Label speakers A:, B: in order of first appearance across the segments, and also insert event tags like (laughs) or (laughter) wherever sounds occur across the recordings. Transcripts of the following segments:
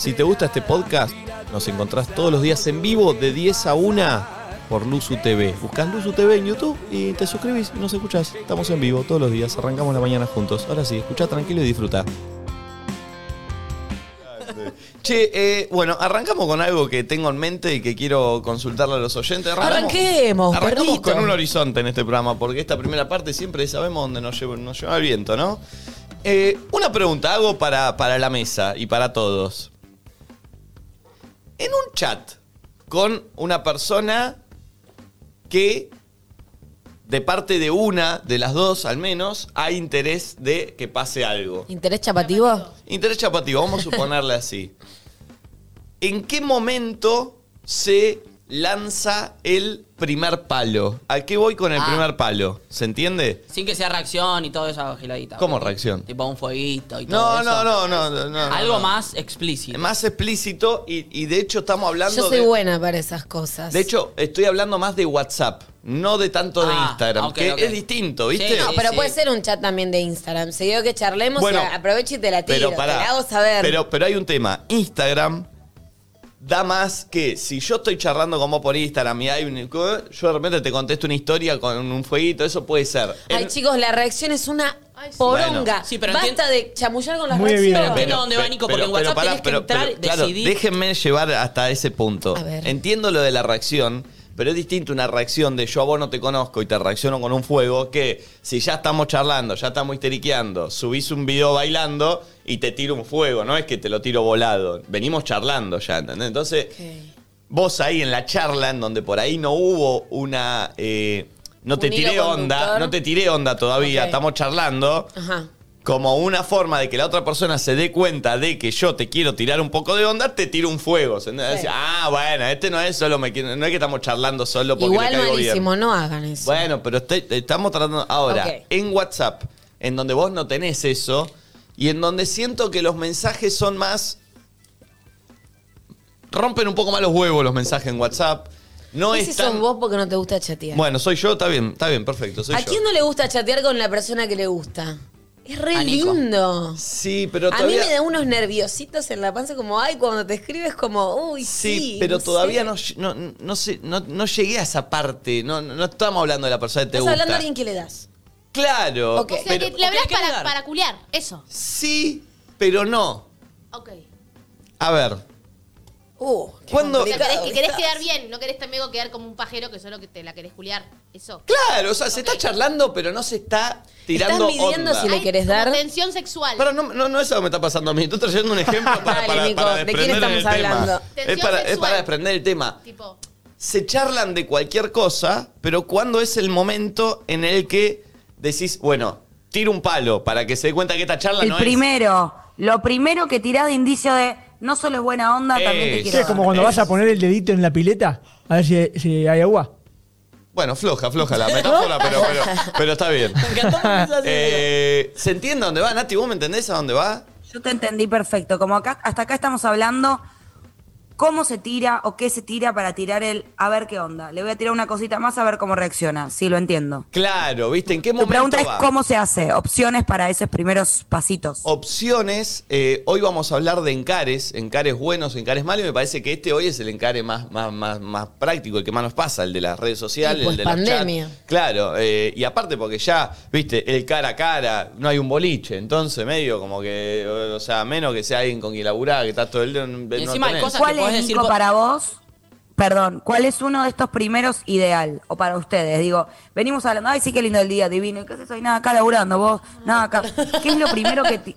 A: Si te gusta este podcast, nos encontrás todos los días en vivo de 10 a 1 por Luzu TV. Buscás Luzu TV en YouTube y te suscribís y nos escuchás. Estamos en vivo todos los días, arrancamos la mañana juntos. Ahora sí, escucha tranquilo y disfruta. (laughs) Che, eh, bueno, arrancamos con algo que tengo en mente y que quiero consultarle a los oyentes.
B: Arranquemos,
A: Arrancamos
B: perrito.
A: con un horizonte en este programa, porque esta primera parte siempre sabemos dónde nos lleva, nos lleva el viento, ¿no? Eh, una pregunta hago para, para la mesa y para todos. En un chat con una persona que, de parte de una de las dos al menos, hay interés de que pase algo.
B: ¿Interés chapativo?
A: Interés chapativo, vamos a suponerle así. ¿En qué momento se lanza el primer palo? ¿A qué voy con el
C: Ah.
A: primer palo? ¿Se entiende?
C: Sin que sea reacción y todo eso giladita.
A: ¿Cómo reacción?
C: Tipo un fueguito y todo
A: No,
C: eso.
A: no, no, no, no, no.
C: Algo
A: no.
C: más explícito.
A: Más explícito y, y de hecho estamos hablando
B: Yo soy
A: de...
B: buena para esas cosas.
A: De hecho, estoy hablando más de WhatsApp, no de tanto de
C: Ah,
A: Instagram,
C: ok,
A: que
C: ok.
A: es distinto, ¿viste?
C: Sí,
B: No,
C: sí.
B: pero puede ser un chat también de Instagram. Si digo que charlemos,
A: Bueno,
B: y aprovecho y te la tiro.
A: Pero
B: te
A: pará.
B: la hago saber.
A: Pero, pero hay un tema. Instagram da más que si yo estoy charlando con vos por Instagram y hay un. Yo de repente te contesto una historia con un fueguito, eso puede ser.
B: Ay,
A: En-
B: chicos, la reacción es una poronga.
A: Bueno.
C: Sí, pero
B: Basta de chamullar con las
D: Muy
B: reacciones.
D: evidente.
C: Entiendo dónde va, Nico, porque en WhatsApp tenés que entrar, decidir.
A: déjenme llevar hasta ese punto.
B: A ver.
A: Entiendo lo de la reacción, pero es distinto una reacción de yo a vos no te conozco y te reacciono con un fuego que si ya estamos charlando, ya estamos histeriqueando, subís un video bailando y te tiro un fuego, no es que te lo tiro volado. Venimos charlando ya, ¿entendés? Entonces, vos ahí en la charla, en donde por ahí no hubo una. eh, no te tiré onda, no te tiré onda todavía, estamos charlando
B: Ajá.
A: Como una forma de que la otra persona se dé cuenta de que yo te quiero tirar un poco de onda, te tiro un fuego. ah, bueno, este no es solo me no es que estamos charlando solo porque
B: Igual
A: le caigo
B: malísimo,
A: bien.
B: no hagan eso.
A: Bueno, pero estamos tratando ahora en WhatsApp, en donde vos no tenés eso y en donde siento que los mensajes son más rompen un poco más los huevos los mensajes en WhatsApp. No
B: ¿Y
A: es
B: si
A: tan-
B: sos vos porque no te gusta chatear?
A: Bueno, soy yo, está bien, está bien, perfecto, soy
B: ¿A
A: yo.
B: quién no le gusta chatear con la persona que le gusta? Es re lindo.
A: Sí, pero
B: A mí
A: todavía
B: me da unos nerviositos en la panza como, ay, cuando te escribes como, uy, sí.
A: Sí, pero
B: no
A: todavía
B: sé.
A: no, no, no, sé, no, no llegué a esa parte. No, no, estamos hablando de la persona que te
B: Estás
A: gusta.
B: hablando a alguien que le das.
A: Claro.
B: Ok.
E: O sea,
A: pero-
E: que le hablas
C: ¿qué
E: para, para culiar. Eso.
A: sí, pero no.
E: Ok.
A: A ver,
B: Uh, qué
A: ¿Cuándo-
E: O sea,
B: complicado
E: querés, que querés
B: estás.
E: quedar bien, no querés también quedar como un pajero que solo que te la querés culiar. Eso.
A: claro, o sea, se está charlando, pero no se está tirando
B: midiendo
A: onda.
B: si le querés dar?
E: tensión sexual.
A: Pero no, no, no es eso que me está pasando a mí. Estoy trayendo un ejemplo (laughs) para,
B: Dale,
A: para,
B: Nico,
A: para
B: ¿de quién
A: desprender
B: estamos
A: el tema.
B: hablando?
A: Es
E: Tensión
A: para, es
E: sexual.
A: para desprender el tema.
E: Tipo,
A: se charlan de cualquier cosa, pero cuando es el momento en el que decís, bueno, tiro un palo para que se dé cuenta que esta charla
F: El
A: no es.
F: primero, lo primero que tirás de indicio de no solo es buena onda, también te
A: Eh,
F: quiero
D: es como cuando vas a poner el dedito en la pileta a ver si, si hay agua.
A: Bueno, floja, floja la metáfora, pero, pero, pero está bien.
C: Me encantó
A: Eh, ¿Se entiende a dónde va, Nati? ¿Vos me entendés a dónde va?
F: Yo te entendí perfecto. Como acá, hasta acá estamos hablando cómo se tira o qué se tira para tirar el a ver qué onda. Le voy a tirar una cosita más a ver cómo reacciona. Sí, lo entiendo.
A: Claro, ¿viste? ¿En qué
F: Tu
A: momento
F: pregunta es cómo se hace, opciones para esos primeros pasitos.
A: Opciones, eh, hoy vamos a hablar de encares, encares buenos, encares malos, y me parece que este hoy es el encare más, más, más, más práctico, el que más nos pasa, el de las redes sociales,
B: Y
A: el de los chats. Claro, eh, y aparte porque ya, viste, el cara a cara, no hay un boliche, entonces medio como que, o sea, menos que sea alguien con quien laburar, que está todo el día... no
C: encima hay
A: tenés.
C: cosas-
F: ¿Cuál
C: que podés decir
F: para vos? Perdón, ¿cuál es uno de estos primeros ideal? O para ustedes, digo, venimos hablando, ay, sí, qué lindo el día, divino. ¿y ¿Qué haces hoy? Nada, acá laburando, vos, nada, acá. ¿Qué es lo primero que,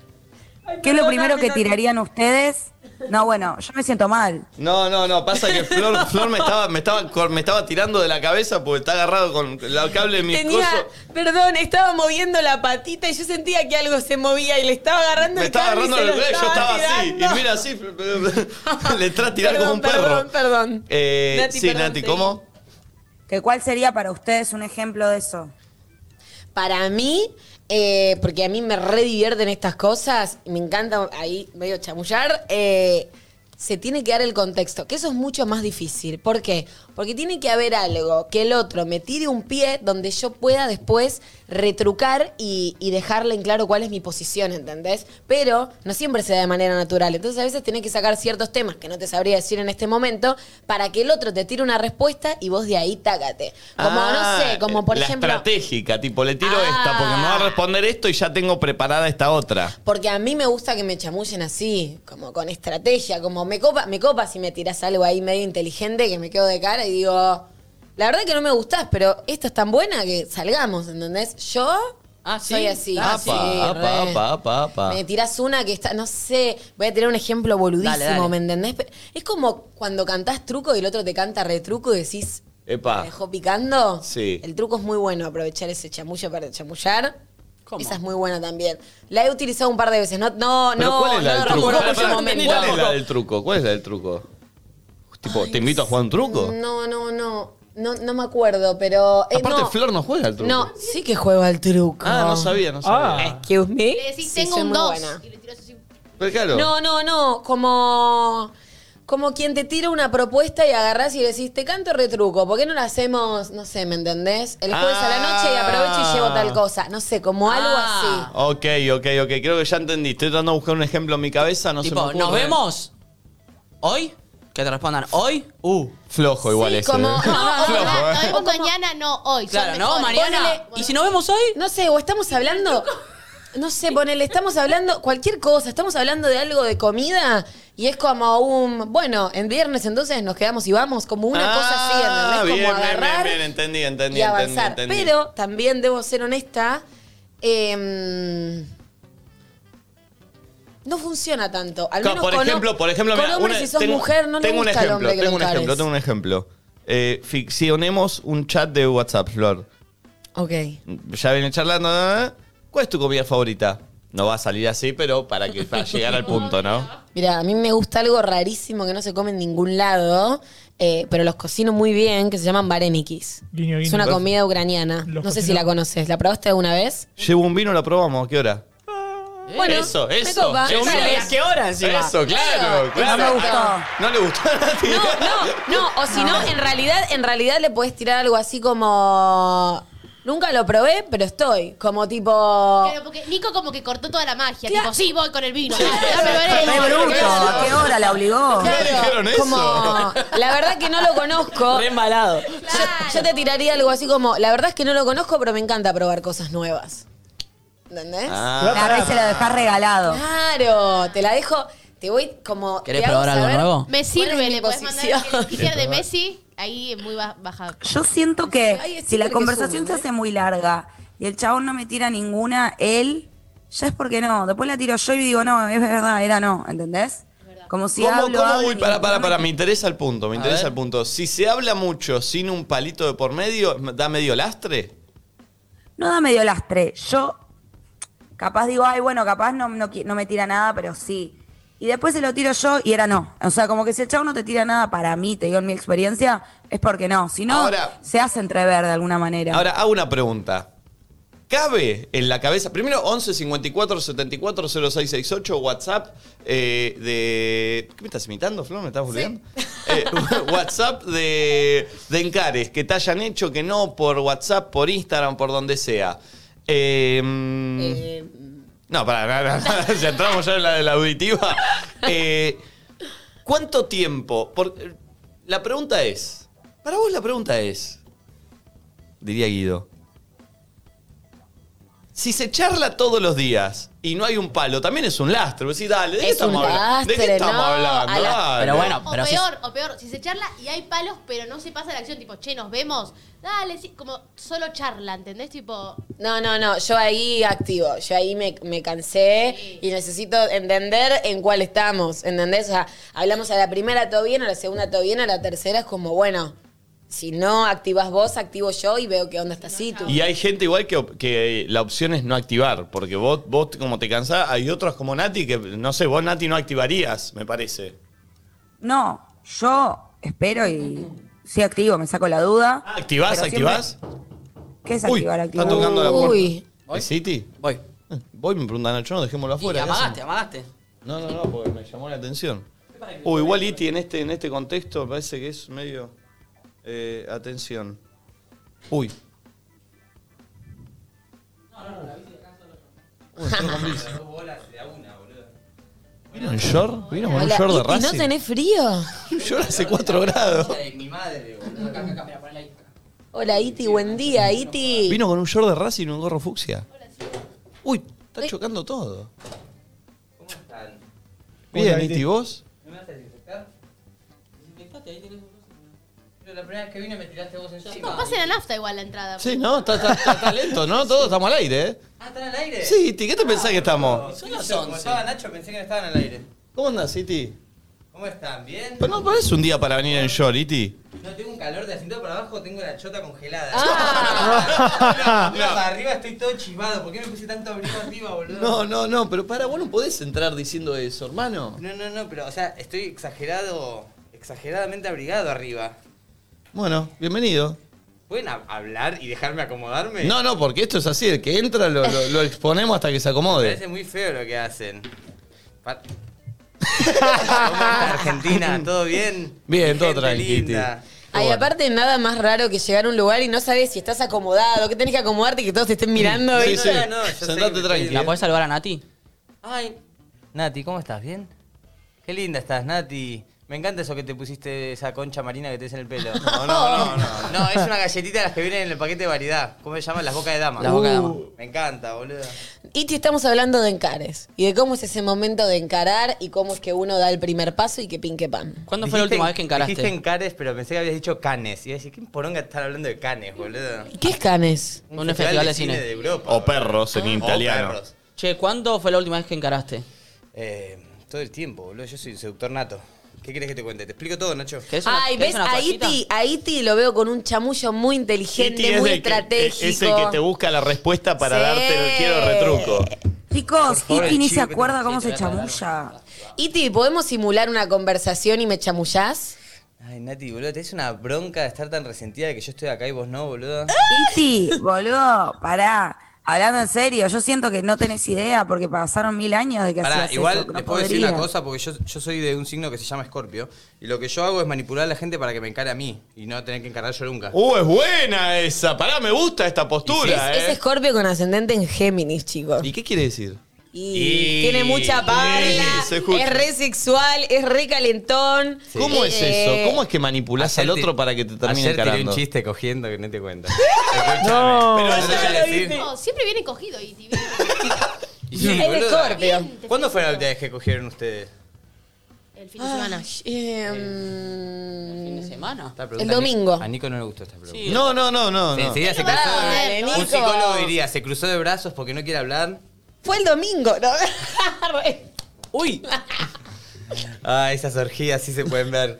F: ¿qué es lo primero que tirarían ustedes? No, bueno, yo me siento mal.
A: No, no, no, pasa que Flor, Flor me, estaba, me, estaba, cor- me estaba tirando de la cabeza porque está agarrado con el cable de mi
B: Tenía,
A: coso.
B: perdón, estaba moviendo la patita y yo sentía que algo se movía y le estaba agarrando
A: Me
B: el
A: estaba
B: cable
A: agarrando el
B: lo
A: yo estaba así. Y mira así, (laughs) le entra a tirar
B: Perdón,
A: como un perro.
B: Perdón, perdón.
A: Eh,
B: Nati,
A: sí,
B: perdón,
A: Nati,
B: seguí.
A: ¿cómo?
F: ¿Que ¿Cuál sería para ustedes un ejemplo de eso?
B: Para mí, eh, porque a mí me re divierten estas cosas, me encanta ahí medio chamullar, eh, se tiene que dar el contexto, que eso es mucho más difícil. ¿Por qué? Porque tiene que haber algo que el otro me tire un pie donde yo pueda después retrucar y, y dejarle en claro cuál es mi posición, ¿entendés? Pero no siempre se da de manera natural. Entonces a veces tenés que sacar ciertos temas que no te sabría decir en este momento para que el otro te tire una respuesta y vos de ahí tácate. Como,
A: Ah,
B: no sé, como por
A: la
B: ejemplo...
A: estratégica, tipo, le tiro
B: Ah.
A: esta porque me va a responder esto y ya tengo preparada esta otra.
B: Porque a mí me gusta que me chamullen así, como con estrategia, como me copa, me copa si me tiras algo ahí medio inteligente que me quedo de cara y digo, la verdad que no me gustás, pero esto es tan buena que salgamos, ¿entendés? Yo
C: Ah, ¿sí?
B: soy así.
C: Ah,
B: sí,
A: apa, apa,
B: re.
A: apa, apa, apa.
B: Me tirás una que está, no sé, voy a tener un ejemplo boludísimo,
C: Dale, dale.
B: ¿me entendés? Es como cuando cantás truco y el otro te canta retruco y decís,
A: Epa.
B: ¿me dejó picando?
A: Sí.
B: El truco es muy bueno, aprovechar ese chamullo para chamullar.
C: ¿Cómo?
B: Esa es muy buena también. La he utilizado un par de veces. No, no, no.
A: ¿cuál es la del truco? ¿Cuál es la del truco? ¿Cuál es la del truco? Tipo, ¿te invito a jugar un truco?
B: No, no, no. No, no me acuerdo, pero. eh,
A: Aparte,
B: no.
A: Flor no juega al truco.
B: No, sí que juego al truco.
A: Ah, no sabía, no sabía.
D: Ah.
B: Excuse me.
E: Le decís,
B: Sí,
E: tengo
B: soy
E: un
B: muy
E: 2.
B: buena.
E: Y le tirás así.
A: Pero claro.
B: No, no, no. Como. Como quien te tira una propuesta y agarrás y decís, te canto retruco, ¿por qué no la hacemos, no sé, ¿me entendés? El jueves a la noche y aprovecho y llevo tal cosa. No sé, como algo
C: Ah.
B: así.
A: Ok, ok, ok. Creo que ya entendí. Estoy tratando de buscar un ejemplo en mi cabeza. No se
C: tipo,
A: me
C: ¿nos vemos? ¿Hoy? Que te respondan, ¿hoy? Uh.
A: Flojo igual
B: Sí,
A: ese.
B: como-
A: ¿eh? (laughs)
B: no,
E: No,
A: Flojo,
E: no,
A: ¿eh?
E: nos vemos mañana, no hoy.
C: Claro,
E: Son
C: ¿no?
E: mejores.
C: Mariana.
B: Ponele-
C: ¿Y si nos vemos hoy?
B: No sé, o estamos hablando. No sé, ponele, estamos hablando cualquier cosa, estamos hablando de algo de comida y es como un. Bueno, en viernes entonces nos quedamos y vamos, como una cosa así, ¿entendés?
A: Ah,
B: Como
A: bien, bien,
B: agarrar
A: bien, bien, entendí, entendí,
B: y
A: entendí,
B: avanzar.
A: entendí.
B: Pero también debo ser honesta. em, no funciona tanto. Al menos
A: por
B: con,
A: ejemplo, por ejemplo,
B: con
A: mira,
B: hombres,
A: una-
B: si sos
A: tengo,
B: mujer, no le
A: tengo un
B: gusta al
A: ejemplo,
B: hombre que
A: tengo
B: lo
A: un ejemplo,
B: encares.
A: tengo un ejemplo. Eh, ficcionemos un chat de WhatsApp, Flor.
B: Ok.
A: Ya viene charlando. ¿eh? ¿Cuál es tu comida favorita? No va a salir así, pero para que para llegar al punto, ¿no?
B: Mira, a mí me gusta algo rarísimo que no se come en ningún lado, eh, pero los cocino muy bien, que se llaman varenikis.
D: Guiño,
B: Es
D: guiño.
B: una comida ucraniana.
D: Los
B: no sé si
D: cocino-
B: la conoces. ¿La probaste alguna vez?
A: Llevo un vino, lo probamos. ¿A qué hora?
B: Bueno,
A: eso,
B: me
A: eso.
B: copa.
A: Llevo un vino.
B: Dale.
C: ¿A qué hora encima?
A: Eso, claro, claro.
F: No me gustó.
A: No le gustó a nadie.
B: No, no, no. O si no, en realidad, en realidad le puedes tirar algo así como. Nunca lo probé, pero estoy. Como tipo.
E: Claro, porque Nico como que cortó toda la magia.
B: Claro.
E: Tipo, sí, voy con el vino.
A: Sí.
E: Dame
F: ¡Qué
E: Varela.
F: bruto! ¿A qué hora la obligó?
A: ¿Qué me dijeron eso?
B: como. La verdad que no lo conozco.
C: Re embalado.
B: Yo, yo te tiraría algo así como. La verdad es que no lo conozco, pero me encanta probar cosas nuevas. ¿Entendés?
A: Ah,
F: La rey se lo dejás regalado.
B: Claro, te la dejo. Te voy como.
C: ¿Querés
B: te hago
C: probar algo
B: saber
C: nuevo?
E: Me
B: es
E: sirve, le podés mandar el sticker de Messi. Ahí muy ba- baja.
F: Yo siento que
B: Ay, es
F: si la conversación se hace muy larga y el chabón no me tira ninguna, él, ya es porque no. Después la tiro yo y digo, no, es verdad, era no, ¿entendés? Como si
A: ¿Cómo,
F: hablo,
A: cómo?
F: hablo
A: Uy, para, para, para, me interesa el punto, me interesa el punto. Si se habla mucho sin un palito de por medio, ¿da medio lastre?
F: No da medio lastre. Yo capaz digo, ay, bueno, capaz no, no, me tira nada, pero sí. Y después se lo tiro yo y era no. O sea, como que si el chavo no te tira nada para mí, te digo en mi experiencia, es porque no. Si no,
A: Ahora-
F: se hace entrever de alguna manera.
A: Ahora, hago una pregunta. ¿Cabe en la cabeza, primero 11 54 74 0668, WhatsApp eh, de... ¿Qué me estás imitando, Flor? ¿Me estás olvidando? Eh, (laughs) WhatsApp de, de encares que te hayan hecho que no por WhatsApp, por Instagram, por donde sea. Eh, mm,
B: Eh,
A: No, para, para, para, ya entramos ya en la de la auditiva. Eh, ¿Cuánto tiempo? Por- la pregunta es, para vos la pregunta es, diría Guido, si se charla todos los días y no hay un palo, también es un lastre. Vos decís, dale, ¿de qué
B: Es
A: estamos
B: un
A: hablando? ¿De qué
B: lastre,
A: estamos
B: no,
A: hablando?
B: a la-
A: Dale.
C: Pero bueno,
E: O
C: pero si-
E: peor, o peor, si se charla y hay palos, pero no se pasa la acción, tipo, che, nos vemos. Dale, sí, como solo charla, ¿entendés? Tipo,
B: No, no, no, yo ahí activo, yo ahí me, me cansé y necesito entender en cuál estamos, ¿entendés? O sea, hablamos a la primera todo bien, a la segunda todo bien, a la tercera es como, bueno, si no activas vos, activo yo y veo qué onda está así tú.
A: Y hay gente igual que, que la opción es no activar, porque vos, vos como te cansás, hay otros como Nati que, no sé, vos Nati no activarías, me parece.
F: No, yo espero y sí activo, me saco la duda.
A: Ah, ¿Activás,
F: Pero siempre-
A: activás?
F: ¿Qué es
A: Uy,
F: activar, activar?
A: está tocando la puerta.
B: Uy,
A: ¿Es City?
C: Voy.
A: Eh, Voy, me preguntan, Nacho, no, dejémoslo
C: Y
A: afuera. ¿qué
C: amagaste,
A: hacen?
C: amagaste.
A: No, no, no, porque me llamó la atención. Uy, igual Iti en este, en este contexto me parece que es medio. Eh, atención. Uy. Uy, entró con bici. ¿Vino en short? ¿Vino con un
B: Hola,
A: short de
B: Iti, ¿no
A: Racing?
B: tenés frío?
A: Un short hace 4 grados.
G: Mi madre, boludo. Acá, acá, mira, ponela ahí.
B: Hola, Iti, buen día, Iti.
A: Vino con un short de Racing y un gorro fucsia. Uy, está chocando todo.
G: ¿Cómo están?
A: Bien, Iti? ¿vos?
G: ¿No me vas a desinfectar? Desinfectate, ahí tenés la primera vez que vine me tiraste vos encima.
E: No, pase la nafta igual la entrada.
A: Sí, no, está, está- está- está lento, ¿no? Todos estamos al aire, ¿eh?
G: Ah, ¿están al aire?
A: Sí, Iti, ¿qué te pensás que estamos?
G: Son las Como 11. estaba Nacho, pensé que no estaban al aire.
A: ¿Cómo andás, Iti?
G: ¿Cómo están? ¿Bien?
A: Pero no parece un día para venir en short, Iti.
G: No tengo un calor de cintura para abajo, tengo la chota congelada.
B: Ah. (laughs)
G: Mira, para arriba estoy todo chivado. ¿Por qué me puse tanto abrigo arriba, boludo?
A: No, no, no, pero para, vos no podés entrar diciendo eso, hermano.
G: No, no, no, pero, o sea, estoy exagerado, exageradamente abrigado arriba.
A: Bueno, bienvenido.
G: ¿Pueden hab- hablar y dejarme acomodarme?
A: No, no, porque esto es así, el que entra lo, lo- lo exponemos hasta que se
G: Me
A: acomode.
G: parece muy feo lo que hacen. Pa- ¿Cómo está Argentina? ¿Todo bien?
A: Bien, todo
G: gente
A: tranqui,
G: linda.
B: Ay, aparte nada más raro que llegar a un lugar y no sabes si estás acomodado, que tenés que acomodarte y que todos te estén mirando.
A: Sí,
B: y-
A: sí.
G: No, no, yo sé
A: Sentate
G: que
A: tranqui.
G: estoy-
A: ¿La
G: ¿La
A: podés
G: saludar a Nati? Ay, Nati, ¿cómo estás? ¿Bien? Qué linda estás, Nati. Me encanta eso que te pusiste esa concha marina que tenés en el pelo. (laughs) No, no, no, no. No, es una galletita de las que vienen en el paquete de variedad. ¿Cómo se llama? Las bocas de dama.
B: Las bocas de dama.
G: Me encanta, boludo.
B: Y te estamos hablando de encares y de cómo es ese momento de encarar y cómo es que uno da el primer paso y que pinque pan.
H: ¿Cuándo fue la última vez que encaraste?
G: Dijiste encares, pero pensé que habías dicho canes. Y iba a decir, ¿qué poronga están hablando de canes, boludo?
B: ¿Qué es canes?
H: Un festival de cine.
G: de Europa.
A: O perros en
G: O
A: italiano.
G: perros.
H: Che, ¿cuándo fue la última vez que encaraste?
G: Eh, todo el tiempo, boludo. Yo soy seductor nato. ¿Qué quieres que te cuente? Te explico todo, Nacho.
H: ¿Querés una-
B: Ay, ¿ves? A? Iti, a Iti lo veo con un chamullo muy inteligente,
A: es
B: muy
A: el que-
B: estratégico.
A: es el que te busca la respuesta para
B: Sí.
A: darte el quiero retruco.
F: Chicos,
G: favor,
F: Iti ni se acuerda cómo se chamulla.
B: Iti, ¿podemos simular una conversación y me chamullás?
G: Ay, Nati, boludo, te es una bronca de estar tan resentida de que yo estoy acá y vos no, boludo.
F: Iti, boludo, pará. Hablando en serio, yo siento que no tenés idea porque pasaron mil años de que
G: Pará,
F: hacías
G: igual
F: eso. no
G: les puedo decir una cosa porque yo, yo soy de un signo que se llama Escorpio y lo que yo hago es manipular a la gente para que me encare a mí y no tener que encarar yo nunca.
A: Uh, es buena esa. Pará, me gusta esta postura,
B: es, es
A: ¿eh?
B: Escorpio con ascendente en Géminis, chicos.
A: ¿Y qué quiere decir?
B: Y,
G: Y-
B: tiene mucha parla,
A: se escucha.
B: es re sexual, es re calentón.
A: ¿Cómo es
B: Eh,
A: eso? ¿Cómo es que manipulás
G: Ayer
A: al
G: te-
A: otro para que te termine
G: Ayer tiré
A: encarando?
G: un chiste cogiendo que no te cuento. (laughs)
D: No.
G: Pero decir-
E: No, siempre viene cogido y viene (laughs)
G: Y sí,
B: Es de
G: boludo.
B: Escorpio.
E: Bien, te
G: ¿Cuándo fue la última vez que cogieron ustedes?
E: El fin de semana.
B: Ay, eh,
H: ¿Fin de semana?
G: Esta pregunta
B: El
G: a Ni-
B: domingo.
G: A Nico no le gustó esta pregunta.
H: Sí.
A: No, no, no, no. No.
G: enseguida se
E: Dale,
G: cruzó. Un
B: Nico.
G: psicólogo diría, se cruzó de brazos porque no quiere hablar.
B: Fue el domingo, ¿no? (laughs)
H: ¡Uy!
G: Ah, esas orgías sí se pueden ver.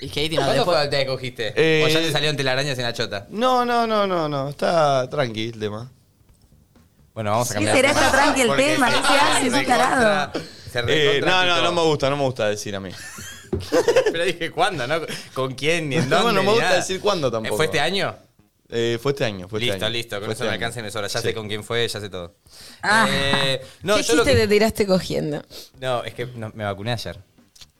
H: Y ahí tiene
G: ¿Cuándo fue
H: después.
G: última vez que cogiste?
A: Eh,
G: ¿O ya te salieron telarañas en la chota?
A: No, no, no, no, no. Está tranqui el tema.
G: Bueno, vamos a
F: ¿Qué
G: cambiar.
F: será esta tranqui el
G: porque
F: tema?
G: se-
F: ¿Qué
G: se
F: un tarado?
G: recontra- se
A: Eh,
G: recontra
A: no, no,
G: picó.
A: no me gusta, no me gusta decir a mí. (laughs)
G: Pero dije, ¿cuándo? ¿No? ¿Con quién? ¿Ni en (laughs)
A: No,
G: dónde?
A: no me
G: ni
A: gusta
G: nada.
A: decir cuándo tampoco.
G: ¿Fue este año?
A: Eh, fue este año, fue este
G: listo,
A: año.
G: listo. Con
A: Fue
G: eso
A: este
G: me alcanza en horas. Ya
A: Sí.
G: sé con quién fue, ya sé todo.
F: Ah.
G: Eh, no,
B: ¿Qué
G: yo lo que-
B: te tiraste cogiendo?
G: No, es que no, me vacuné ayer.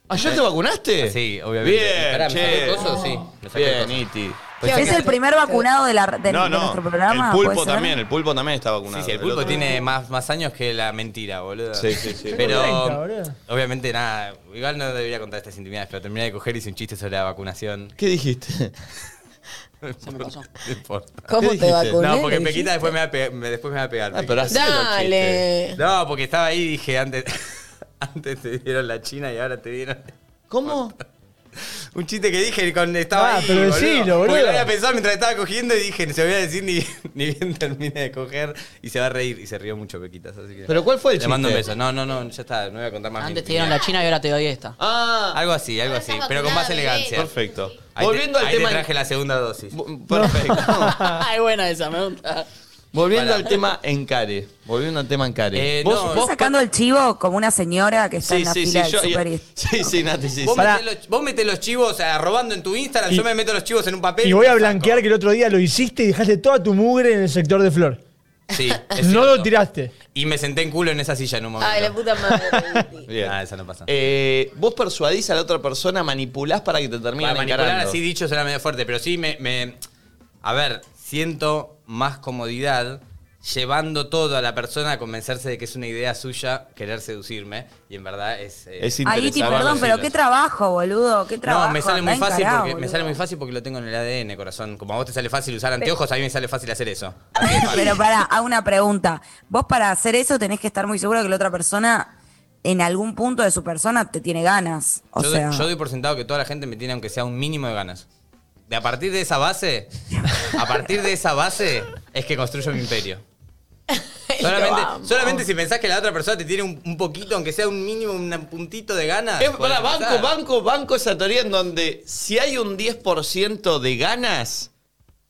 A: ¿Ayer te vacunaste?
G: Sí, obviamente.
A: Bien,
G: Pará, ¿me
A: che.
G: coso? Sí, me
A: Bien. Iti.
G: Pensé
F: ¿Es el primer vacunado de, la, de,
A: no,
F: de
A: no.
F: nuestro programa?
A: El
F: ¿Puede
A: pulpo también, el pulpo también está vacunado.
G: Sí, sí, el pulpo tiene más, más años que la mentira, boludo.
A: Sí, sí, sí.
G: Pero,
D: 30, boludo.
G: obviamente, nada, igual no debería contar estas intimidades, pero terminé de coger y hice un chiste sobre la vacunación.
A: ¿Qué dijiste? (laughs)
H: Se me pasó.
G: No importa.
B: ¿Cómo
A: ¿Qué
B: te vacuné?
G: No, porque
B: ¿Le
G: Pequita después me va a pegar, me- después me va a pegar.
A: Ah,
G: Pequita.
A: pero así
B: Dale.
G: No, porque estaba ahí y dije antes, (laughs) antes te dieron la China y ahora te dieron...
A: ¿Cómo? (laughs)
G: Un chiste que dije cuando estaba
D: Ah,
G: ahí,
D: pero decilo,
G: Porque
D: boludo.
G: lo había pensado mientras estaba cogiendo y dije, se lo voy a decir ni, (laughs) ni bien termine de coger y se va a reír. Y se rió mucho Pequitas, así que...
A: ¿Pero cuál fue el
G: Le mando un
A: chiste?
G: beso. No, no, no, ya está, no voy a contar más.
H: Antes te dieron la china y ahora te doy esta.
A: Ah,
G: Algo así, algo así, pero con más elegancia.
A: perfecto.
G: Ahí te-
A: Volviendo al
G: ahí
A: tema.
G: te traje la segunda dosis.
A: Perfecto. (laughs)
H: Ay, buena esa, me gusta.
A: Volviendo
G: Para.
A: al tema encare. Volviendo al tema encare.
G: Eh,
A: vos,
G: no,
A: vos
F: ¿Estás sacando el chivo como una señora que está
A: Sí,
F: en la
A: sí, sí, yo,
F: super (laughs)
A: sí, sí, Nati, sí.
G: Vos, metés los, vos metés los chivos o sea, robando en tu Instagram,
D: Y-
G: yo me meto los chivos en un papel.
D: Y voy a blanquear
G: saco.
D: que el otro día lo hiciste y dejaste toda tu mugre en el sector de flor.
G: Sí, (laughs) es
D: no
G: cierto.
D: lo tiraste.
G: Y me senté en culo en esa silla en un momento.
B: Ay, la puta madre. (laughs)
A: Bien.
G: Ah, esa no pasa.
A: Eh, vos persuadís a la otra persona, manipulás para que te terminen
G: Para manipular
A: encarando.
G: así dicho suena medio fuerte, pero sí me, me- A ver, siento más comodidad llevando todo a la persona a convencerse de que es una idea suya querer seducirme. Y en verdad es. eh,
A: Es interesante.
F: Iti, perdón, pero qué trabajo, boludo. Qué trabajo.
G: No, me sale muy fácil
F: encarado,
G: porque me sale muy fácil porque lo tengo en el ADN, corazón. Como a vos te sale fácil usar anteojos, a mí me sale fácil hacer eso. De (laughs) fácil.
F: Pero para, hago una pregunta. Vos para hacer eso tenés que estar muy seguro que la otra persona, en algún punto de su persona, te tiene ganas. O
G: yo,
F: sea,
G: doy, yo doy por sentado que toda la gente me tiene aunque sea un mínimo de ganas. De a partir de esa base, a partir de esa base es que construyo mi imperio. (laughs) Solamente, solamente si pensás que la otra persona te tiene un, un poquito, aunque sea un mínimo, un puntito de ganas. Podés
A: pará, banco, banco, banco esa teoría en donde si hay un 10% de ganas,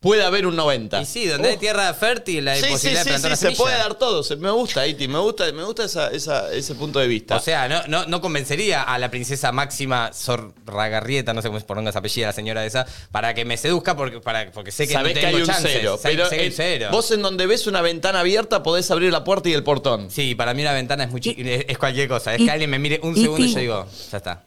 A: puede haber un 90%.
G: Y sí, donde hay tierra fértil hay
A: Sí, sí,
G: posibilidad
A: sí,
G: de plantar
A: sí,
G: una
A: se
G: semilla.
A: puede dar todo. Se- me gusta, Iti, me gusta, me gusta esa- esa- ese punto de vista.
G: O sea, no, no, no convencería a la princesa máxima Zorragarrieta, no sé cómo se pronuncia esa apellida, la señora esa, para que me seduzca porque, para, porque sé que
A: Sabés
G: no
A: que
G: tengo
A: hay un
G: chances.
A: cero.
G: Sé-
A: Pero
G: sé que hay
A: en-
G: cero.
A: vos en donde ves una ventana abierta podés abrir la puerta y el portón.
G: Sí, para mí una ventana es, muy chi- es, es cualquier cosa. Es
F: Y-
G: que alguien me mire un
F: y
G: segundo y yo digo, ya está.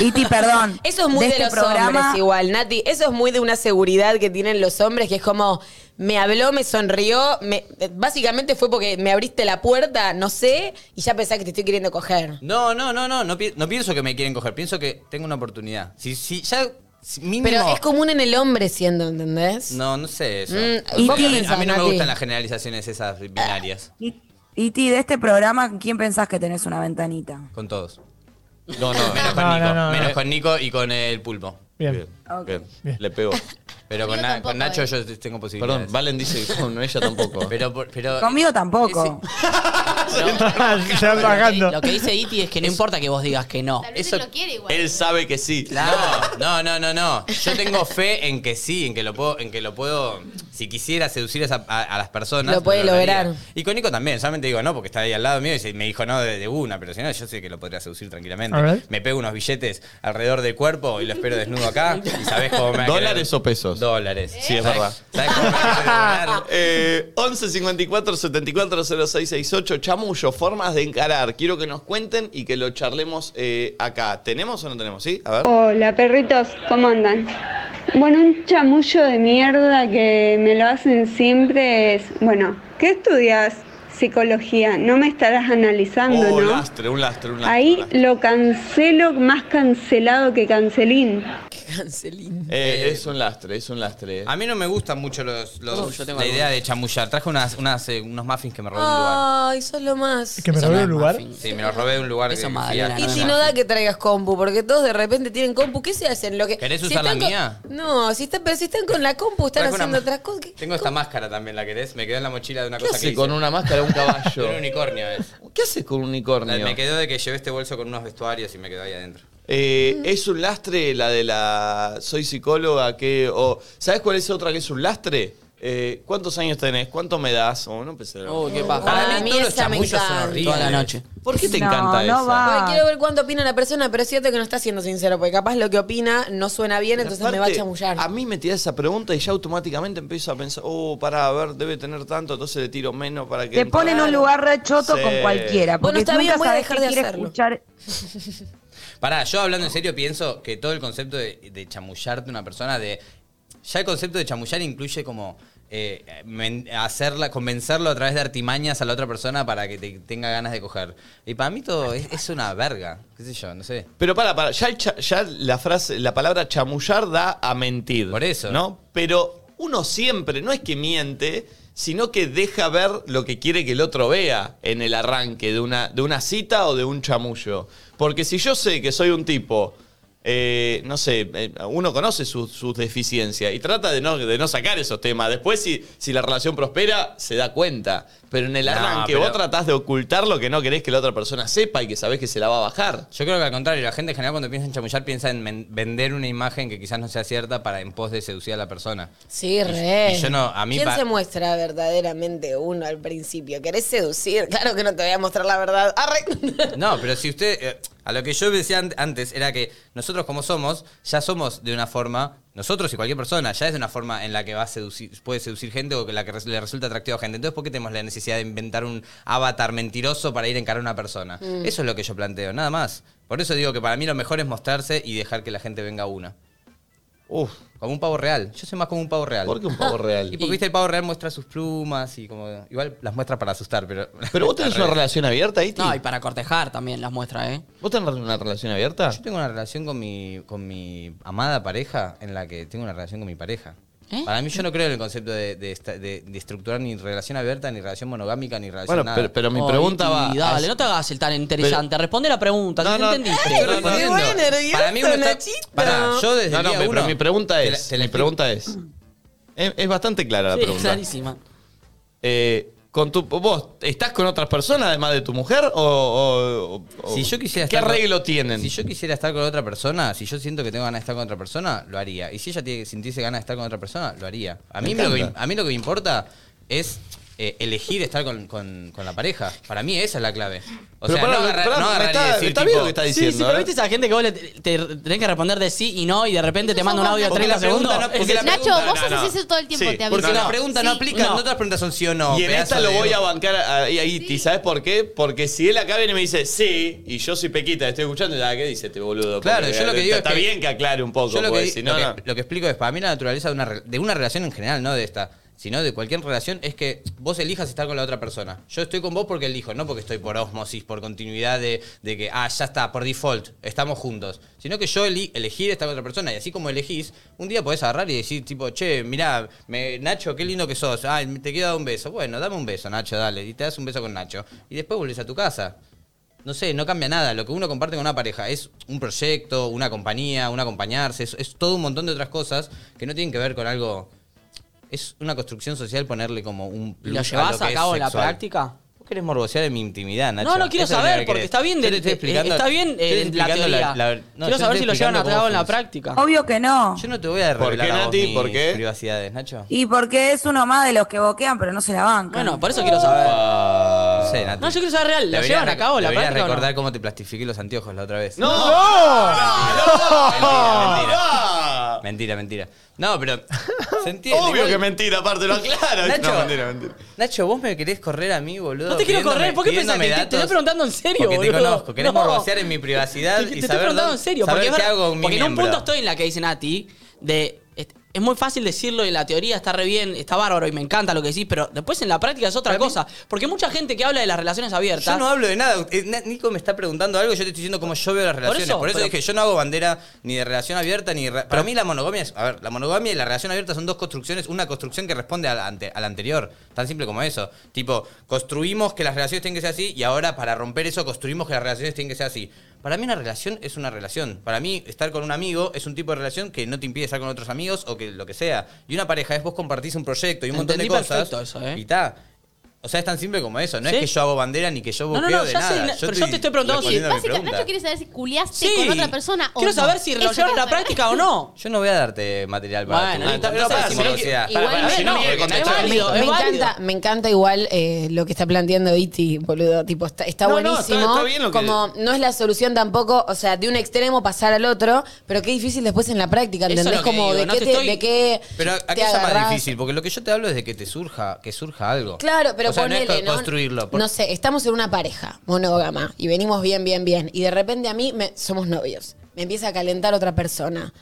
F: Iti, perdón.
B: Eso es muy de,
F: este
B: los
F: programa,
B: hombres igual, Nati. Eso es muy de una seguridad que tienen los hombres, que es como, me habló, me sonrió, me- básicamente fue porque me abriste la puerta, no sé, y ya pensás que te estoy queriendo coger.
G: No, no, no, no, no, pi- no pienso que me quieren coger, pienso que tengo una oportunidad. Si, si ya si mínimo...
B: Pero es común en el hombre siendo, ¿entendés?
G: No, no sé eso.
B: Mm,
F: ¿y
B: ¿vos
F: qué
B: qué
G: a mí,
B: pensás,
G: a mí no me
B: Nati?
G: gustan las generalizaciones esas binarias.
F: I- Iti, de este programa, ¿quién pensás que tenés una ventanita?
G: Con todos.
A: No, no.
G: Menos (laughs) con
D: No,
G: Nico.
D: no, no,
G: menos
D: no.
G: con Nico y con el pulpo.
D: Bien.
A: Bien,
F: Ok.
A: bien,
D: Bien.
A: Le pegó. (laughs)
G: Pero con,
E: Conmigo
G: Na-
E: tampoco,
G: con Nacho
E: eh.
G: yo tengo posibilidades.
A: Perdón, Valen dice que con ella tampoco.
G: Pero, por- pero
F: Conmigo tampoco.
D: Bajando.
H: Lo que dice Iti es que no importa que vos digas que no.
E: Tal vez
G: Eso-
E: él lo quiere igual.
A: Él sabe que sí.
G: No, no, no, no, no. Yo tengo fe en que sí, en que lo puedo, en que lo puedo, si quisiera seducir a, esa- a- a las personas.
B: Lo puede
G: lograría.
B: lograr.
G: Y con Nico también, solamente digo no, porque está ahí al lado mío y se- me dijo no de, de una, pero si no, yo sé que lo podría seducir tranquilamente.
D: A ver.
G: Me pego unos billetes alrededor del cuerpo y lo espero desnudo acá. Y sabes cómo me va a querer-
A: ¿Dólares o pesos?
G: Dólares.
A: Sí, es
G: ¿Sabés-
A: verdad. (laughs) (laughs) Eh, 11 54 74 0668 Chamullo, formas de encarar. Quiero que nos cuenten y que lo charlemos eh, acá. ¿Tenemos o no tenemos? ¿Sí? A ver.
I: Hola perritos, ¿cómo andan? Bueno, un chamullo de mierda que me lo hacen siempre es, bueno, ¿qué estudias? Psicología, no me estarás analizando,
A: Oh,
I: ¿no?
A: lastre, un lastre, un lastre.
I: Ahí
A: un lastre.
I: lo cancelo más cancelado que cancelín.
B: Cancelín.
A: Eh, es un lastre, es un lastre.
G: A mí no me gustan mucho los, los-
H: Oh, yo tengo
G: la
H: algunos.
G: idea de chamullar. Traje unas, unas, eh, unos muffins que me robé de un lugar.
B: Ay, sos lo más.
D: Que me robé
H: no
D: un lugar.
G: Sí, me los robé de un lugar
H: Eso,
G: que fui
H: Magdalena,
G: a-
B: Y
H: no
B: si no
H: más.
B: da que traigas compu, porque todos de repente tienen compu, ¿qué se hacen? Lo que,
G: ¿Querés
B: si
G: usar la
B: con-
G: mía?
B: No, si están, pero si están con la compu, están
G: Traje una
B: haciendo
G: ma-
B: otras cosas. ¿Qué-
G: Tengo esta máscara también, ¿la querés? Me quedó en la mochila de una
A: ¿Qué
G: cosa que
A: hace
G: hice.
A: con una máscara un
G: De
A: caballo?
G: un unicornio es.
A: ¿Qué hace con un unicornio?
G: Me quedó de que llevé este bolso con unos vestuarios y me quedó ahí adentro.
A: Eh, es un lastre la de la soy psicóloga que o ¿sabes cuál es otra que es un lastre? Eh, ¿Cuántos años tenés? ¿Cuánto me das? Oh, no empecé.
H: Oh, qué paja.
B: Para mí
G: todos los
B: esa me
G: chamullos son
B: encanta.
G: horribles.
H: Toda la noche.
A: ¿Por qué te
F: No,
A: encanta
F: no
A: esa?
F: va.
B: Porque quiero ver cuánto opina la persona, pero es cierto que no está siendo sincero, porque capaz lo que opina no suena bien, entonces me va a
A: Aparte,
B: chamullar.
A: A mí me tira esa pregunta y ya automáticamente empiezo a pensar, oh, pará, a ver, debe tener tanto, entonces le tiro menos para que.
F: Te ponen un lugar re choto
A: Sí.
F: con cualquiera.
B: Bueno,
F: Porque
B: está
F: nunca
B: bien, voy a
F: sabés
B: dejar
F: qué
B: de
F: quiere
B: hacerlo.
F: escuchar. (laughs)
G: Pará, yo hablando en serio pienso que todo el concepto de, de chamullarte a una persona, de. Ya el concepto de chamullar incluye como. eh, men- hacerla, convencerlo a través de artimañas a la otra persona para que te tenga ganas de coger. Y para mí todo es, es una verga. ¿Qué sé yo? No sé.
A: Pero para, para, ya, el cha- ya la frase, la palabra chamullar da a mentir.
G: Por eso.
A: ¿No? Pero uno siempre, no es que miente, sino que deja ver lo que quiere que el otro vea en el arranque de una, de una cita o de un chamullo. Porque si yo sé que soy un tipo. eh, no sé, eh, uno conoce sus sus deficiencias y trata de no, de no sacar esos temas. Después, si, si la relación prospera, se da cuenta. Pero en el
G: No,
A: arranque
G: pero-
A: vos tratás de ocultar lo que no querés que la otra persona sepa y que sabés que se la va a bajar.
G: Yo creo que al contrario, la gente en general cuando piensa en chamullar piensa en men- vender una imagen que quizás no sea cierta para en pos de seducir a la persona.
B: Sí, re.
G: y yo no, a mí
B: ¿Quién
G: pa-
B: se muestra verdaderamente uno al principio? ¿Querés seducir? (laughs) Claro que no te voy a mostrar la verdad. Arre. (laughs)
G: No, pero si usted. eh, a lo que yo decía an- antes era que nosotros, como somos, ya somos de una forma nosotros y cualquier persona, ya es una forma en la que va a seducir, puede seducir gente o que la que le resulta atractivo a gente. Entonces, ¿por qué tenemos la necesidad de inventar un avatar mentiroso para ir a encarar a una persona?
B: Mm.
G: Eso es lo que yo planteo, nada más. Por eso digo que para mí lo mejor es mostrarse y dejar que la gente venga a una.
A: Uf,
G: Como un pavo real. Yo soy más como un pavo real.
A: ¿por qué un pavo real? (laughs)
G: Y porque viste, el pavo real muestra sus plumas y como. Igual las muestra para asustar, pero. (laughs)
A: Pero vos tenés una relación abierta, Iti.
H: No, y para cortejar también las muestra, ¿eh?
A: ¿Vos tenés una relación abierta?
G: Yo tengo una relación con mi, con mi amada pareja en la que tengo una relación con mi pareja.
H: ¿Eh?
G: Para mí yo no creo en el concepto de, de esta- de- de estructurar ni relación abierta, ni relación monogámica, ni relación
A: Bueno,
G: nada.
A: pero, pero mi
H: Oh,
A: pregunta va.
H: Dale, no te hagas el tan interesante. Responde la pregunta.
A: No,
H: ¿sí
A: no,
H: entendiste?
A: estoy
G: respondiendo.
B: Qué buen nervioso,
G: para mí uno está, para, yo desde
A: No, no,
G: día
A: pero
G: uno-
A: mi pregunta
G: te la-
A: es.
G: te la
A: mi pregunta es. Es, es bastante clara la pregunta.
H: clarísima.
A: Eh, con tu, ¿Vos estás con otras personas además de tu mujer? ¿O, o- o-
G: Si yo quisiera
A: ¿Qué
G: estar con-
A: arreglo tienen?
G: Si yo quisiera estar con otra persona, si yo siento que tengo ganas de estar con otra persona, lo haría. Y si ella tiene, sintiese ganas de estar con otra persona, lo haría. A mí,
A: Me
G: lo que,
A: encanta.
G: a mí lo que me importa es eh, elegir estar con, con- con la pareja. Para mí esa es la clave. O
A: Pero
G: sea,
A: pará,
G: no agarrar,
A: pará,
G: no agarrar y
A: está-
G: decir,
A: está bien
G: tipo,
A: lo que está
H: Sí,
A: diciendo.
H: sí, pero
A: ¿eh?
H: viste esa gente que vos le, te, tenés que responder de sí y no y de repente te manda un audio de
G: Porque
H: 30
G: la pregunta
H: segundos.
G: no- porque la
E: Nacho,
G: pregunta-
E: vos
G: no, no.
E: haces eso todo el tiempo,
A: Sí,
E: te aviso.
G: Porque la pregunta no
E: Sí.
G: aplica,
H: No.
G: no. otras preguntas son sí o no.
A: Y en esta lo
G: de-
A: voy a bancar ahí, ahí, Iti. ¿Sabes por qué? Porque si él acá viene y me dice sí, y yo soy Pequita, estoy escuchando, ya, ¿qué dice este boludo?
G: Claro, yo lo que digo
A: Está bien que aclare un poco,
G: Yo lo que, explico es, para mí la naturaleza de una, re- de una relación en general, no de esta, sino de cualquier relación, es que vos elijas estar con la otra persona. Yo estoy con vos porque elijo, no porque estoy por osmosis, por continuidad de, de que, ah, ya está, por default, estamos juntos. Sino que yo eli- elegir estar con otra persona. Y así como elegís, un día podés agarrar y decir, tipo, che, mirá, Nacho, qué lindo que sos. Ah, te quiero dar un beso. Bueno, dame un beso, Nacho, dale. Y te das un beso con Nacho. Y después volvés a tu casa. No sé, no cambia nada. Lo que uno comparte con una pareja es un proyecto, una compañía, un acompañarse, es todo un montón de otras cosas que no tienen que ver con algo. Es una construcción social ponerle como un
H: ¿Y lo
G: plus
H: llevas
G: lo
H: a cabo en la práctica?
G: Vos querés morbosear en mi intimidad, Nacho.
H: No, no quiero
G: Eso
H: saber,
G: que
H: porque está bien, de-
G: te estoy
H: eh,
G: explicando-
H: está bien
G: estoy
H: eh, la
G: explicando
H: teoría.
G: la- no,
H: quiero saber
G: te
H: si lo
G: estoy
H: llevan a cabo en la práctica.
F: Obvio que no.
G: Yo no te voy a
A: ¿Por qué,
G: revelar a vos
A: Nati? ¿Por qué?
G: privacidades, Nacho.
F: Y porque es uno más de los que boquean, pero no se la bancan.
H: Bueno, por eso quiero saber.
G: No sé, Nati.
H: No, yo quiero saber real. ¿Lo llevan a cabo en la práctica o no?
G: recordar cómo te plastifiqué los anteojos la otra vez.
A: ¡No!
G: Mentira, mentira.
A: ¡Ah!
G: Mentira, mentira. No, pero. (laughs) ¿Se entiende?
A: Obvio
G: Igual-
A: que mentira, aparte lo aclaro.
G: Nacho,
A: no, mentira, mentira.
G: Nacho, vos me querés correr a mí, boludo.
H: No te quiero correr, ¿por qué pensás que te- te estoy preguntando en serio,
G: Porque te
H: boludo?
G: conozco, querés
H: No.
G: morbosear en mi privacidad
H: Te,
G: y
H: te estoy
G: saber
H: preguntando
G: dónde-
H: en serio.
G: saber
H: Porque, es
G: qué
H: verdad-
G: hago con mi
H: porque en un
G: miembro.
H: punto estoy en la que dice Nati de. Es muy fácil decirlo y la teoría está re bien, está bárbaro y me encanta lo que decís, pero después en la práctica es otra
G: Para
H: cosa. Porque mucha gente que habla de las relaciones abiertas.
G: Yo no hablo de nada. Eh, Nico me está preguntando algo, yo te estoy diciendo cómo yo veo las relaciones. Por eso,
H: eso, pero-
G: dije, yo no hago bandera ni de relación abierta ni de re- Para mí la monogamia es. A ver, la monogamia y la relación abierta son dos construcciones. Una construcción que responde a la, ante- a la anterior. Tan simple como eso. Tipo, construimos que las relaciones tienen que ser así y ahora para romper eso construimos que las relaciones tienen que ser así. Para mí una relación es una relación. Para mí estar con un amigo es un tipo de relación que no te impide estar con otros amigos o que lo que sea. Y una pareja es vos compartís un proyecto y un montón
H: Entendí
G: de cosas.
H: perfecto eso, ¿eh?
G: Y ta. O sea, es tan simple como eso. No
H: ¿Sí?
G: es que yo hago bandera ni que yo
H: No,
G: boqueo
H: no, no,
G: de
H: ya sé,
G: nada.
H: na- pero yo te estoy preguntando si-
E: Básicamente,
G: pregunta.
E: Nacho quiere saber si culiaste
H: Sí.
E: con otra persona o
H: Quiero
E: no.
H: saber si lo llevan a la
E: quiero
H: práctica o no.
G: Yo no voy a darte material para
H: Bueno,
G: tu-
H: no,
G: para
B: Me, encanta, me encanta igual eh, lo que está planteando Iti, boludo. Tipo, está, está
A: No, no,
B: buenísimo.
A: está- está bien lo que-
B: Como no es la solución tampoco, o sea, de un extremo pasar al otro, pero qué difícil después en la práctica, ¿entendés? Como de, qué
G: Pero aquí es más difícil, porque lo que yo te hablo es de que te surja, que surja algo.
B: Claro, pero
G: o sea,
B: ponele,
G: no es co-
B: ¿no?
G: construirlo. por-
B: No sé, estamos en una pareja monógama y venimos bien, bien, bien. Y de repente a mí me- somos novios. Me empieza a calentar otra persona.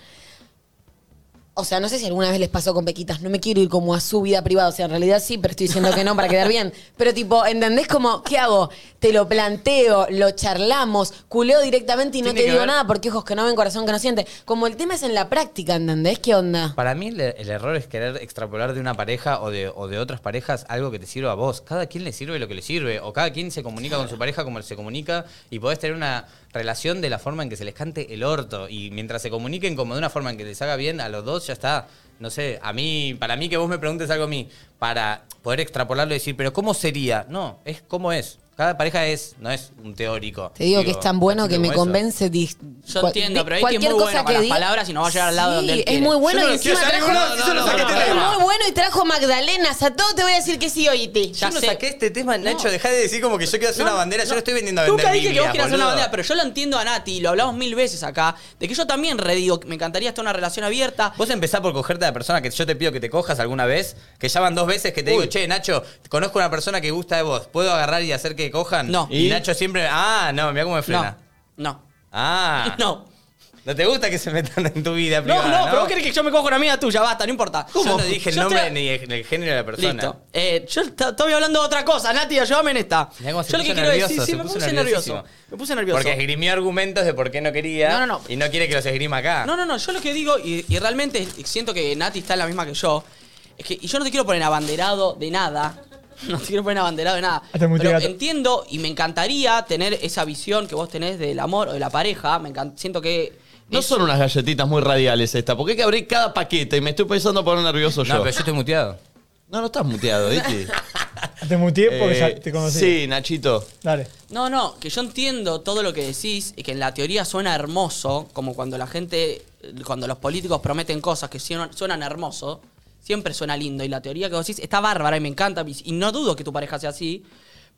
B: O sea, no sé si alguna vez les pasó con Pequitas. No me quiero ir como a su vida privada. O sea, en realidad sí, pero estoy diciendo que no para quedar bien. Pero tipo, ¿entendés como qué hago? Te lo planteo, lo charlamos, culeo directamente y no
G: Tiene
B: te
G: que
B: digo
G: ver-
B: nada porque ojos que no ven, corazón que no siente. Como el tema es en la práctica, ¿entendés? ¿Qué onda?
G: Para mí el, el error es querer extrapolar de una pareja o de, o de otras parejas algo que te sirva a vos. Cada quien le sirve lo que le sirve. O cada quien se comunica con su pareja como se comunica y podés tener una relación de la forma en que se les cante el orto. Y mientras se comuniquen como de una forma en que les haga bien a los dos, ya está. No sé, a mí, para mí que vos me preguntes algo a mí, para poder extrapolarlo y decir, pero ¿cómo sería? No, es como es. Cada pareja es, no es un teórico.
B: Te digo, que es tan bueno que me
G: eso.
B: convence dis-
H: Yo
B: Cual-
H: entiendo, pero
B: di-
H: Iti es muy bueno con las
B: diga-
H: palabras y nos va a llevar al lado
B: Sí,
H: donde él
B: es
H: quiere.
B: muy bueno
A: Yo no
B: y
A: lo quiero
B: encima
A: sacar
B: trajo...
A: ninguno, yo no saqué
B: no,
A: este
B: es muy bueno y trajo Magdalenas. A todo te voy a decir que sí hoy, Iti.
H: Ya
G: Yo no
H: sé.
G: saqué este tema, Nacho, dejá de decir como que yo quiero hacer una bandera, yo no estoy vendiendo a
H: Nunca
G: vender
H: dije que vos
G: Biblias,
H: quieras hacer una
G: boludo.
H: bandera, pero yo lo entiendo a Nati, lo hablamos mil veces acá, de que yo también redigo, me encantaría estar en una relación abierta.
G: Vos empezás por cogerte a la persona que yo te pido que te cojas alguna vez, que ya van dos veces que te digo, che, Nacho, conozco una persona que gusta de vos, ¿puedo agarrar y hacer que cojan?
H: No.
G: Y,
A: ¿Y?
G: Nacho siempre, ah, no, mira cómo me frena.
H: No, no,
G: Ah. (laughs)
H: no.
G: ¿No te gusta que se metan en tu vida
H: No,
G: privada,
H: no, pero vos querés que yo me cojo una amiga tuya, basta, no importa.
G: Yo no dije el
H: Yo
G: nombre
H: te-
G: ni el, el género de la persona.
H: Listo. Eh, yo est- estoy hablando de otra cosa, Nati, ayúdame en esta.
G: Mirá cómo se
H: yo lo que quiero
G: nervioso,
H: decir, sí,
G: se
H: me
G: puso
H: puse
G: nerviosísimo.
H: nervioso. Me puse nervioso.
G: Porque esgrimió argumentos de por qué no quería
H: No, no, no.
G: y no quiere que los esgrima acá.
H: No, no, no, yo lo que digo, y, y realmente siento que Nati está en la misma que yo, es que y yo no te quiero poner abanderado de nada. (laughs) No quiero poner abanderado de nada.
D: Hasta muy
H: Pero entiendo y me encantaría tener esa visión que vos tenés del amor o de la pareja. Me encan- siento que.
A: No
H: es-
A: son unas galletitas muy radiales esta, porque hay que abrir cada paquete y me estoy pensando poner nervioso yo.
G: No, pero yo estoy muteado.
A: No, no estás muteado, Iti. (laughs)
D: Te muteé porque
A: Eh,
D: ya te conocí.
A: Sí, Nachito.
D: Dale.
H: No, no, que yo entiendo todo lo que decís y que en la teoría suena hermoso, como cuando la gente, cuando los políticos prometen cosas que suenan, suenan hermoso, siempre suena lindo y la teoría que vos decís está bárbara y me encanta y no dudo que tu pareja sea así,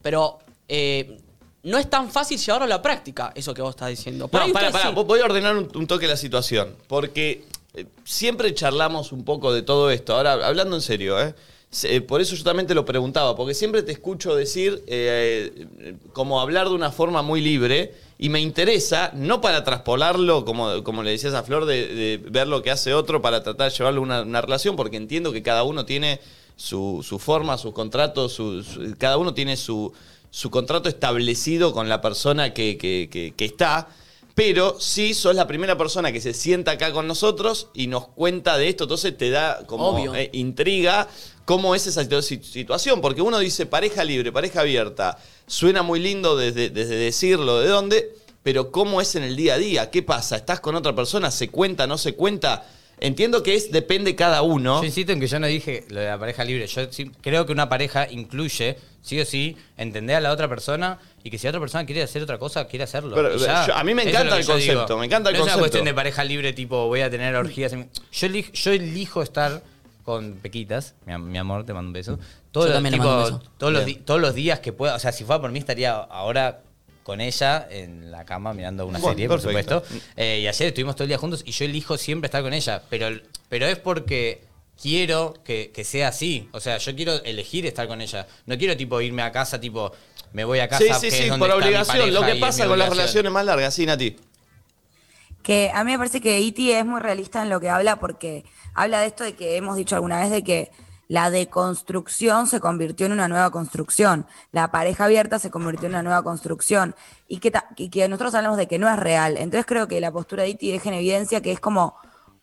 H: pero eh, no es tan fácil llevarlo a la práctica, eso que vos estás diciendo. Por ahí
A: No, para,
H: ustedes
A: para,
H: sí.
A: voy a ordenar un, un toque la situación. Porque eh, siempre charlamos un poco de todo esto. Ahora, hablando en serio, ¿eh? Eh, Por eso yo también te lo preguntaba, porque siempre te escucho decir, eh, eh, como hablar de una forma muy libre, y me interesa, no para traspolarlo, como, como le decías a Flor, de, de ver lo que hace otro para tratar de llevarlo a una, una relación, porque entiendo que cada uno tiene su, su forma, sus contratos, su- su- cada uno tiene su, su contrato establecido con la persona que, que- que- que está. Pero sí sos la primera persona que se sienta acá con nosotros y nos cuenta de esto, entonces te da como eh, intriga cómo es esa situ- si- situación, porque uno dice pareja libre, pareja abierta, suena muy lindo desde, desde decirlo, de dónde, pero cómo es en el día a día, qué pasa, estás con otra persona, se cuenta, no se cuenta, entiendo que es depende cada uno.
G: Yo insisto en que yo no dije lo de la pareja libre. Yo sí- creo que una pareja incluye, sí o sí, entender a la otra persona y que si la otra persona quiere hacer otra cosa, quiere hacerlo.
A: Pero,
G: Y ya.
A: yo- a mí me
G: Eso
A: encanta
G: es lo que
A: el
G: yo
A: concepto,
G: digo.
A: me encanta el
G: no Es
A: concepto.
G: una cuestión de pareja libre, tipo, voy a tener orgías. en mi- Yo, elijo, yo elijo estar con Pequitas, mi, am- mi amor, te mando un beso. Todos,
H: Yo
G: los,
H: también le
G: tipo,
H: mando un beso.
G: Todos, los, di- todos los días que pueda. O sea, si fuera por mí, estaría ahora con ella en la cama mirando una
A: Bueno,
G: serie, por supuesto. Eh, y ayer estuvimos todo el día juntos y yo elijo siempre estar con ella. Pero, pero es porque quiero que, que sea así. O sea, yo quiero elegir estar con ella. No quiero tipo irme a casa, tipo, me voy a casa.
A: Sí, sí,
G: que
A: sí,
G: donde
A: por
G: está mi
A: obligación, lo
G: pareja
A: que
G: y es
A: pasa
G: mi
A: con las
G: obligación.
A: relaciones más largas, sí, Nati.
F: Que a mí me parece que Iti es muy realista en lo que habla porque habla de esto de que hemos dicho alguna vez de que la deconstrucción se convirtió en una nueva construcción, la pareja abierta se convirtió en una nueva construcción y que, y que nosotros hablamos de que no es real. Entonces creo que la postura de Iti deja en evidencia que es como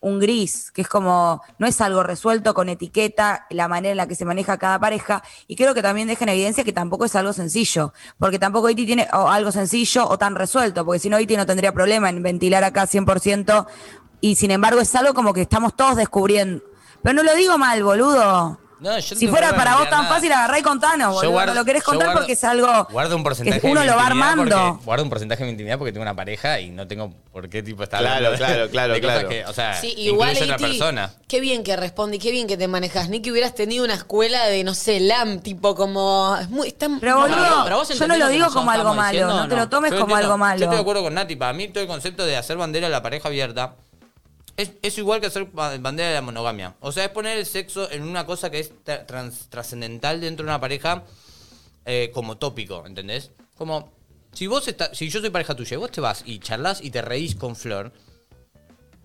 F: un gris, que es como, no es algo resuelto con etiqueta, la manera en la que se maneja cada pareja, y creo que también deja en evidencia que tampoco es algo sencillo, porque tampoco Iti tiene algo sencillo o tan resuelto, porque si no Iti no tendría problema en ventilar acá 100%, y sin embargo es algo como que estamos todos descubriendo. Pero no lo digo mal, boludo.
G: No, yo no
F: si fuera para vos tan
G: nada.
F: fácil, agarrá y contanos,
G: Yo
F: boludo.
G: guardo-
F: no lo querés contar
G: guardo-
F: porque es algo
G: Guardo un porcentaje
F: que uno
G: de mi
F: lo va armando.
G: porque- Guardo un porcentaje de mi intimidad porque tengo una pareja y no tengo por qué tipo estar
A: Claro,
G: hablando
A: claro, claro,
G: de cosas
A: claro.
G: que, o sea,
B: Sí, igual,
G: otra persona.
B: qué bien que responde y qué bien que te manejas. Ni que hubieras tenido una escuela de, no sé, LAM, tipo como... Es muy, está
F: Pero boludo,
H: pero vos
F: yo no lo digo como algo malo,
H: diciendo,
F: no te
H: ¿o
F: lo tomes como algo malo.
G: Yo estoy de acuerdo con Nati. Para mí todo el concepto de hacer bandera de la pareja abierta es, igual que hacer ba- bandera de la monogamia. O sea, es poner el sexo en una cosa que es trascendental dentro de una pareja eh, como tópico, ¿entendés? Como, si vos estás, si yo soy pareja tuya y vos te vas y charlas y te reís con Flor,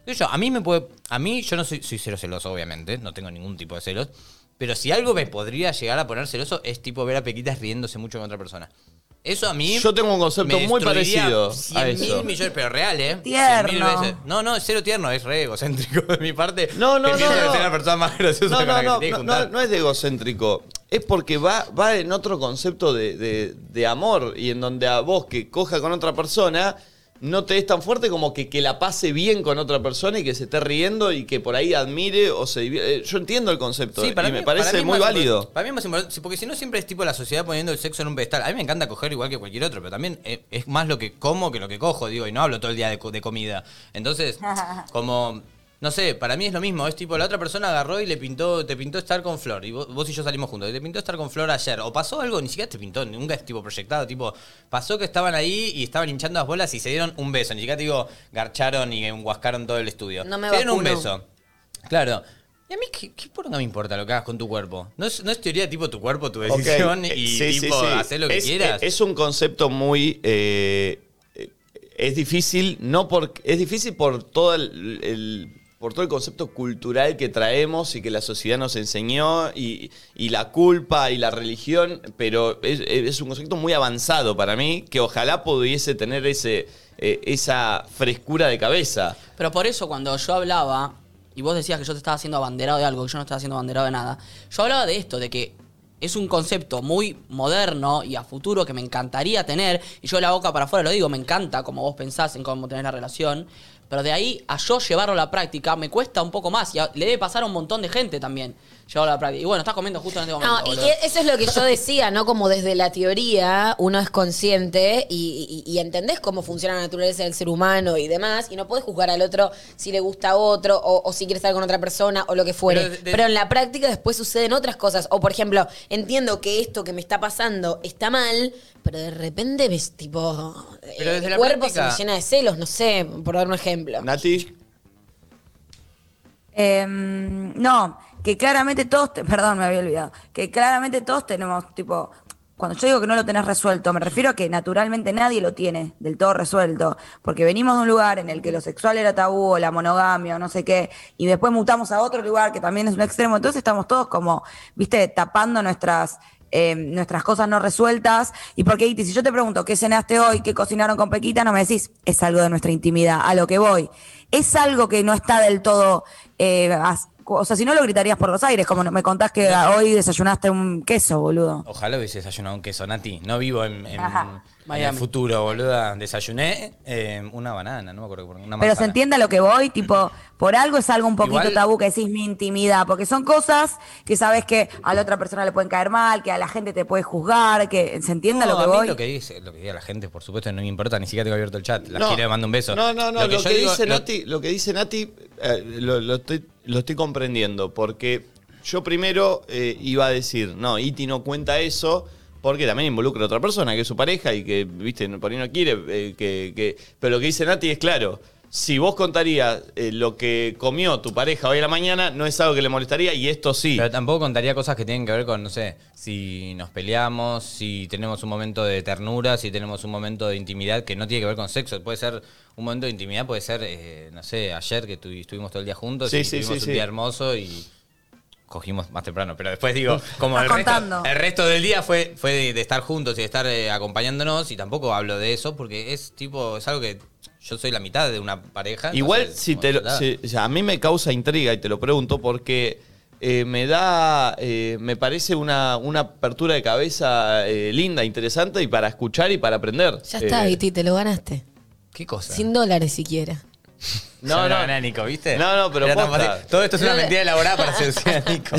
G: yo, a mí me puede, a mí yo no soy, soy cero celoso, obviamente, no tengo ningún tipo de celos, pero si algo me podría llegar a poner celoso es tipo ver a Pequitas riéndose mucho con otra persona. Eso a mí.
A: Yo tengo un concepto
G: me
A: muy
G: destruiría
A: parecido a
G: 100
A: eso.
G: mil millones, pero real, ¿eh?
F: Tierno.
G: 100 mil veces. No, no, es cero tierno, es re egocéntrico de mi parte.
A: No, no, no, no.
G: soy la persona más graciosa
A: No,
G: con la
A: no,
G: que
A: no,
G: se tiene que
A: no,
G: juntar.
A: no, no es de egocéntrico. Es porque va, va en otro concepto de, de- de amor y en donde a vos que coja con otra persona no te es tan fuerte como que, que la pase bien con otra persona y que se esté riendo y que por ahí admire o se eh, Yo entiendo el concepto y me
G: mí-
A: parece
G: para mí es
A: muy
G: más
A: válido.
G: impor- Para mí es más importante, sí, porque si no siempre es tipo la sociedad poniendo el sexo en un pedestal. A mí me encanta coger igual que cualquier otro, pero también eh, es más lo que como que lo que cojo, digo, y no hablo todo el día de, co- de comida. Entonces, (laughs) como, no sé, para mí es lo mismo, es tipo, la otra persona agarró y le pintó, te pintó estar con Flor, y vos, vos y yo salimos juntos, y te pintó estar con Flor ayer, o pasó algo, ni siquiera te pintó, nunca es tipo proyectado, tipo, pasó que estaban ahí y estaban hinchando las bolas y se dieron un beso, ni siquiera te digo, garcharon y enguascaron todo el estudio.
B: No me
G: se dieron un beso. Claro. ¿Y a mí qué, qué poronga me importa lo que hagas con tu cuerpo? No es, no es teoría tipo tu cuerpo, tu decisión y
A: eh, sí, sí,
G: tipo
A: sí.
G: hacer lo que
A: es,
G: quieras.
A: Es un concepto muy. eh, eh, es difícil, no por, es difícil por todo el, el- por todo el concepto cultural que traemos y que la sociedad nos enseñó y, y la culpa y la religión, pero es, es un concepto muy avanzado para mí que ojalá pudiese tener ese, eh, esa frescura de cabeza.
H: Pero por eso cuando yo hablaba, y vos decías que yo te estaba haciendo abanderado de algo, que yo no estaba haciendo abanderado de nada, yo hablaba de esto, de que es un concepto muy moderno y a futuro que me encantaría tener, y yo la boca para afuera lo digo, me encanta como vos pensás en cómo tenés la relación, pero de ahí a yo llevarlo a la práctica me cuesta un poco más, y a- le debe pasar a un montón de gente también llevarlo a la práctica. Y bueno, estás comiendo justo en este momento.
B: No, y
H: boludo.
B: eso es lo que yo decía, ¿no? Como desde la teoría uno es consciente y, y- y entendés cómo funciona la naturaleza del ser humano y demás, y no podés juzgar al otro si le gusta a otro o, o si quiere estar con otra persona o lo que fuere.
G: Pero de-
B: en la práctica después suceden otras cosas. O por ejemplo, entiendo que esto que me está pasando está mal, pero de repente ves tipo.
G: Pero desde
B: el
G: la
B: cuerpo
G: práctica-
B: se me llena de celos, no sé, por dar un ejemplo.
A: Nati.
F: Em, no, que claramente todos, te- (laughs) perdón, me había olvidado, que claramente todos tenemos, tipo, cuando yo digo que no lo tenés resuelto, me refiero a que naturalmente nadie lo tiene del todo resuelto, porque venimos de un lugar en el que lo sexual era tabú, o la monogamia, o no sé qué, y después mutamos a otro lugar que también es un extremo, entonces estamos todos como, viste, tapando nuestras... em, nuestras cosas no resueltas. Y porque, Iti, si yo te pregunto qué cenaste hoy, qué cocinaron con Pequita, no me decís, es algo de nuestra intimidad, a lo que voy. Es algo que no está del todo eh, o sea, si no lo gritarías por los aires, como me contás que hoy desayunaste un queso, boludo.
G: Ojalá hubiese desayunado un queso, Nati. No vivo en, en-
F: Ajá.
G: en el
H: Miami.
G: futuro, boluda. Desayuné eh, una banana, no me acuerdo. por- Una
F: Pero se entiende a lo que voy, tipo, por algo es algo un poquito
G: Igual-
F: tabú que decís mi intimidad, porque son cosas que sabes que a la otra persona le pueden caer mal, que a la gente te puede juzgar, que se entiende a
G: No,
F: lo que
G: a mí
F: voy.
G: lo que dice, lo que diga la gente, por supuesto, no me importa, ni siquiera tengo abierto el chat. La
A: No.
G: quiero mando un beso.
A: No, no, no. Lo que,
G: digo-
A: dice
G: lo-
A: Nati, lo que dice Nati, eh, lo, lo estoy, lo estoy comprendiendo. Porque yo primero eh, iba a decir, no, Iti no cuenta eso. Porque también involucra a otra persona, que es su pareja y que, viste, por ahí no quiere. eh, que, que- Pero lo que dice Nati es claro. Si vos contarías eh, lo que comió tu pareja hoy a la mañana, no es algo que le molestaría y esto sí.
G: Pero tampoco contaría cosas que tienen que ver con, no sé, si nos peleamos, si tenemos un momento de ternura, si tenemos un momento de intimidad que no tiene que ver con sexo. Puede ser un momento de intimidad, puede ser, eh, no sé, ayer que tu- estuvimos todo el día juntos
A: Sí,
G: y
A: sí,
G: tuvimos
A: sí,
G: un
A: sí.
G: día hermoso y cogimos más temprano. Pero después digo, como el resto, el resto del día fue, fue de, de estar juntos y de estar eh, acompañándonos y tampoco hablo de eso porque es tipo, es algo que yo soy la mitad de una pareja.
A: Igual,
G: entonces,
A: si te lo- si- a mí me causa intriga y te lo pregunto porque eh, me da, eh, me parece una, una apertura de cabeza eh, linda, interesante y para escuchar y para aprender.
B: Ya está,
A: Eh,
B: Viti, te lo ganaste.
G: ¿Qué cosa?
B: Sin dólares siquiera. (laughs)
A: No, no.
G: no, Nico, ¿viste?
A: No, no, pero
G: Era tan
A: posta.
G: fácil. Todo esto es una mentira elaborada para seducir a Nico.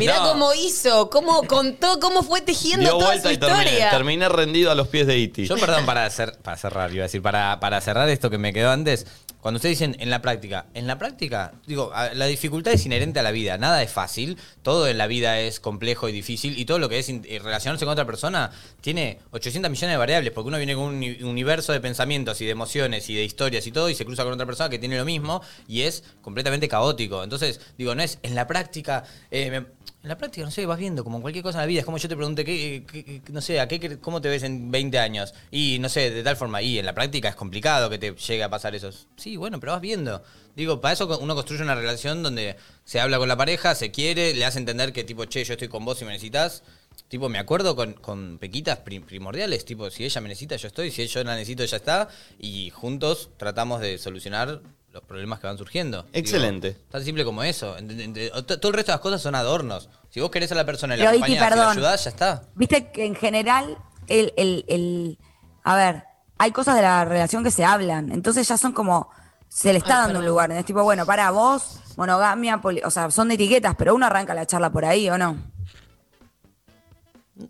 B: Mirá
G: No.
B: cómo hizo, cómo contó, cómo fue tejiendo
A: Dio
B: toda su
A: vuelta y terminé,
B: historia.
A: terminé rendido a los pies de Iti.
G: Yo, perdón, para, hacer, para cerrar, iba a decir, para, para cerrar esto que me quedó antes, cuando ustedes dicen en la práctica, en la práctica, digo, la dificultad es inherente a la vida, nada es fácil, todo en la vida es complejo y difícil, y todo lo que es eh, relacionarse con otra persona tiene 800 millones de variables, porque uno viene con un uni- universo de pensamientos y de emociones y de historias y todo, y se cruza con otra persona que tiene lo mismo, y es completamente caótico. Entonces, digo, no es en la práctica, eh, en la práctica, no sé, vas viendo como cualquier cosa en la vida. Es como yo te pregunté, ¿qué, qué- qué- no sé, ¿a qué, ¿cómo te ves en 20 años? Y no sé, de tal forma, y en la práctica es complicado que te llegue a pasar eso. Sí, bueno, pero vas viendo. Digo, para eso uno construye una relación donde se habla con la pareja, se quiere, le hace entender que tipo, che, yo estoy con vos y me necesitas. Tipo, me acuerdo con, con pequitas pri- primordiales, tipo, si ella me necesita, yo estoy, si yo la necesito, ya está. Y juntos tratamos de solucionar los problemas que van surgiendo. Digo,
A: Excelente.
G: Tan simple como eso. Todo el resto de las cosas son adornos. Si vos querés a la persona y la
F: Pero,
G: y la ayudás, ya está.
F: Viste que en general, el, el, el- a ver, hay cosas de la relación que se hablan. Entonces ya son como, se le está dando un lugar. Es tipo, bueno, para vos, monogamia, poli- o sea, son de etiquetas, pero uno arranca la charla por ahí, ¿o no?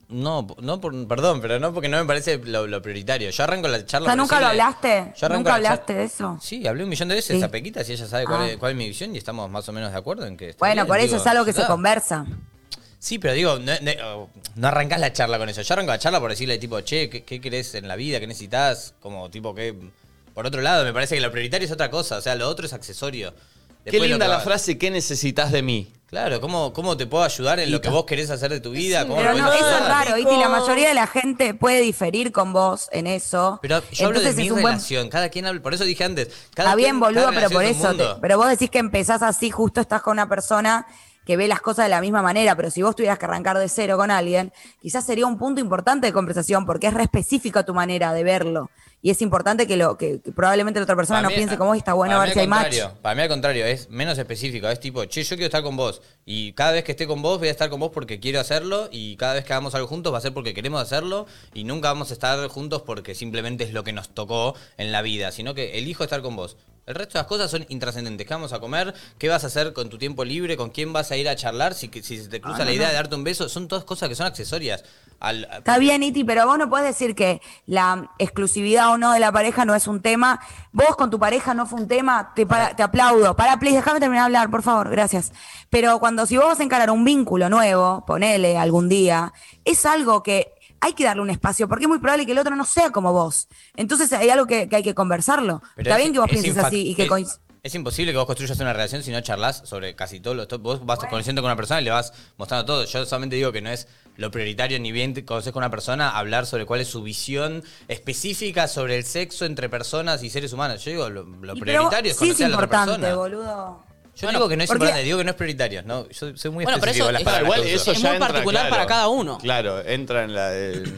G: No, no por, perdón, pero no porque no me parece lo, lo prioritario. Yo arranco la
F: O
G: charla.
F: sea,
G: por
F: ¿nunca lo hablaste?
G: Yo
F: ¿Nunca hablaste de eso?
G: Sí, hablé un millón de veces
F: Sí.
G: a Pequita si ella sabe cuál,
F: Ah.
G: es, cuál es mi visión y estamos más o menos de acuerdo en que.
F: Bueno,
G: bien,
F: por eso
G: digo,
F: es algo que se conversa.
G: Sí, pero digo, no, no, no arrancás la charla con eso. Yo arranco la charla por decirle, tipo, che, ¿qué, qué querés en la vida? ¿Qué necesitas? Como, tipo, ¿qué? Por otro lado, me parece que lo prioritario es otra cosa. O sea, lo otro es accesorio.
A: Qué linda la frase, ¿qué necesitas de mí?
G: Claro, ¿cómo, ¿cómo te puedo ayudar en lo que vos querés hacer de tu vida? ¿Cómo me
F: Pero no, eso es raro, Iti. La mayoría de la gente puede diferir con vos en eso.
G: Pero yo hablo de mi
F: buen
G: relación, cada quien habla, por eso dije antes, cada
F: Está bien,
G: quien- cada
F: boludo, pero por eso. te- pero vos decís que empezás así, justo estás con una persona que ve las cosas de la misma manera, pero si vos tuvieras que arrancar de cero con alguien, quizás sería un punto importante de conversación, porque es re específica tu manera de verlo. Y es importante que lo que, que probablemente la otra persona
G: Para
F: no
G: mí-
F: piense como vos y está bueno
G: para
F: ver si hay match.
G: Para mí al contrario, es menos específico. Es tipo, che, yo quiero estar con vos. Y cada vez que esté con vos, voy a estar con vos porque quiero hacerlo. Y cada vez que hagamos algo juntos, va a ser porque queremos hacerlo. Y nunca vamos a estar juntos porque simplemente es lo que nos tocó en la vida. Sino que elijo estar con vos. El resto de las cosas son intrascendentes. ¿Qué vamos a comer? ¿Qué vas a hacer con tu tiempo libre? ¿Con quién vas a ir a charlar? Si, si se te cruza
F: Ah,
G: la
F: no,
G: idea
F: no.
G: de darte un beso, son todas cosas que son accesorias. Al,
F: Está bien, Iti, pero vos no podés decir que la exclusividad o no de la pareja no es un tema. Vos con tu pareja no fue un tema, te, para- te aplaudo. Para, please, déjame terminar de hablar, por favor, gracias. Pero cuando si vos vas a encarar un vínculo nuevo, ponele algún día, es algo que hay que darle un espacio, porque es muy probable que el otro no sea como vos. Entonces hay algo que, que hay que conversarlo.
G: Pero
F: Está
G: es-
F: bien que vos
G: es
F: pienses así y que
G: es-
F: coinc-
G: Es imposible que vos construyas una relación si no charlas sobre casi todo. Lo, vos vas conociendo con una persona y le vas mostrando todo. Yo solamente digo que no es lo prioritario ni bien conoces con una persona hablar sobre cuál es su visión específica sobre el sexo entre personas y seres humanos. Yo digo, lo, lo
F: Y pero
G: prioritario es
F: sí es
G: conocer a la otra
F: importante,
G: persona.
F: boludo.
G: Yo digo que no es
F: porque-
G: importante, digo que no es prioritario. No, yo soy muy
H: Bueno, pero
G: específico
H: eso
G: en las
H: es-
G: palabras
A: igual
G: que
A: eso
G: uso.
H: Es
A: ya
H: muy
A: entra,
H: particular
A: claro.
H: para cada uno.
A: Claro, entra en la.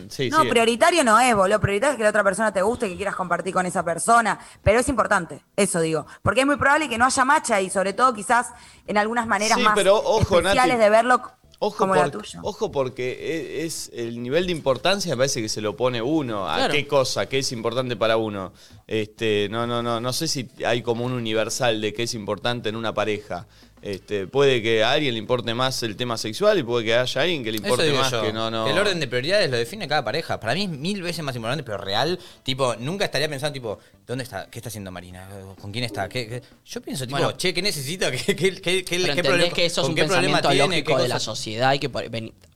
A: sí,
F: No,
A: sí.
F: prioritario no es, boludo. Prioritario es que la otra persona te guste, que quieras compartir con esa persona. Pero es importante, eso digo. Porque es muy probable que no haya macha y sobre todo quizás en algunas maneras
A: Sí,
F: más
A: pero ojo,
F: especiales
A: Nati.
F: de verlo
A: Ojo,
F: como la
A: porque,
F: tuya.
A: ojo porque e- es, el nivel de importancia me parece que se lo pone uno a
H: Claro.
A: qué cosa, qué es importante para uno. Este, no, no, no, no sé si hay como un universal de qué es importante en una pareja. Este, puede que a alguien le importe más el tema sexual y puede que haya alguien que le importe más
G: yo,
A: que no, no.
G: el orden de prioridades lo define cada pareja. Para mí es mil veces más importante, pero real. Tipo, nunca estaría pensando, tipo, ¿dónde está? ¿Qué está haciendo Marina? ¿Con quién está? ¿Qué, qué? Yo pienso, tipo,
H: Bueno.
G: che, ¿qué necesita? (laughs) ¿Qué, qué, qué, qué,
H: Pero
G: problema-
H: que eso es un
G: qué problema
H: pensamiento
G: tiene?
H: lógico
G: ¿Qué
H: de la sociedad y que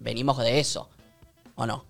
H: venimos de eso. ¿O no?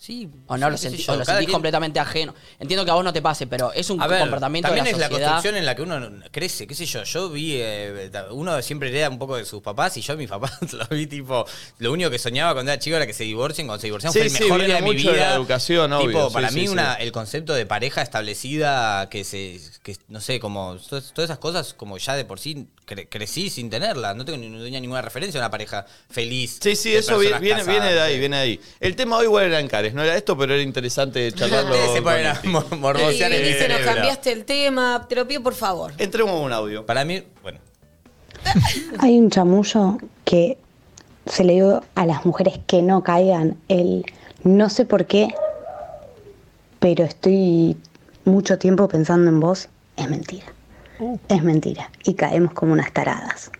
G: Sí.
H: O no
G: sí,
H: lo, sentí-
G: yo,
H: o lo
G: cada
H: sentís
G: quien-
H: completamente ajeno. Entiendo que a vos no te pase, pero es un
G: A ver,
H: comportamiento de
G: también
H: la
G: es la construcción en la que uno crece, qué sé yo. Yo vi, eh, uno siempre hereda un poco de sus papás y yo a mis papás (laughs) lo vi tipo, lo único que soñaba cuando era chico era que se divorcien, cuando se divorciaron
A: Sí,
G: fue el mejor día de mi
A: de
G: vida.
A: la educación,
G: Tipo,
A: obvio,
G: para
A: sí,
G: mí
A: sí.
G: una, el concepto de pareja establecida que se, que, no sé, como todas, esas cosas como ya de por sí cre- crecí sin tenerla. No, tengo, ni- no tenía ninguna referencia a una pareja feliz.
A: Sí, sí,
G: de
A: eso viene, viene, viene de ahí, viene de ahí. El tema hoy igual eran no era esto, pero era interesante (laughs) charlarlo.
G: Ustedes se
A: con
G: ponen a
A: Iti.
G: mor- morbosear el
B: Dice, nos
G: cerebro.
B: cambiaste el tema, te lo pido por favor.
A: Entremos a un audio.
G: Para mí, bueno, (laughs)
J: Hay un chamullo que se le dio a las mujeres que no caigan el no sé por qué, pero estoy mucho tiempo pensando en vos. Es mentira. Es mentira. Y caemos como unas taradas.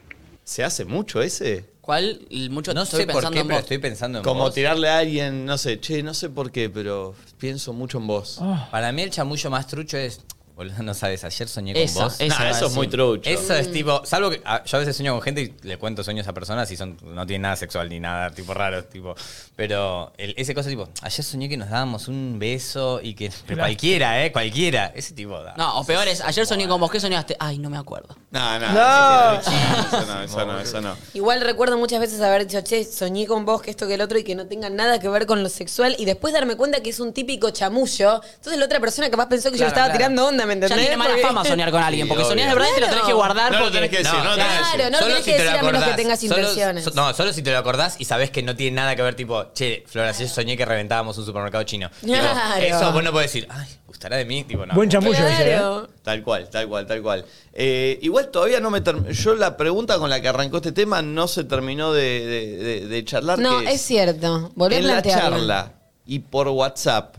A: ¿Se hace mucho ese?
H: ¿Cuál? Mucho
G: no
H: estoy
G: sé por
H: pensando
G: qué,
H: en
G: pero
H: vos.
G: estoy pensando en
A: Como
G: vos.
A: tirarle a alguien, no sé, che, no sé por qué, pero pienso mucho en vos.
G: Para mí el chamullo más trucho es. Boludo, no sabes, ayer soñé con vos.
A: Nah, eso es muy trucho.
G: Eso es tipo, salvo que ah, yo a veces sueño con gente y le cuento sueños a personas y son no tienen nada sexual ni nada tipo raro, tipo, pero el- ese cosa tipo, ayer soñé que nos dábamos un beso y que pero cualquiera, eh, cualquiera, ese tipo da.
H: No, o peor es, ayer soñé con vos, ¿qué soñaste? Ay, no me acuerdo.
A: No, no,
D: No.
A: Eso no, eso no, eso no.
B: Igual recuerdo muchas veces haber dicho, che, soñé con vos, que esto, que el otro, y que no tenga nada que ver con lo sexual, y después darme cuenta que es un típico chamullo. Entonces la otra persona capaz pensó que yo
H: Claro,
B: le estaba
H: claro.
B: tirando onda, ¿me
H: Ya tiene mala
B: Porque-
H: fama soñar con alguien,
A: Sí,
H: porque
A: obvio.
H: soñás de verdad y te lo tenés que guardar
A: No lo
H: porque...
A: tenés que decir, no, lo tenés que
B: Claro,
A: decir.
B: no lo
G: Solo
B: tenés
G: si
B: que
G: te lo
B: decir a menos que
G: acordás.
B: tengas
G: Solo-
B: intenciones.
G: so- no, solo si te lo acordás y sabés que no tiene nada que ver, tipo, che, Flora, ayer soñé que reventábamos un supermercado chino. Tipo,
B: Claro.
G: eso vos no podés decir, ay, gustará de mí, tipo, no.
D: Buen chamullo ese, ¿eh?
B: Claro.
A: Tal cual, tal cual, tal cual. Eh, igual todavía no me term- Yo la pregunta con la que arrancó este tema no se terminó de, de- de- de charlar.
B: No,
A: que
B: es cierto. Volví a
A: en la charla y por WhatsApp,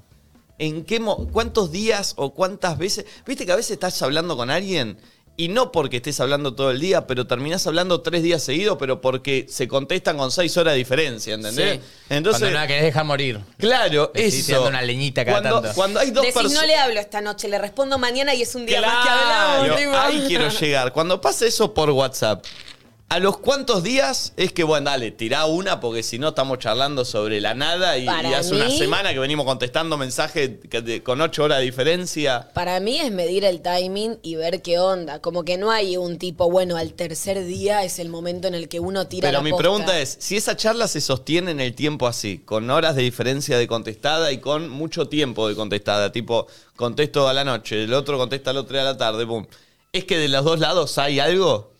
A: en qué mo- cuántos días o cuántas veces. Viste que a veces estás hablando con alguien y no porque estés hablando todo el día, pero terminás hablando tres días seguidos, pero porque se contestan con seis horas de diferencia, ¿entendés?
G: Sí.
A: Entonces,
G: Cuando no la querés dejar morir.
A: claro,
G: Decís,
A: eso.
G: una leñita cada
A: cuando,
G: tanto.
A: cuando hay dos personas.
B: no le hablo esta noche, le respondo mañana y es un día más que
A: Claro,
B: hablamos.
A: ahí quiero llegar. Cuando pasa eso por WhatsApp, ¿a los cuántos días es que, bueno, dale, tirá una porque si no estamos charlando sobre la nada y,
B: Para
A: y hace una
B: mí-
A: semana que venimos contestando mensajes que con ocho horas de diferencia?
B: Para mí es medir el timing y ver qué onda. Como que no hay un tipo, bueno, al tercer día es el momento en el que uno tira
A: Pero
B: la
A: mi
B: posta.
A: pregunta es, si esa charla se sostiene en el tiempo así, con horas de diferencia de contestada y con mucho tiempo de contestada, tipo, contesto a la noche, el otro contesta al otro día a la tarde, boom. ¿Es que de los dos lados hay algo?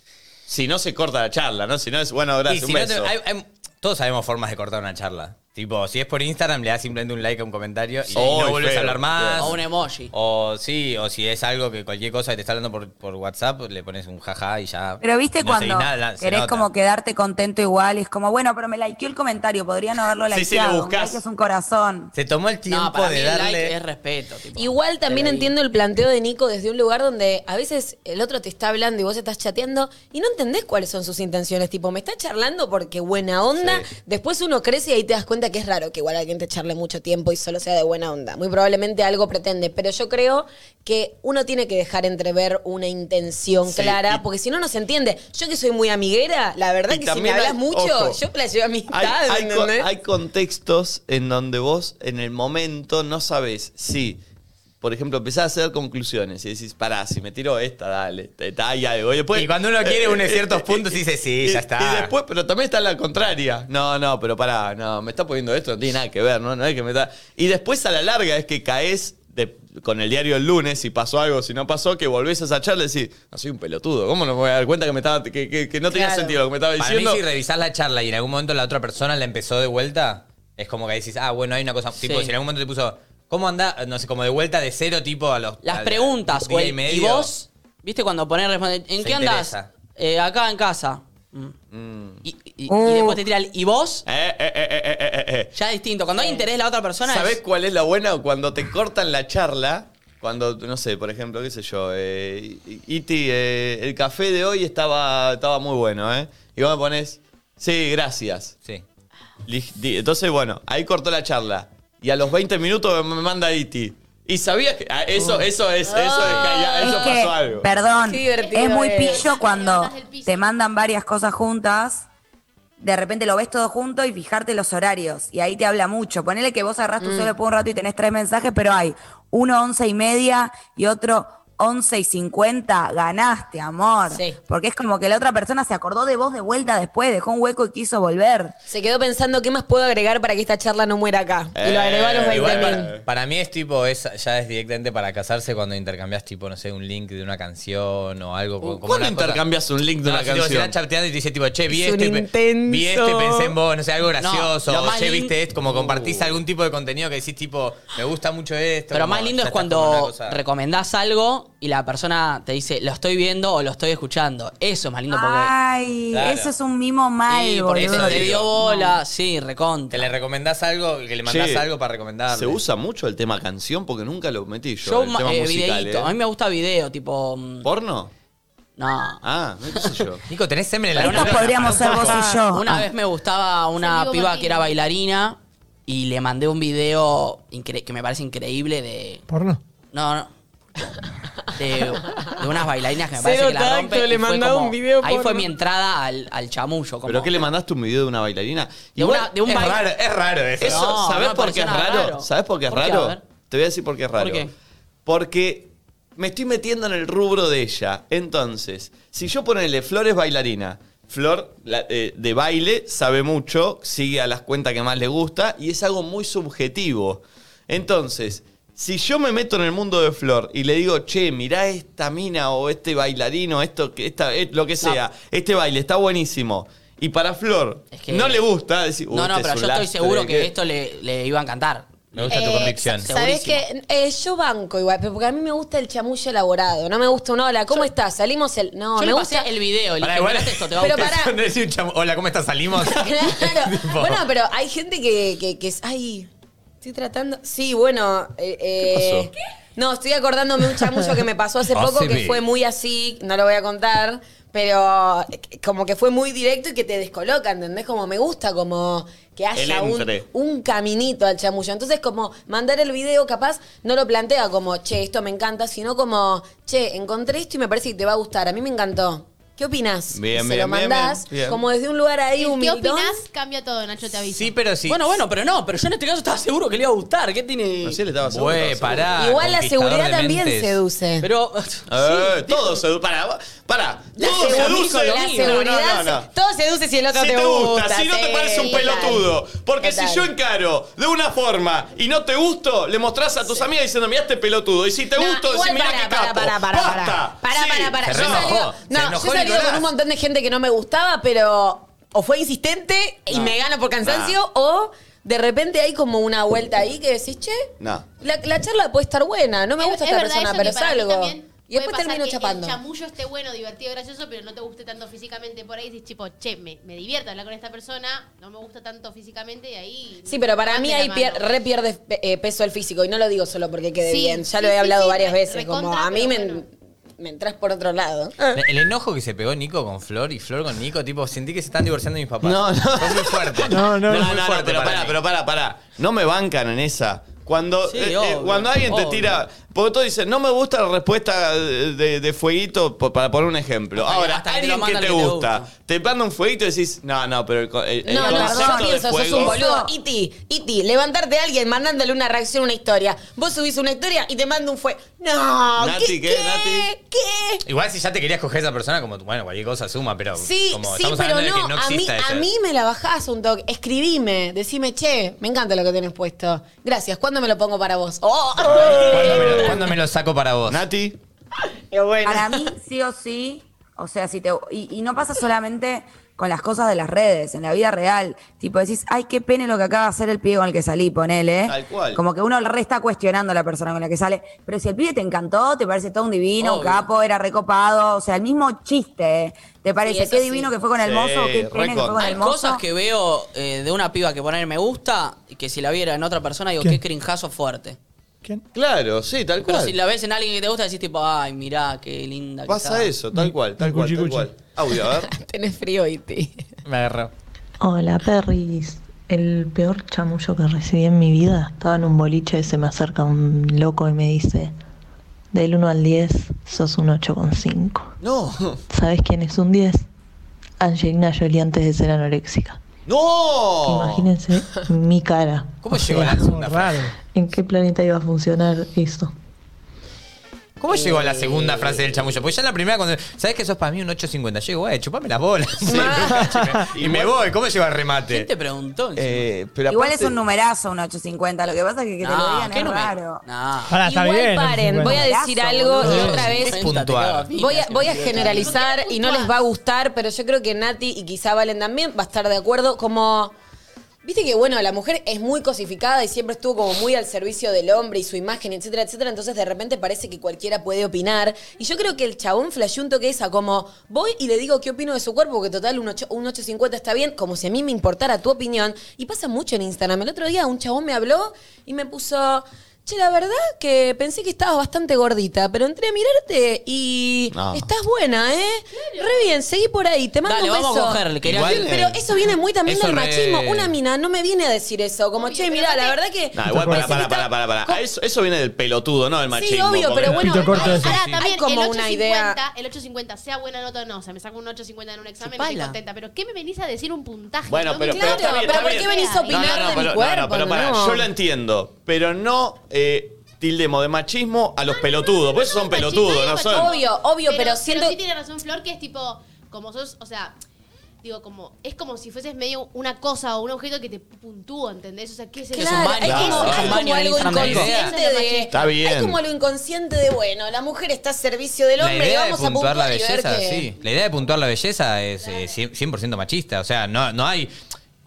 A: Si no se corta la charla, ¿no? Si no es, bueno,
G: Y
A: gracias,
G: si
A: un
G: no te-
A: beso.
G: hay- hay- todos sabemos formas de cortar una charla. Tipo, si es por Instagram, le das simplemente un like a un comentario y,
A: Oh,
G: no vuelves
A: feo,
G: a hablar más.
H: O un emoji.
G: O sí, o si es algo que cualquier cosa que te está hablando por, por WhatsApp, le pones un jaja y ya.
F: Pero viste
G: no seguís
F: cuando
G: nada, se
F: querés
G: nota.
F: como quedarte contento igual y es como, bueno, pero me likeó el comentario, podría no haberlo
A: Sí, sí, lo
F: likeado. un
A: buscás.
F: like es un corazón.
G: Se tomó el tiempo
H: No, para mí
G: de
H: el
G: darle.
H: like es respeto. tipo.
B: Igual también
H: Te
B: entiendo el planteo de Nico desde un lugar donde a veces el otro te está hablando y vos estás chateando y no entendés cuáles son sus intenciones. Tipo, me está charlando porque buena onda. Después uno crece y ahí te das cuenta que es raro que igual alguien te charle mucho tiempo y solo sea de buena onda. Muy probablemente algo pretende. Pero yo creo que uno tiene que dejar entrever una intención
A: Sí,
B: clara porque si no, no se entiende. Yo que soy muy amiguera, la verdad que si me hablas
A: hay-
B: mucho,
A: ojo,
B: yo planteo amistad.
A: Hay, hay contextos en donde vos, en el momento, no sabés si, por ejemplo, empezás a hacer conclusiones y decís, pará, si me tiro esta, dale, te- hay algo. Y, después,
G: Y cuando uno quiere (laughs) une
A: eh,
G: ciertos puntos, dice, sí,
A: y-
G: ya está.
A: Y después, pero también está la contraria. No, no, pero pará, no, me está poniendo esto, no tiene nada que ver, ¿no? No es que me está... Y después a la larga es que caes de- con el diario el lunes, si pasó algo, si no pasó, que volvés a esa charla y decís, no soy un pelotudo, ¿cómo no me voy a dar cuenta que, me estaba, que, que- que no tenía
B: Claro.
A: sentido lo que me estaba
G: Para mí,
A: diciendo?
G: si revisás la charla y en algún momento la otra persona la empezó de vuelta, es como que decís, ah, bueno, hay una cosa. Tipo, si en algún momento te puso, ¿cómo anda? No sé, como de vuelta de cero, tipo a los.
H: Las preguntas.
G: día
H: o
G: y
H: vos, viste cuando pones responder, ¿en
G: Se
H: qué andas?
G: interesa.
H: Eh, acá en casa. Mm.
A: Mm.
H: Y, y-
F: Uh.
H: y después te tira el ¿y vos?
A: Eh, eh, eh, eh, eh, eh, eh.
H: Ya es distinto. Cuando hay interés de la otra persona
A: ¿Sabés
H: es-
A: cuál es la buena? Cuando te cortan la charla, cuando, no sé, por ejemplo, qué sé yo, eh, Iti, eh, el café de hoy estaba, estaba muy bueno, ¿eh? Y vos me pones, sí, gracias.
G: Sí.
A: Li- di- Entonces, bueno, ahí cortó la charla. Y a los 20 minutos me manda Iti. Y sabías que ah, eso, eso es, eso es, que ya- eso
F: Es que,
A: pasó algo.
F: perdón,
B: Qué divertido
F: es muy
B: es.
F: pillo cuando te mandan varias cosas juntas, de repente lo ves todo junto y fijarte los horarios. Y ahí te habla mucho. Ponele que vos agarrás tu celo por un rato y tenés tres mensajes, pero hay uno once y media y otro 11 y 50, ganaste, amor.
B: Sí.
F: Porque es como que la otra persona se acordó de vos de vuelta después, dejó un hueco y quiso volver.
B: Se quedó pensando qué más puedo agregar para que esta charla no muera acá. y lo agregó a los
A: Eh,
B: 20
G: Igual
B: mil.
G: para, para mí es tipo, es, ya es directamente para casarse cuando intercambias tipo, no sé, un link de una canción o algo. como
A: ¿Cuándo
G: cosa-
A: intercambias un link de
G: No,
A: una
G: tipo,
A: canción?
G: estás chateando y te dice tipo, che, vi
B: Es
G: pe-
B: intenso.
G: vi esto y pensé en vos, no sé, algo gracioso. che, viste esto, como compartís algún tipo de contenido que decís tipo, me gusta mucho esto.
H: Pero
G: como,
H: más lindo es cuando
G: cosa-
H: recomendás algo y la persona te dice, lo estoy viendo o lo estoy escuchando. Eso es más lindo porque...
F: Ay,
G: Claro.
F: eso es un mimo mal,
H: Sí, porque
F: boludo.
H: eso te dio bola, sí,
G: Que
H: recontra.
G: le recomendás algo, que le mandás
A: Che,
G: algo para recomendarle.
A: ¿Se usa mucho el tema canción? Porque nunca lo metí yo,
H: Yo,
A: el tema
H: eh,
A: musical,
H: videíto.
A: ¿eh?
H: A mí me gusta video, tipo... mm,
A: ¿Porno?
H: No.
A: Ah, no qué sé yo. (laughs)
G: Nico, tenés semen en la
F: Estos
G: neurona?
F: podríamos ser vos y yo.
H: Una
F: Ah.
H: vez me gustaba una
E: Amigo
H: piba
E: Martín.
H: que era bailarina y le mandé un video incre- que me parece increíble de...
D: ¿Porno?
H: No, no. De, de unas bailarinas que me
B: Cero
H: parece que la
B: tacto,
H: rompen.
B: le
H: y fue
B: mandaba
H: como-
B: un video
H: Ahí fue mi entrada al, al chamullo. Como,
A: ¿Pero qué le mandaste un video de una bailarina?
H: De una- de un
G: es
H: baile-
G: raro, es raro eso.
A: Eso,
H: No,
A: ¿sabes
H: no me
A: por qué es
H: pareció
A: raro?
H: nada raro.
A: ¿Sabes por qué es
H: ¿Por qué?
A: raro?
H: Ver.
A: Te voy a decir por qué es raro.
H: ¿Por qué?
A: Porque me estoy metiendo en el rubro de ella. Entonces, si yo ponele Flor es bailarina, Flor la- eh, de baile sabe mucho, sigue a las cuentas que más le gusta y es algo muy subjetivo. Entonces, si yo me meto en el mundo de Flor y le digo, che, mirá esta mina o este bailarino, esto, que esta, eh, lo que sea, este baile está buenísimo. Y para Flor
H: Es que-
A: no le gusta decir, "Uh,
H: No, no,
A: este
H: pero
A: es
H: yo
A: un
H: estoy
A: lastre,
H: seguro que
A: ¿qué?".
H: esto le, le iba a encantar.
G: Me gusta tu
B: Eh,
G: convicción.
B: sa- ¿Sabés
H: Segurísimo.
B: qué? Eh, yo banco igual, pero porque a mí me gusta el chamullo elaborado. No me gusta un hola, ¿cómo estás? Salimos el. No,
H: yo
B: me
H: le
B: gusta.
H: el video le
G: Pará,
H: dije,
G: igual-
H: "Mirate esto, te va a
B: Pero
H: gustar". (laughs)
B: pará.
G: Chamo- Hola, ¿cómo estás? ¿Salimos? (laughs)
B: Claro. (laughs)
G: Tipo-
B: Bueno, pero hay gente que, que, que es. Ay. Estoy tratando. Sí, bueno. eh, eh, No, estoy acordándome un chamullo que me pasó hace (laughs) poco que fue muy así, no lo voy a contar, pero eh, como que fue muy directo y que te descoloca, ¿entendés? Como me gusta, como que haya un, un caminito al chamullo. Entonces, como mandar el video, capaz, no lo plantea como, che, esto me encanta, sino como, che, encontré esto y me parece que te va a gustar. A mí me encantó. ¿Qué opinas?
A: Bien,
B: se
A: bien,
B: lo
A: bien,
B: mandás
A: bien, bien.
B: como desde un lugar ahí
E: ¿Qué
B: humildón.
E: opinás? Cambia todo, Nacho, te aviso.
G: Sí, pero sí.
H: Bueno, bueno, pero no, pero yo en este caso estaba seguro que le iba a gustar. ¿Qué tiene?
A: Así le estaba seguro,
G: Güey,
A: estaba seguro.
G: pará.
B: Igual la
G: conquistador
B: seguridad
G: de
B: también
G: mentes.
B: seduce.
H: Pero.
A: Eh, (laughs) todo seduce. Para, para.
B: La
A: todo
B: seguridad-
A: seduce.
B: la
A: No,
B: seguridad,
A: no, no.
B: todo seduce si el otro
A: Si
B: te,
A: te gusta,
B: gusta.
A: si no te
B: sí,
A: parece un pelotudo. Porque
B: Total.
A: si yo encaro de una forma y no te gusto, le mostrás a tus amigas diciendo, mirá este pelotudo. Y si te
B: No,
A: gusto,
B: igual
A: decís, mirá
B: para,
A: qué
B: para,
A: capo.
B: para, para, para.
A: Basta.
B: Para,
A: Sí.
B: para, para.
G: Se
B: Yo
G: re se
B: no, yo salido con un montón de gente que no me gustaba, pero o fue insistente y
A: No.
B: me gana por cansancio, o de repente hay como una vuelta ahí que decís, che,
A: No.
B: la, la charla puede estar buena, no me gusta
E: es
B: esta
E: verdad
B: persona, pero salgo. Y después
E: puede pasar
B: termino
E: que
B: chapando.
E: El chamullo esté bueno, divertido, gracioso, pero no te guste tanto físicamente por ahí. Dices, tipo, che, me, me divierto hablar con esta persona, no me gusta tanto físicamente y ahí.
B: Sí, pero para mí ahí pier- re pierde eh, peso el físico. Y no lo digo solo porque quede
E: Sí,
B: bien. Ya
E: sí,
B: lo he
E: sí,
B: hablado
E: sí,
B: varias
E: re-
B: veces. Como a mí
E: pero
B: me,
E: bueno.
B: Me entras por otro lado.
G: El enojo que se pegó Nico con Flor y Flor con Nico, tipo, sentí que se están divorciando mis papás.
A: No, no.
G: Fue muy fuerte.
D: No, no,
A: No,
G: muy
A: no, no,
G: fuerte
A: pero
G: para
A: pará, pero pará, pará. No me bancan en esa. Cuando,
H: Sí,
A: eh, eh,
H: obvio,
A: cuando alguien te tira. Porque todos dicen, no me gusta la respuesta de, de- de fueguito, po- para poner un ejemplo.
H: Hasta que-
A: Ahora,
H: hasta que te lo
A: alguien que
H: mandan
A: te
H: el que te
A: gusta,
H: gusta.
A: te manda un fueguito y decís, no, no, pero el, co- el- el
B: No, no,
A: concepto
B: yo pienso, sos
A: fuego-
B: un boludo. Iti, Iti, levantarte a alguien mandándole una reacción a una historia. Vos subís una historia y te manda un fue. No,
A: Nati, ¿qué, Nati?
B: ¿Qué?
G: Igual si ya te querías coger a esa persona, como, bueno, cualquier cosa suma, pero
B: Sí,
G: como
B: sí,
G: estamos
B: pero
G: hablando
B: no,
G: de que no
B: a, mí,
G: exista
B: a
G: ese-
B: mí me la bajás un toque. Escribime, decime, che, me encanta lo que tenés puesto. Gracias, ¿cuándo me lo pongo para vos? Oh.
G: ¿Cuándo me, lo, cuándo me lo saco para vos?
A: Nati, (laughs)
B: Qué bueno.
F: Para mí, sí o sí, o sea, si te. Y, y no pasa solamente con las cosas de las redes, en la vida real. Tipo, decís, ay, qué pene lo que acaba de hacer el pibe con el que salí, ponele.
A: Tal cual.
F: Como que uno re está cuestionando a la persona con la que sale. Pero si el pibe te encantó, te parece todo un divino, un capo, era recopado. O sea, el mismo chiste. ¿eh? ¿Te parece qué
B: sí.
F: divino que fue con el
A: Sí,
F: mozo? ¿Qué pene que fue con
H: Hay
F: el mozo?
H: cosas que veo eh, de una piba que poner me gusta y que si la viera en otra persona digo,
D: ¿Qué?
H: qué crinjazo fuerte.
D: ¿Quién?
A: claro, sí, tal
H: Pero
A: cual.
H: si la ves en alguien que te gusta, decís tipo, ay, mirá, qué linda que
A: Pasa
H: está.
A: eso, tal cual, tal cual,
D: Cuchi,
A: tal cual. Audio, a ver. (laughs)
B: Tenés frío, Iti.
G: Me agarró.
K: Hola perris, el peor chamullo que recibí en mi vida estaba en un boliche y se me acerca un loco y me dice, del 1 al 10 sos un 8,5.
A: No,
K: ¿Sabes quién es un 10? Angelina Jolie antes de ser anoréxica.
A: No.
K: Imagínense mi cara.
G: ¿Cómo
K: O
G: llegó
K: sea,
G: la segunda frase?
K: ¿En qué planeta iba a funcionar esto?
G: ¿Cómo llegó a la segunda frase del chamullo? Porque ya en la primera, cuando. ¿Sabes que sos para mí un 850? Llego, eh, chupame las bolas. (laughs) y me voy. ¿Cómo llegó al remate?
H: ¿Quién te preguntó?
A: Eh, pero
F: Igual
A: aparte-
F: es un numerazo, un 850. Lo que pasa es que que te lo
H: No,
F: digan
H: ¿qué
F: es
H: no me-
F: raro.
H: No.
D: Pará, está
B: Igual
D: bien.
B: paren,
D: 50.
B: voy a decir
F: Brazo,
B: algo y
F: boludo.
B: otra vez
G: Es puntual.
B: Voy a, voy a generalizar y no les va a gustar, pero yo creo que Nati y quizá Valen también va a estar de acuerdo. Como, viste que bueno, la mujer es muy cosificada y siempre estuvo como muy al servicio del hombre y su imagen, etcétera, etcétera. Entonces de repente parece que cualquiera puede opinar. Y yo creo que el chabón flasheó un toque esa, como voy y le digo qué opino de su cuerpo, porque total un 850 está bien, como si a mí me importara tu opinión. Y pasa mucho en Instagram. El otro día un chabón me habló y me puso. Che, la verdad que pensé que estabas bastante gordita, pero entré a mirarte y
A: No.
B: estás buena, ¿eh? Re bien, seguí por ahí, te mando
H: Dale,
B: un
H: vamos
B: beso.
H: a cogerle, quería
G: Igual,
H: que-
B: Pero eso viene muy también
G: Eso
B: del
G: re-
B: machismo. Una mina no me viene a decir eso, como, che, mirá, la verdad que...
A: No, igual, para, para, para, para, para. Ah, Eso, eso viene del pelotudo, no del machismo.
B: Sí, obvio,
A: porque-
B: pero bueno,
D: Pito corto
B: hay-
D: ese.
E: Ahora
B: hay
E: también
B: como
E: el
B: una
E: 850,
B: idea...
E: el 850, sea buena nota o no, o sea, me saco un 850 en un examen
H: Chupala.
E: estoy contenta. Pero ¿qué me venís a decir un puntaje?
A: Bueno,
E: No
A: pero,
E: me-
A: pero,
B: Claro,
A: está bien,
B: pero
A: está
B: ¿por
A: bien.
B: qué venís a opinar
A: no, no,
B: de mi
A: pero,
B: cuerpo?
A: No, no, pero para,
B: No.
A: yo lo entiendo, pero no eh, tildemos de machismo a los pelotudos, esos son pelotudos,
E: no es
A: son.
B: Obvio, obvio, pero siento...
E: sí tiene razón Flor, que es tipo, como sos, o sea, digo, como, es como si fueses medio una cosa o un objeto que te puntúa, ¿entendés? O sea, ¿qué es eso?
H: Es
B: Claro,
A: Claro.
B: como,
A: es
B: hay como algo
H: de
B: inconsciente de...
A: Está bien.
B: Hay como lo inconsciente de, bueno, la mujer está a servicio del
G: La
B: hombre y
G: idea de
B: vamos a
G: puntuar la
B: puntuar ver
G: belleza,
B: que...
G: sí. La idea de puntuar la belleza es eh, 100%, 100% machista. O sea, no, no hay.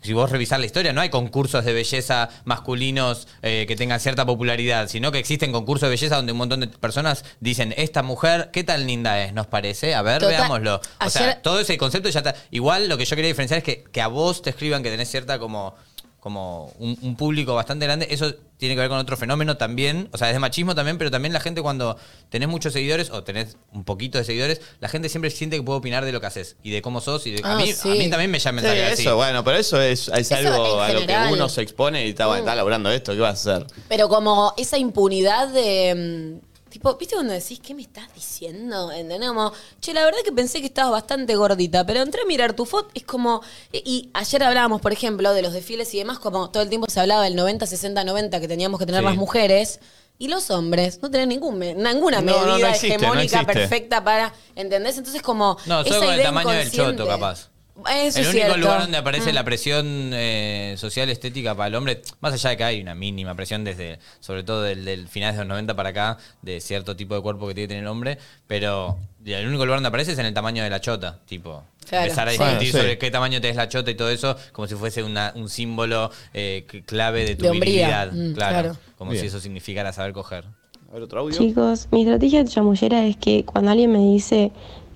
G: Si vos revisás la historia, no hay concursos de belleza masculinos eh, que tengan cierta popularidad, sino que existen concursos de belleza donde un montón de personas dicen, esta mujer, ¿qué tan linda es? ¿Nos parece? A ver,
B: Total.
G: veámoslo. O
B: Ayer-
G: sea, todo ese concepto ya está. Igual lo que yo quería diferenciar es que, que a vos te escriban que tenés cierta como como un, un público bastante grande. Eso tiene que ver con otro fenómeno también. O sea, es de machismo también, pero también la gente cuando tenés muchos seguidores o tenés un poquito de seguidores, la gente siempre siente que puede opinar de lo que haces y de cómo sos. Y de, a,
B: Ah,
G: mí,
B: sí.
G: a mí también me llama
A: Sí,
G: así.
A: eso, bueno, pero eso es, es
B: Eso
A: algo a lo que uno se expone y está, bueno, está laburando esto, ¿qué vas a hacer?
B: Pero como esa impunidad de. Tipo, ¿viste cuando decís qué me estás diciendo? ¿Entendés? Como, che, la verdad que pensé que estabas bastante gordita, pero entré a mirar tu foto, es como. Y, y ayer hablábamos, por ejemplo, de los desfiles y demás, como todo el tiempo se hablaba del 90, 60, 90 que teníamos que tener
A: Sí.
B: las mujeres. Y los hombres no tienen ningún ninguna
A: No, no, no
B: medida
A: existe, no
B: hegemónica perfecta para. ¿Entendés? Entonces, como.
G: No, solo con el tamaño del choto, capaz.
B: Eso
G: el
B: es
G: único
B: cierto.
G: lugar donde aparece
B: Mm.
G: la presión eh, social estética para el hombre, más allá de que hay una mínima presión desde, sobre todo del, del finales de los 90 para acá, de cierto tipo de cuerpo que tiene que tener el hombre, pero el único lugar donde aparece es en el tamaño de la chota, tipo.
B: Claro.
G: Empezar a discutir
A: Bueno, sí.
G: sobre qué tamaño tenés la chota y todo eso, como si fuese una- un símbolo eh, clave de tu
B: De
G: virilidad.
B: Mm,
G: claro,
B: claro.
G: Como
A: Bien.
G: si eso significara saber coger.
A: A ver, otro audio.
L: Chicos, mi estrategia chamullera es que cuando alguien me dice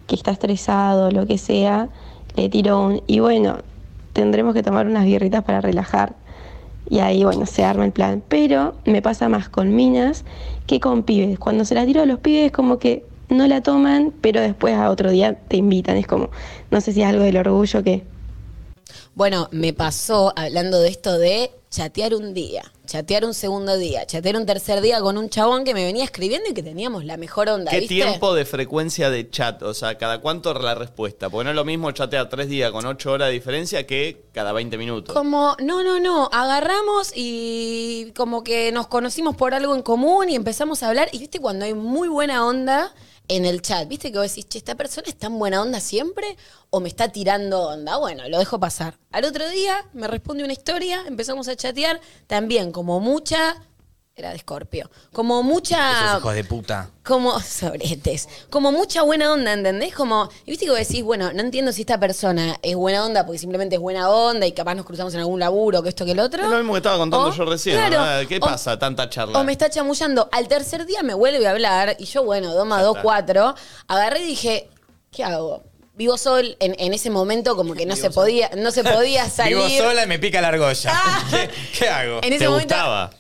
L: que está estresado, lo que sea, le tiro un, y bueno, tendremos que tomar unas birritas para relajar. Y ahí, bueno, se arma el plan. Pero me pasa más con minas que con pibes. Cuando se la tiro a los pibes, como que no la toman, pero después a otro día te invitan. Es como, no sé si es algo del orgullo que...
B: Bueno, me pasó hablando de esto de chatear un día, chatear un segundo día, chatear un tercer día con un chabón que me venía escribiendo y que teníamos la mejor onda.
A: ¿Qué
B: ¿viste?
A: tiempo de frecuencia de chat? O sea, ¿cada cuánto la respuesta? Porque no es lo mismo chatear tres días con ocho horas de diferencia que cada 20 minutos.
B: Como, no, no, no, agarramos y como que nos conocimos por algo en común y empezamos a hablar. Y viste cuando hay muy buena onda en el chat, viste que vos decís, che, ¿esta persona es tan buena onda siempre o me está tirando onda? Bueno, lo dejo pasar. Al otro día me responde una historia, empezamos a chatear, también como mucha... Era de Escorpio. Como mucha...
G: Esos hijos de puta.
B: Como (laughs) sobretes. Como mucha buena onda, ¿entendés? Como, y viste que vos decís, bueno, no entiendo si esta persona es buena onda porque simplemente es buena onda y capaz nos cruzamos en algún laburo, que esto que el otro.
A: Es lo mismo que estaba contando
B: O-
A: yo recién.
B: claro,
A: ¿no? ¿Qué
B: o-
A: pasa? Tanta charla.
B: O me está chamullando. Al tercer día me vuelve a hablar y yo, bueno, doma dos, cuatro. Agarré y dije, ¿qué hago? Vivo sol en, en ese momento como que no se podía, no se podía (laughs) salir.
G: Vivo sola y me pica la argolla. (laughs) ¿Qué, qué hago?
B: En ese
A: ¿Te
B: momento-
A: gustaba?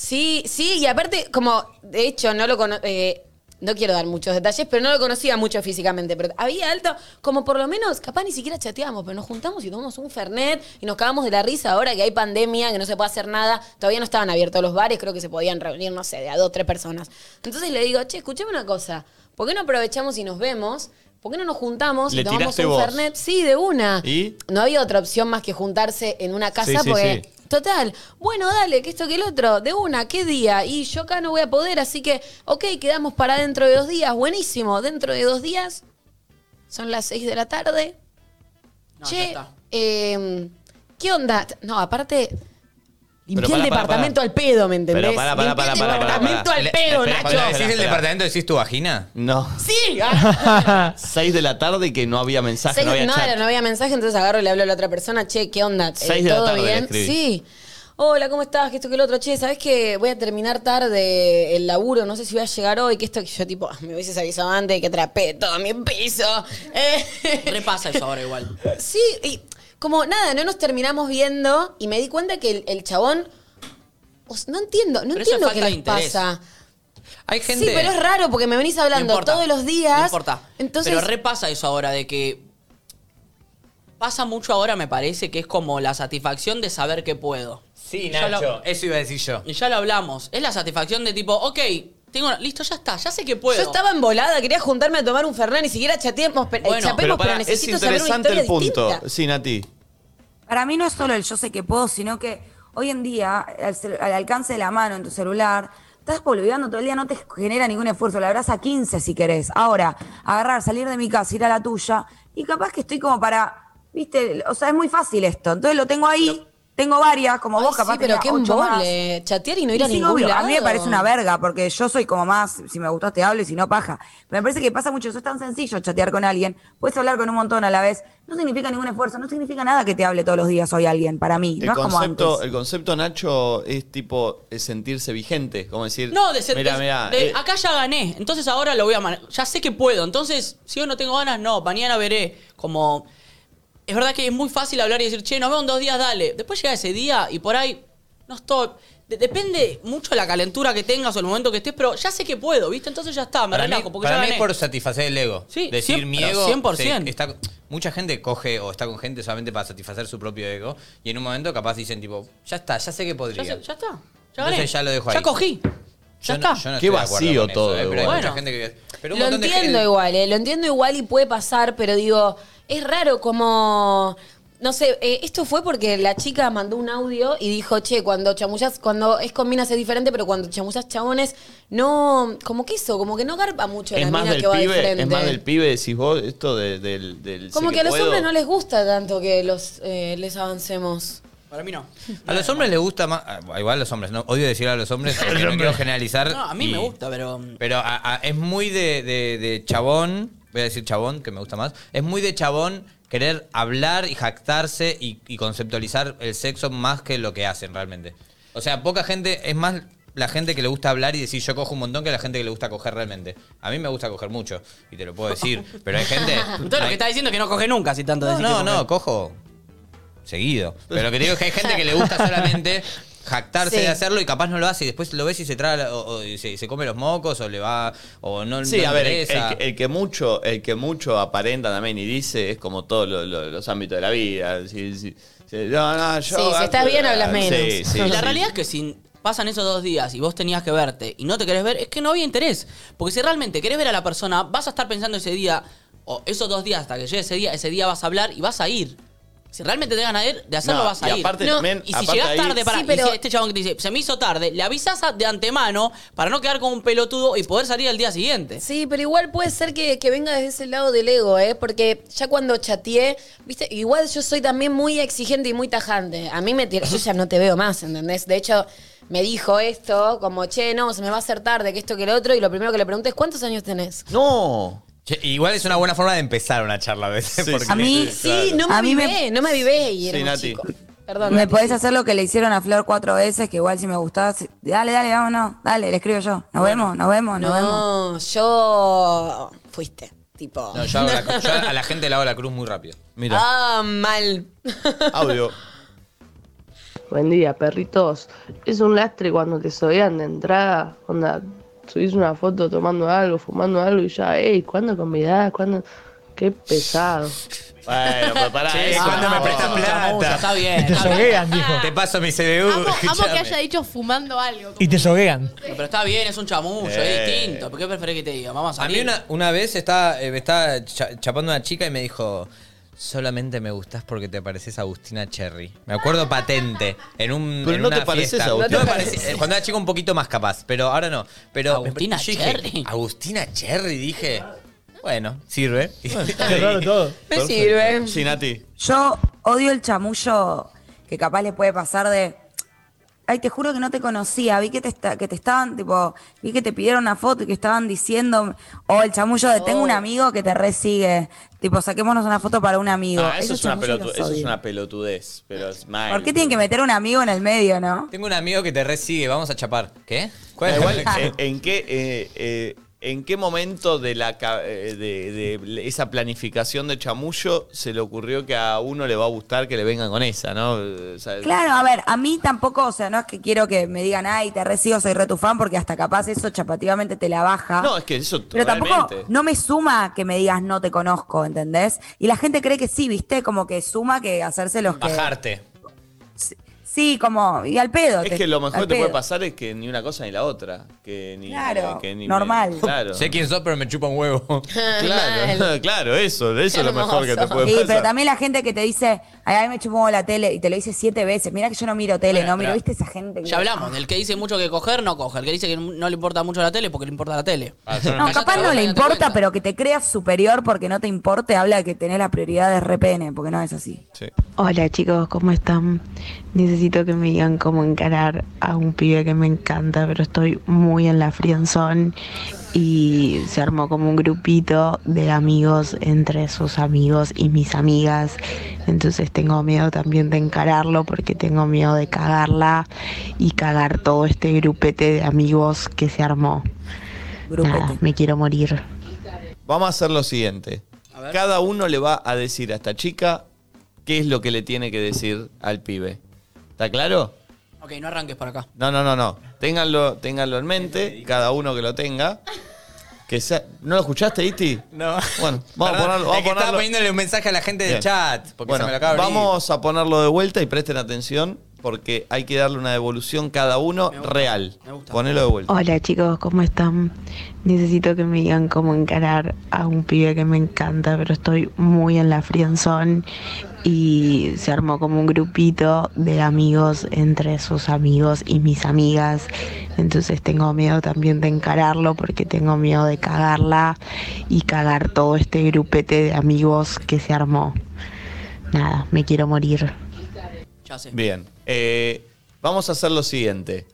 B: Sí, sí, y aparte, como, de hecho, no lo conozco. no quiero dar muchos detalles, pero no lo conocía mucho físicamente. Pero había alto, como por lo menos, capaz ni siquiera chateamos, pero nos juntamos y tomamos un Fernet y nos cagamos de la risa ahora que hay pandemia, que no se puede hacer nada. Todavía no estaban abiertos los bares, creo que se podían reunir, no sé, de a dos o tres personas. Entonces le digo, che, escuchame una cosa, ¿por qué no aprovechamos y nos vemos? ¿Por qué no nos juntamos y tomamos un
A: vos.
B: Fernet? Sí, de una.
A: ¿Y?
B: No había otra opción más que juntarse en una casa
A: Sí, sí,
B: porque
A: sí.
B: Total, bueno, dale, que esto que el otro, de una, ¿qué día? Y yo acá no voy a poder, así que, ok, quedamos para dentro de dos días, buenísimo, dentro de dos días, son las seis de la tarde.
H: No, ya
B: che,
H: está.
B: eh, ¿qué onda? No, aparte, limpié el departamento al pedo, ¿me entendés?
A: Pero pará, pará,
B: Limpié
A: pará,
B: el
A: pará, pará,
B: departamento
A: pará.
B: al
G: Le-
B: pedo,
G: espera,
B: Nacho.
G: Cuando decís
A: Espera,
G: el departamento, decís tu vagina.
A: No.
B: Sí, ah. (laughs)
A: Seis de la tarde y que no había mensaje,
B: Seis-
A: no había
B: no,
A: chat.
B: no había mensaje, entonces agarro y le hablo a la otra persona, che, ¿qué onda? Eh,
A: Seis de la
B: ¿Todo
A: tarde le
B: bien?
A: escribí.
B: Sí. Hola, ¿cómo estás? Que esto que el otro, che, ¿sabes que voy a terminar tarde el laburo? No sé si voy a llegar hoy, que esto que yo tipo, "Ah, me hubieses avisado antes que atrapé todo mi piso. Eh, (laughs)
H: Repasa eso ahora igual.
B: sí, y como nada, no nos terminamos viendo y me di cuenta que el, el chabón, o sea, no entiendo, no
H: Pero eso es
B: entiendo qué
H: falta de
B: les
H: interés.
B: pasa.
G: Hay gente.
B: Sí, pero es raro porque me venís hablando
H: No importa,
B: todos los días.
H: No importa.
B: Entonces,
H: Pero repasa eso ahora de que. Pasa mucho ahora, me parece, que es como la satisfacción de saber que puedo.
G: Sí,
H: lo-
G: Nacho, eso iba a decir yo.
H: Y ya lo hablamos. Es la satisfacción de tipo, ok, tengo. Listo, ya está, ya sé que puedo.
B: Yo estaba embolada, quería juntarme a tomar un Fernet, ni siquiera chateemos,
H: Bueno,
B: chapemos,
A: Pero
B: pero,
A: pará, es
B: necesito saber una
A: interesante
B: historia
A: el punto.
B: distinta.
A: Sí, Nati.
F: Para mí no es solo el yo sé que puedo, sino que hoy en día, al, cel- al alcance de la mano en tu celular, estás boludeando todo el día, no te genera ningún esfuerzo. La verdad, a 15 si querés. Ahora, agarrar, salir de mi casa, ir a la tuya, y capaz que estoy como para, viste, o sea, es muy fácil esto. Entonces lo tengo ahí, tengo varias, como
B: Ay,
F: vos capaz
B: sí, pero qué
F: ocho más.
B: embole. Chatear y no ir a
F: sí,
B: ningún
F: obvio,
B: lado.
F: A mí me parece una verga, porque yo soy como más, si me gustó te hablo y si no, paja. Pero me parece que pasa mucho, eso es tan sencillo chatear con alguien. Puedes hablar con un montón a la vez. No significa ningún esfuerzo, no significa nada que te hable todos los días hoy alguien, para mí.
A: El
F: no es como
A: concepto,
F: antes.
A: el concepto, Nacho, es tipo es sentirse vigente. Como decir,
H: No, de ser.
A: Mira,
H: de-
A: mira.
H: de-
A: eh,
H: acá ya gané. Entonces ahora lo voy a. Ya sé que puedo. Entonces, si hoy no tengo ganas, no. Mañana veré. Como. Es verdad que es muy fácil hablar y decir, che, nos vemos en dos días, dale. Después llega ese día y por ahí no estoy. De- depende mucho de la calentura que tengas o el momento que estés, pero ya sé que puedo, ¿viste? Entonces ya está, me
G: Para mí,
H: relajo, porque
G: para
H: ya
G: mí es por satisfacer el ego.
H: Sí,
G: Decir
H: cien-
G: mi
H: pero
G: ego.
H: 100%.
G: se- está- mucha gente coge o está con gente solamente para satisfacer su propio ego. Y en un momento capaz dicen tipo, ya está, ya sé que podría.
H: Ya, sé- ya está. Ya gané.
G: Entonces ya lo dejo ahí.
H: Ya cogí. Ya
G: Yo no-
H: está.
G: yo no
A: Qué vacío
G: eso,
A: todo
G: eh, pero hay
A: igual.
G: mucha
H: Bueno.
G: gente que. Pero un
B: lo
G: montón de
B: entiendo
G: gente-
B: igual, eh, lo entiendo igual y puede pasar, pero digo, es raro como... No sé, eh, esto fue porque la chica mandó un audio y dijo, che, cuando chamullas, cuando es con minas es diferente, pero cuando chamullas chabones, no, como que eso, como que no garpa mucho
A: Es
B: la
A: más
B: mina
A: del
B: que va de
A: pibe,
B: frente.
A: es más del pibe, decís vos, esto de- del, del
B: como
A: sé
B: que a los
A: puedo.
B: hombres no les gusta tanto que los eh, les avancemos.
H: Para mí no.
G: A los hombres les gusta más. ah, Igual a los hombres, no. Odio decir a los hombres porque (laughs) no quiero generalizar.
H: No, a mí
G: y-
H: me gusta, pero.
G: Pero a- a- es muy de, de- de chabón, voy a decir chabón, que me gusta más, es muy de chabón querer hablar y jactarse y, y conceptualizar el sexo más que lo que hacen realmente. O sea, poca gente, es más la gente que le gusta hablar y decir yo cojo un montón que la gente que le gusta coger realmente. A mí me gusta coger mucho, y te lo puedo decir, (laughs) pero hay gente...
H: Entonces lo que está diciendo es que no coge nunca, si tanto
G: no,
H: decís que
G: no,
H: coge.
G: no, cojo seguido. Pero lo que te digo es que hay gente que le gusta solamente (laughs) jactarse
B: Sí.
G: de hacerlo y capaz no lo hace y después lo ves y se traga o, o- y se, se come los mocos o le va o no
A: Sí,
G: no
A: a ver, el, el que- el que mucho, el que mucho aparenta también y dice es como todos lo- lo- los ámbitos de la vida. Si, si- si- no, no, yo
B: Sí, si estás bien, hablas menos.
A: Sí, (laughs) sí,
H: Y la
A: sí.
H: realidad es que si pasan esos dos días y vos tenías que verte y no te querés ver, es que no había interés. Porque si realmente querés ver a la persona, vas a estar pensando ese día, o esos dos días hasta que llegue ese día, ese día vas a hablar y vas a ir. Si realmente te ganas de ir, de hacerlo
A: No,
H: vas a
A: y
H: ir.
A: aparte
H: No,
A: también-
H: y si
A: aparte
H: llegás
A: ahí-
H: tarde para
B: Sí, pero-
H: y si este chabón que te dice, se me hizo tarde, le avisas a- de antemano para no quedar como un pelotudo y poder salir al día siguiente.
B: Sí, pero igual puede ser que, que venga desde ese lado del ego, ¿eh? Porque ya cuando chateé, viste, igual yo soy también muy exigente y muy tajante. A mí me tira, yo ya no te veo más, ¿entendés? De hecho, me dijo esto, como, che, no, se me va a hacer tarde, que esto, que lo otro, y lo primero que le pregunté es, ¿cuántos años tenés?
A: No.
G: Igual es una buena forma de empezar una charla a veces.
A: Sí,
G: porque-
A: sí,
F: A mí-
A: sí,
B: Sí, no me
F: A mí me-
B: avivé, no me avivé y
A: Sí, Nati.
B: chico. Perdón.
F: ¿Me
B: Nati,
F: podés hacer lo que le hicieron a Flor cuatro veces? Que igual si me gustaba. si- Dale, dale, vámonos. Dale, le escribo yo. Nos vemos, nos vemos, nos vemos.
B: No, yo... Fuiste, tipo...
G: No, yo, hago la- (laughs) yo a la gente le hago la cruz muy rápido.
A: Mira,
B: Ah, mal. (laughs)
A: audio.
M: Buen día, perritos. Es un lastre cuando te sobean de entrada. Onda, subís una foto tomando algo, fumando algo y ya, ey, ¿cuándo convidás? ¿Cuándo? Qué pesado.
A: Bueno, pero pará. Eso
G: ¿cuándo
A: no.
G: me prestas plata?
H: Está bien.
D: Te soguean, dijo.
G: Te paso mi CBU.
E: Amo, amo que haya dicho fumando algo.
D: Y te soguean.
H: Pero está bien, es un chamullo,
A: Eh.
H: es distinto. ¿Por qué preferís que te diga? Vamos a
G: A
H: salir.
G: mí una, una vez estaba, eh, me estaba cha- chapando una chica y me dijo, solamente me gustás porque te pareces a Agustina Cherry. Me acuerdo patente, en un
A: Pero
G: en
A: no
G: una
A: te pareces
G: fiesta.
A: a Agustina.
G: No eh, cuando era chico un poquito más capaz, pero ahora no. Pero
H: Agustina
G: yo dije,
H: Cherry.
G: Agustina Cherry, dije. Bueno, sirve. (laughs)
D: Qué raro todo.
B: Me
A: Perfecto.
B: sirve.
A: Sí, Nati.
F: Yo odio el chamullo que capaz le puede pasar de. Ay, te juro que no te conocía. Vi que te, que te estaban, tipo, vi que te pidieron una foto y que estaban diciendo. O el chamullo de tengo un amigo que te resigue. Tipo, saquémonos una foto para un amigo.
A: Ah, eso, es una pelotu-
F: los
A: eso es
F: odio.
A: una pelotudez. Pero es mal.
F: ¿Por qué tienen que meter un amigo en el medio, no?
G: Tengo un amigo que te resigue, vamos a chapar. ¿Qué?
A: Eh, ¿en, qué, eh, eh, ¿En qué momento de, la, ca- eh, de, de esa planificación de chamullo se le ocurrió que a uno le va a gustar que le vengan con esa, no? O sea,
F: Claro, a ver, a mí tampoco, o sea, no es que quiero que me digan, ay, te resigo, soy re tu fan, porque hasta capaz eso chapativamente te la baja.
A: No, es que eso
F: Pero tampoco no me suma que me digas no te conozco, ¿entendés? Y la gente cree que sí, ¿viste? Como que suma que hacerse los que.
G: Bajarte.
F: Sí, como. Y al pedo.
A: Es
F: te-
A: que lo mejor que te puede pasar es que ni una cosa ni la otra. Que ni,
F: Claro,
A: que ni
F: normal.
A: claro.
G: Sé quién sos, pero me chupa un huevo. (laughs)
A: Claro, (laughs) claro, eso, eso es lo mejor que te puede
F: Sí,
A: pasar.
F: pero también la gente que te dice, ay, a mí me chupó la tele, y te lo dice siete veces. Mira que yo no miro tele,
H: Bueno,
F: no miro, ¿viste esa gente? que-
H: Ya hablamos, del que dice mucho que coger, no coge. El que dice que no le importa mucho la tele porque le importa la tele.
F: No, capaz no le importa, pero que te creas superior porque no te importe, habla de que tenés la prioridad de RPN, porque no es así.
K: Hola chicos, ¿cómo están? Necesito que me digan cómo encarar a un pibe que me encanta, pero estoy muy en la frienzón y se armó como un grupito de amigos entre sus amigos y mis amigas. Entonces tengo miedo también de encararlo porque tengo miedo de cagarla y cagar todo este grupete de amigos que se armó. Nada, me quiero morir.
A: Vamos a hacer lo siguiente. Cada uno le va a decir a esta chica qué es lo que le tiene que decir al pibe. ¿Está claro?
H: Ok, no arranques por acá.
A: No, no, no, no. Ténganlo, ténganlo en mente, cada uno que lo tenga. Que sea- ¿No lo escuchaste, Iti?
G: No.
A: Bueno, vamos
G: Perdón,
A: a ponerlo. Vamos
G: es que
A: a
G: estaba
A: ponerlo.
G: poniéndole un mensaje a la gente del
A: Bien.
G: chat. Porque
A: Bueno,
G: se me lo acaba de abrir.
A: vamos a ponerlo de vuelta y presten atención porque hay que darle una devolución cada uno real. Ponelo de vuelta.
K: Hola chicos, ¿cómo están? Necesito que me digan cómo encarar a un pibe que me encanta, pero estoy muy en la frienzón y se armó como un grupito de amigos entre sus amigos y mis amigas. Entonces tengo miedo también de encararlo porque tengo miedo de cagarla y cagar todo este grupete de amigos que se armó. Nada, me quiero morir.
A: Bien. eh, vamos a hacer lo siguiente.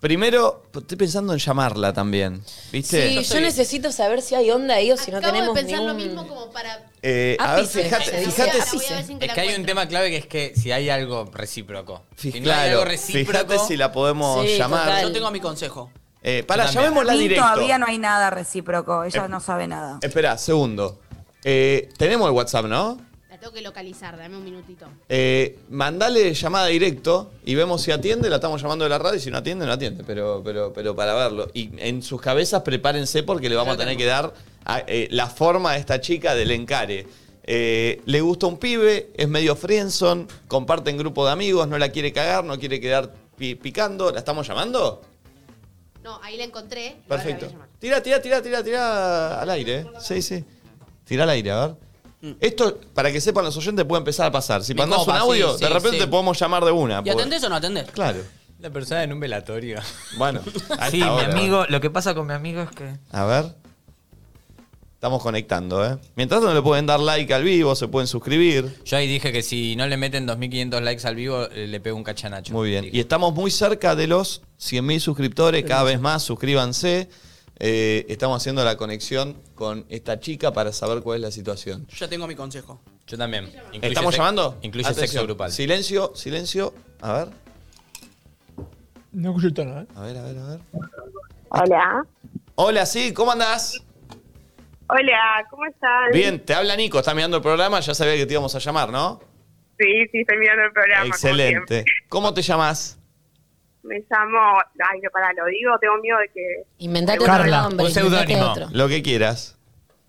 A: Primero, estoy pensando en llamarla también. ¿Viste?
B: Sí, yo necesito saber si hay onda ahí o si no
E: Acabo
B: tenemos
E: de pensar lo
B: ningún-
E: mismo como para...
A: Eh, a ver,
B: Ápice,
A: fíjate,
B: dice.
A: fíjate,
E: Ahora voy a ver si
G: Es
E: la
G: que hay un tema clave que es que si hay algo recíproco. Si no hay
A: claro,
G: algo recíproco.
A: fíjate si la podemos
B: Sí,
A: llamar.
B: total.
H: Yo tengo mi consejo.
A: Eh, para,
G: Yo también.
A: llamémosla directo.
F: todavía no hay nada recíproco, ella
A: Eh,
F: no sabe nada.
A: Espera, segundo. Eh, tenemos el WhatsApp, ¿no?
E: La tengo que localizar, dame un minutito.
A: Eh, mandale llamada directo y vemos si atiende, la estamos llamando de la radio y si no atiende, no atiende, pero, pero, pero para verlo. Y en sus cabezas prepárense porque le vamos a tener que dar a- eh, la forma a esta chica del encare. Eh, le gusta un pibe, es medio friendzone, comparten grupo de amigos, no la quiere cagar, no quiere quedar pi- picando. ¿La estamos llamando?
E: No, ahí la encontré. y ahora la
A: Perfecto.
E: voy a llamar.
A: Tira, tira, tira, tira, tira al aire. ¿eh? Sí, sí. Tira al aire, a ver. Esto, para que sepan los oyentes, puede empezar a pasar. Si
H: Me
A: mandás un audio,
H: sí,
A: de
H: sí,
A: repente
H: sí.
A: te podemos llamar de una.
H: ¿Y
A: porque-
H: atendés o no atendés?
A: Claro.
G: La persona en un velatorio.
A: Bueno, (laughs) a
N: Sí,
A: esta
N: mi
A: hora.
N: amigo, lo que pasa con mi amigo es que.
A: A ver. Estamos conectando, ¿eh? Mientras tanto le pueden dar like al vivo, se pueden suscribir.
G: Yo ahí dije que si no le meten 2.500 likes al vivo, eh, le pego un cachanacho.
A: Muy bien. Y estamos muy cerca de los 100.000 suscriptores, cada vez más, suscríbanse. Eh, estamos haciendo la conexión con esta chica para saber cuál es la situación.
H: Yo ya tengo mi consejo.
G: Yo también. Incluye
A: ¿Estamos llamando?
G: Incluye
A: Atención.
G: sexo grupal.
A: Silencio, silencio. A ver,
D: No escucho el tono, ¿eh?
A: a ver, a ver, a ver.
O: Hola.
A: Hola, sí, ¿cómo andás?
O: Hola, ¿cómo estás?
A: Bien, te habla Nico, está mirando el programa, ya sabía que te íbamos a llamar, ¿no?
O: Sí, sí, estoy mirando el programa. como
A: Excelente.
O: siempre.
A: ¿Cómo te llamas?
O: Me llamo. Ay, no, pará, lo digo, tengo miedo de que.
B: Inventate
O: Carla,
B: otro nombre.
G: un
B: inventate
G: seudónimo.
B: otro.
A: Lo que quieras.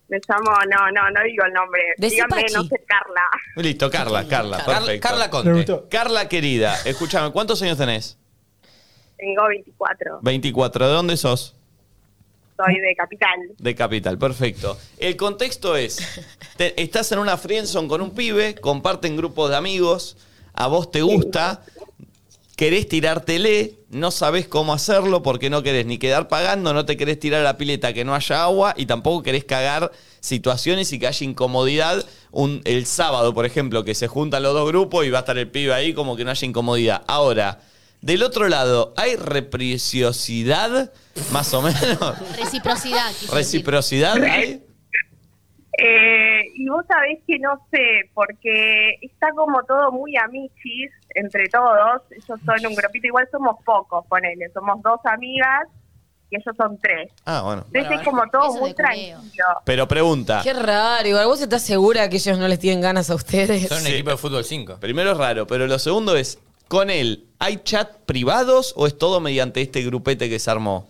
O: Me llamo. No, no, no digo el nombre.
B: Decí
O: Díganme,
B: Pachi.
O: no sé, Carla.
A: Listo, Carla, Carla,
G: Carla,
A: perfecto.
G: Carla
D: Me
G: Conte.
D: gustó.
A: Carla querida, escúchame, ¿cuántos años tenés?
O: Tengo 24.
A: 24. ¿De dónde sos?
O: Soy de Capital.
A: De Capital, perfecto. El contexto es, te- estás en una friendzone con un pibe, comparten grupos de amigos, a vos te gusta, querés tirártele, no sabés cómo hacerlo porque no querés ni quedar pagando, no te querés tirar a la pileta que no haya agua y tampoco querés cagar situaciones y que haya incomodidad. Un, el sábado, por ejemplo, que se juntan los dos grupos y va a estar el pibe ahí como que no haya incomodidad. Ahora, del otro lado, ¿hay reciprocidad? Más o menos.
E: Reciprocidad. decir.
O: Eh, y vos sabés que no sé, porque está como todo muy amichis entre todos. Ellos son un grupito, igual somos pocos, ponele. Somos dos amigas y ellos son tres.
A: Ah, bueno.
O: Entonces es como todo
E: Eso
O: muy
E: de culeo.
O: tranquilo.
A: Pero pregunta.
B: Qué raro, igual vos estás segura que ellos no les tienen ganas a ustedes.
G: Son un
A: Sí.
G: equipo de fútbol 5.
A: Primero es raro, pero lo segundo es, ¿con él hay chat privados o es todo mediante este grupete que se armó?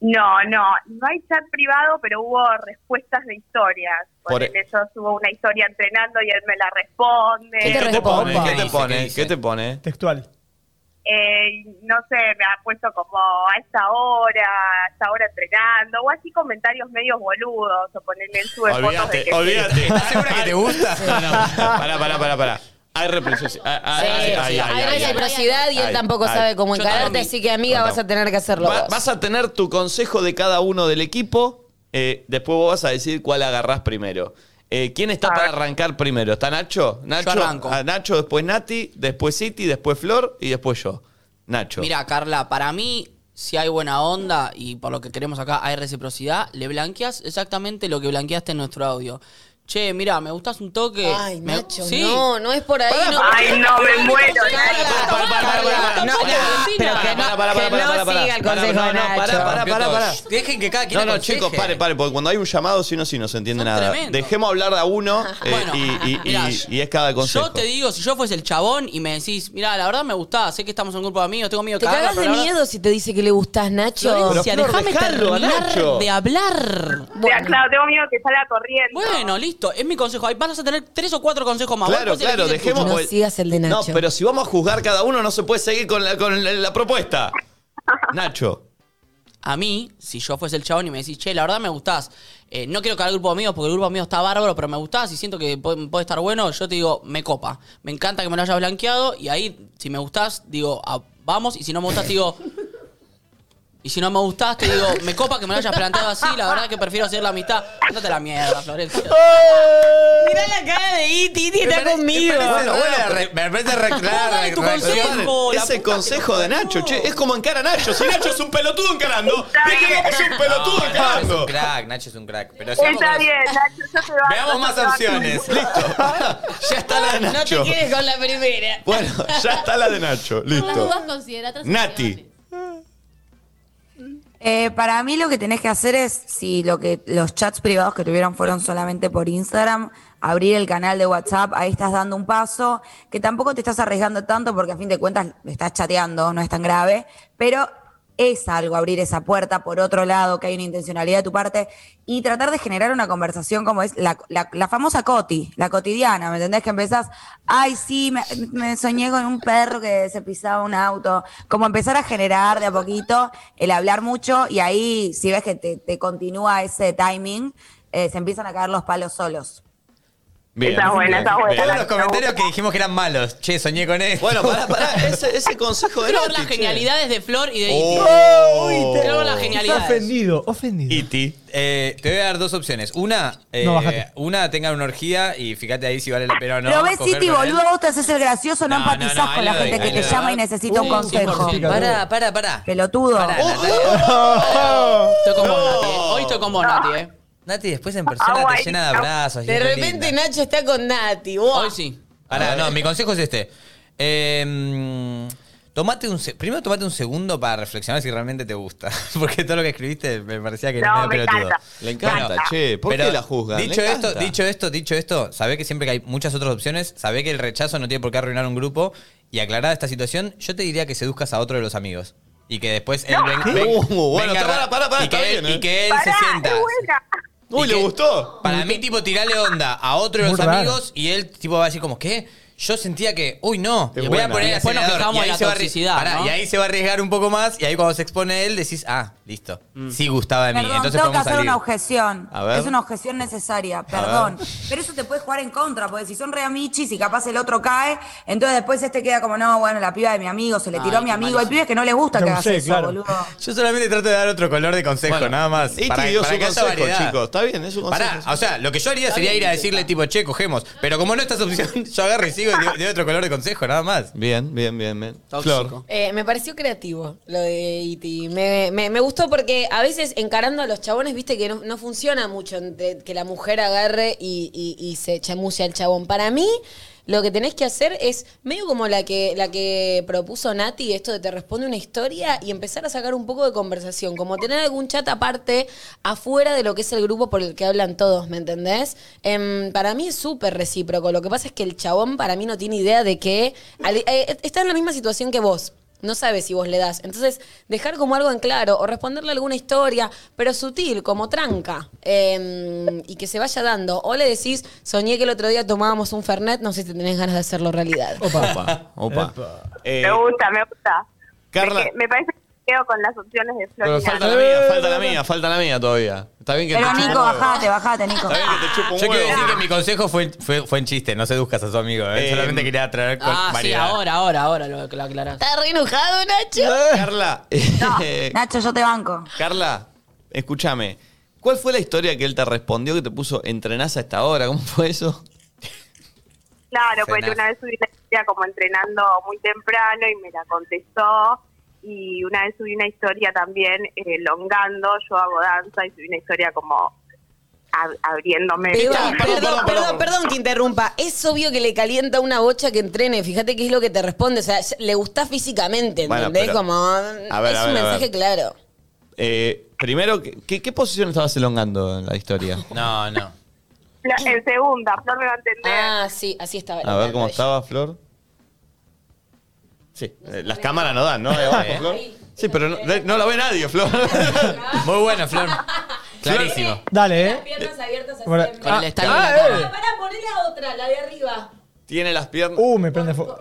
O: No, no, no hay chat privado, pero hubo respuestas de historias.
A: Por- e-
O: Ponele, yo subo una historia entrenando y él me la responde.
B: ¿Qué te
A: ¿Qué te pone? ¿Qué
G: ¿Qué
A: te pone?
G: ¿Qué
A: ¿Qué
G: dice?
A: te pone?
D: Textual.
O: Eh, no sé, me ha puesto como a esta hora, a esta hora entrenando, o así comentarios medios boludos, o ponerle él sube fotos de
A: Olvídate,
O: que
A: olvídate.
G: ¿Estás segura que te gusta?
A: Pará, pará, pará, pará. Hay reciprocidad. Hay, hay, hay, hay,
B: Hay
A: hay, hay.
B: reciprocidad y él tampoco sabe cómo
H: Yo
B: encararte, así que amiga vas a tener que hacerlo
A: Va-
B: vos.
A: vas a tener tu consejo de cada uno del equipo. eh, después vos vas a decir cuál agarrás primero. Eh, ¿Quién está para arrancar primero? ¿Está Nacho? Nacho,
H: arranco.
A: ah, Nacho, después Nati, después City, después Flor y después yo. Nacho.
H: Mira, Carla, para mí, si hay buena onda y por lo que queremos acá hay reciprocidad, le blanqueas exactamente lo que blanqueaste en nuestro audio. Che, mira, me gustas un toque.
B: Ay,
H: Me-
B: Nacho,
H: sí.
B: no, no es por ahí. no.
O: Ay, no, me muero.
B: No, pero que no,
A: Pará, pará,
B: que
A: pará,
B: no siga el consejo
A: no,
B: de
A: no,
B: Nacho.
A: pará, pará, pará.
G: Dejen que cada quien
A: No, no,
G: aconseje.
A: chicos, pare, pare, porque cuando hay un llamado, si no, si no se entiende
H: Son
A: nada.
H: tremendos.
A: Dejemos hablar a uno eh, (laughs)
H: Bueno,
A: y, y-
H: mirá,
A: y- y es cada consejo.
H: Yo te digo, si yo fuese el chabón y me decís, mira, la verdad me gustás, sé que estamos en un grupo de amigos, tengo miedo de
B: Te
H: cagarla,
B: cagas de
H: pero la verdad-
B: miedo si te dice que le gustás, Nacho.
H: Florencia,
A: Pero, Flor,
H: déjame
A: dejalo a
H: terminar
A: Nacho.
H: de hablar.
O: Ya, claro, tengo miedo que salga corriendo.
H: Bueno, listo, es mi consejo. Ahí vas a tener tres o cuatro consejos más.
A: Claro,
H: Vos después
A: claro,
H: elegís el
A: dejemos.
H: tuyo.
A: pues-
B: sigas el de
A: No, pero si vamos a juzgar cada uno, no se puede seguir con la, con la- la propuesta. (laughs) Nacho.
H: A mí, si yo fuese el chabón y me decís, che, la verdad me gustás, eh, no quiero caer al grupo de amigos porque el grupo de amigos está bárbaro, pero me gustás y siento que puede, puede estar bueno, yo te digo, me copa. Me encanta que me lo hayas blanqueado y ahí, si me gustás, digo, ah, vamos, y si no me gustás, digo. Y si no me gustás, te digo, me copa que me lo hayas planteado así, la verdad que prefiero hacer la amistad. Ándate a la mierda, Florencia.
B: Mirá la cara de Iti, Iti está conmigo.
G: Bueno, bueno, me parece re- (laughs) clara
H: Dale tu
G: re-
H: consejo.
A: Es el consejo de Nacho, che. Es como encara a Nacho. Si Nacho es un pelotudo encarando, déjelo que es un pelotudo
G: Nacho es
A: encarando.
G: un crack, Nacho es un crack. Pero
O: Está bien, Nacho, yo te
G: Veamos más opciones. (laughs)
A: Listo. (laughs) Ya está la de
B: No te
A: Nacho.
B: quedes con la primera.
A: Bueno, ya está la de Nacho. Listo. Nati.
F: Eh, para mí lo que tenés que hacer es, si lo que los chats privados que tuvieron fueron solamente por Instagram, abrir el canal de WhatsApp, ahí estás dando un paso, que tampoco te estás arriesgando tanto porque a fin de cuentas estás chateando, no es tan grave, pero es algo abrir esa puerta por otro lado, que hay una intencionalidad de tu parte, y tratar de generar una conversación como es la, la- la famosa coti, la cotidiana, ¿me entendés? Que empezás, ay, sí, me, me soñé con un perro que se pisaba un auto, como empezar a generar de a poquito el hablar mucho, y ahí, si ves que te, te continúa ese timing, eh, se empiezan a caer los palos solos.
A: Bien.
O: Está buena, está buena.
G: Todos los comentarios que dijimos que eran malos. Che, soñé con esto.
A: Bueno, pará, (laughs) pará. Ese, ese consejo de
H: Quiero ver las
A: che.
H: genialidades de Flor y de Iti.
A: Oh.
H: Quiero ver las
D: Está
H: genialidades.
D: ofendido, ofendido.
A: Iti.
G: Eh, te voy a dar dos opciones. Una, eh,
D: No,
G: una tengan una orgía y fíjate ahí si vale la pena o no.
F: Pero ves,
G: él.
F: boludo, vos te haces el gracioso, no,
G: No,
F: empatizás
G: no,
F: con la gente
G: doy,
F: que te llama y necesita un consejo.
H: 100%.
G: Pará, pará, pará.
F: Pelotudo.
G: Pará,
A: Oh,
G: Natalia.
H: Estoy con vos, Nati. Hoy estoy con vos, Nati, eh.
G: Nati después en persona
O: Agua
G: te llena de abrazos. y
B: De
G: es re
B: repente
G: linda.
B: Nacho está con Nati. ¡buah!
H: Hoy sí.
G: Pará, no, mi consejo es este. Eh, mm, tomate un se- primero tomate un segundo para reflexionar si realmente te gusta. (laughs) Porque todo lo que escribiste me parecía que
O: No,
G: era
O: me
G: pelotudo.
O: encanta.
A: Le encanta,
G: Bueno,
A: che. ¿Por
G: pero
A: qué la juzgan?
G: Dicho
A: Le
G: esto,
A: encanta.
G: dicho esto, dicho esto, sabé que siempre que hay muchas otras opciones, sabé que el rechazo no tiene por qué arruinar un grupo. Y aclarada esta situación, yo te diría que seduzcas a otro de los amigos. Y que después él ven-
A: ¿Qué?
G: ven-
A: Uh, bueno,
G: venga
A: pará, pará, pará,
G: y que él-
A: ¿eh?
G: y que él
O: Pará,
G: se sienta.
O: es buena.
A: Uy, ¿le gustó?
G: Para mí, tipo, tirarle onda a otro de
D: Muy
G: los
D: raro.
G: amigos y él, tipo, va a decir como, ¿qué? Yo sentía que, uy, no,
A: Es
G: voy
A: buena.
G: a poner
H: Y
G: el
H: después nos
G: acelerador.
H: quejamos
G: Y
H: de
G: ahí
H: la
G: se va a arri-
H: toxicidad,
G: Pará,
H: ¿no?
G: Y ahí se va a arriesgar un poco más y ahí cuando se expone él decís, ah, listo, sí gustaba de mí,
F: Perdón,
G: entonces
F: tengo que
G: podemos
F: hacer
G: salir.
F: una objeción.
A: A ver.
F: Es una objeción necesaria, perdón. Pero eso te puede jugar en contra, porque si son re amichis y capaz el otro cae, entonces después este queda como, no, bueno, la piba de mi amigo, se le tiró
H: Ay,
F: a mi amigo. Hay pibes que no les gusta
D: Yo
F: que
D: no
F: hagas
D: sé,
F: eso,
D: claro.
F: boludo.
G: Yo solamente trato de dar otro color de consejo,
A: Bueno,
G: nada más.
A: Iti
G: para
A: dio
G: para
A: su
G: haya
A: consejo,
G: variedad.
A: chicos. Está bien, es su consejo.
G: Pará, o sea, lo que yo haría sería ir a decirle tipo, che, cogemos. Pero como no está esa opción, (laughs) yo agarro y sigo doy otro color de consejo, nada más.
A: Bien, bien, bien, bien.
H: Tóxico.
A: Flor.
B: Eh, me pareció creativo lo de Iti. Me, me- me gustó porque a veces encarando a los chabones, viste que no, no funciona mucho entre que la mujer agarre y, y- y se chamuce al chabón. Para mí, lo que tenés que hacer es medio como la que, la que propuso Nati, esto de te responde una historia y empezar a sacar un poco de conversación. Como tener algún chat aparte afuera de lo que es el grupo por el que hablan todos, ¿me entendés? Em, para mí es súper recíproco. Lo que pasa es que el chabón para mí no tiene idea de que eh, está en la misma situación que vos. No sabe si vos le das. Entonces, dejar como algo en claro o responderle alguna historia, pero sutil, como tranca, eh, y que se vaya dando. O le decís, soñé que el otro día tomábamos un Fernet, no sé si tenés ganas de hacerlo realidad.
A: Opa, opa. Eh,
O: Me gusta, me gusta.
A: Carla.
O: Me, me parece que quedo con las opciones de
A: pero
O: Florina.
A: falta la mía, falta la mía, falta la mía todavía. Está bien que
F: Pero
A: te
F: Nico, bajate, bajate, Nico.
A: Está bien que te chupa un
G: Yo quiero
A: huevo.
G: decir que mi consejo fue, fue, fue en chiste, no seduzcas a su amigo, ¿eh?
A: Eh,
G: solamente quería traer con
H: Ah, sí,
G: variedad.
H: ahora, ahora, ahora lo, lo aclarás.
B: ¿Estás re enojado, Nacho?
A: Carla, eh,
F: Nacho, yo te banco.
A: Carla, escúchame. ¿Cuál fue la historia que él te respondió que te puso entrenás a esta hora? ¿Cómo fue eso?
O: Claro,
G: Cenar.
O: porque una vez subí una historia como entrenando muy temprano y me la contestó. Y una vez subí una historia también eh, longando, yo hago danza y subí una historia como ab- abriéndome.
B: Perdón, perdón, perdón, perdón que interrumpa. Es obvio que le calienta una bocha que entrene. Fíjate qué es lo que te responde. O sea, le gusta físicamente,
A: Bueno,
B: ¿entendés?
A: pero-
B: Como.
A: A ver,
B: es
A: a
B: un
A: ver, a ver.
B: mensaje claro.
A: Eh, primero, ¿qué, posición estabas elongando en la historia? (laughs)
G: No, no.
O: En segunda, Flor me va a entender.
B: Ah, sí, así estaba.
A: A ver cómo estaba, Flor. Sí, eh, las cámaras no dan, ¿no?
G: Sí. (laughs)
A: Flor. Sí, pero no, no la ve nadie, Flor. (laughs)
G: Muy bueno, Flor. Clarísimo.
D: Dale, eh.
B: Piernas abiertas así. En
D: Con el
B: blanco.
D: estaño
B: Ah,
D: en la
B: eh.
D: cara.
B: Pará, poné la otra, la de arriba.
A: Tiene las piernas.
D: Uh, me prende fuego.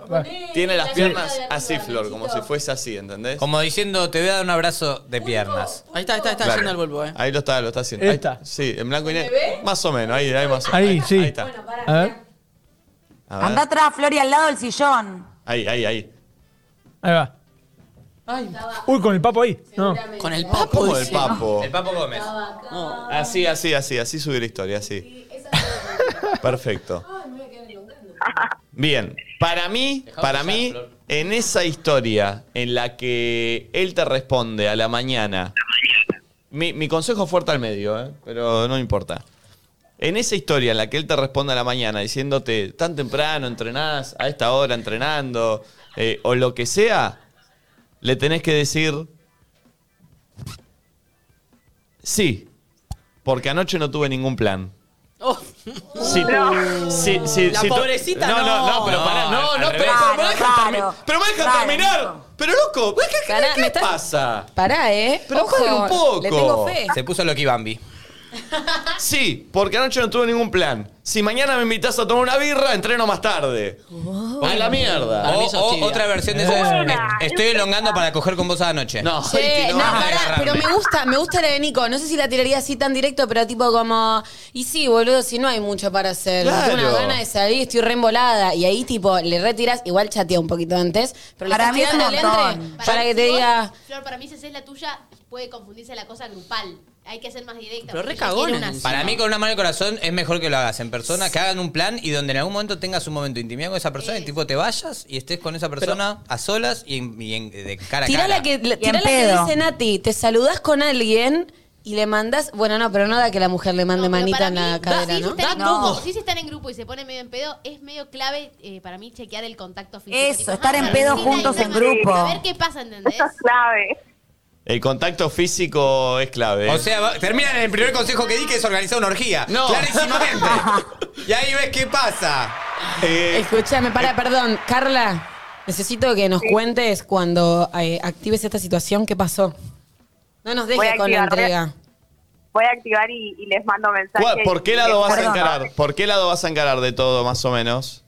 A: Tiene las
B: la
A: piernas
B: pierna de
A: así,
B: arriba,
A: Flor, como si fuese así, ¿entendés?
G: Como diciendo, te voy a dar un abrazo de piernas.
H: Ahí está, ahí está, está
A: Claro.
H: yendo el Volvo, eh.
A: Ahí lo está, lo está haciendo.
D: Esta.
A: Ahí- sí, en blanco y negro. Más o menos, ahí, ahí más o menos.
D: Ahí, sí.
A: Ahí está.
D: A ver.
A: A ver.
F: Anda atrás, Flori, al lado del sillón.
A: Ahí, ahí, ahí.
D: Ahí va. Uy, con el papo ahí. No.
H: Con el papo.
A: ¿Cómo el papo?
G: El Papo Gómez.
A: Así, así, así, así subir la historia, así. Perfecto. Bien, para mí, para mí, en esa historia en la que él te responde a la mañana, mi, mi consejo fuerte al medio, ¿eh? pero no importa. En esa historia en la que él te responde a la mañana diciéndote tan temprano entrenás, a esta hora entrenando, eh, o lo que sea, le tenés que decir, sí, porque anoche no tuve ningún plan.
H: Oh.
A: Sí, sí, sí,
H: La
A: sí, tú-
H: pobrecita
A: no, no, no, pero pará, no,
G: al
A: no,
G: revés.
A: pero, me dejan
F: claro.
A: terminar. Pero me dejan
F: Claro,
A: terminar. Pero loco, ¿qué, qué,
B: Pará,
A: qué
B: me
A: pasa?
B: Pará, ¿eh?
A: Pero
B: Ojo,
A: paren un poco.
B: Le tengo fe.
G: Se puso Loki Bambi. (laughs)
A: Sí, porque anoche no tuve ningún plan. Si mañana me invitas a tomar una birra, entreno más tarde. A la mierda.
H: Para mí
G: O,
H: sos
G: o
H: tibia.
G: otra versión de eso es, "Est- estoy elongando para coger con vos anoche.
A: No,
B: Sí,
A: Iti,
B: no,
A: no,
B: pará,
G: agarrarme.
B: pero me gusta, me gusta la de Nico. No sé si la tiraría así tan directo, pero tipo como. Y sí, boludo, si no hay mucho para hacer.
A: Claro.
B: Tengo una gana de salir, estoy re embolada. Y ahí, tipo, le retiras, igual chatea un poquito antes, pero
F: Para
B: le
F: mí es un
B: tirando el
F: montón.
B: entre para que te
E: si vos-
B: diga.
E: Flor, para mí, si haces la tuya, puede confundirse la cosa grupal. Hay que ser más directa.
H: Pero
E: porque
H: re
E: ella quiere
H: cagones
E: una
H: encima.
G: Para mí, con una mano de corazón, es mejor que lo hagas en persona, que hagan un plan y donde en algún momento tengas un momento de intimidad con esa persona y tipo te vayas y estés con esa persona a solas y, en- y en- de cara a cara.
B: la que, la, tirá la que dice Nati, te saludás con alguien y le mandás. Bueno, no, pero no da que la mujer le mande
E: No, pero
B: manita en
E: mí,
B: la cadera,
E: si
B: ¿no?
E: están
F: No.
E: si se están en grupo y se ponen medio en pedo, es medio clave eh, para mí chequear el contacto físico.
F: Eso,
E: Tipo,
F: estar
E: ah,
F: en pedo juntos en grupo.
E: A ver qué pasa, ¿entendés?
O: Eso es clave.
A: El contacto físico es clave.
G: O sea, terminan en el primer consejo que di, que es organizar una orgía.
A: No.
G: Clarísimamente. (laughs) y ahí ves qué pasa.
A: Eh,
B: Escúchame, para, perdón. Carla, necesito que nos cuentes cuando eh, actives esta situación, ¿qué pasó? No nos dejes con la entrega.
O: Voy a activar y, y les mando mensajes.
A: ¿cuál- ¿Por qué lado vas a encarar? ¿Por qué lado vas a encarar de todo, más o menos?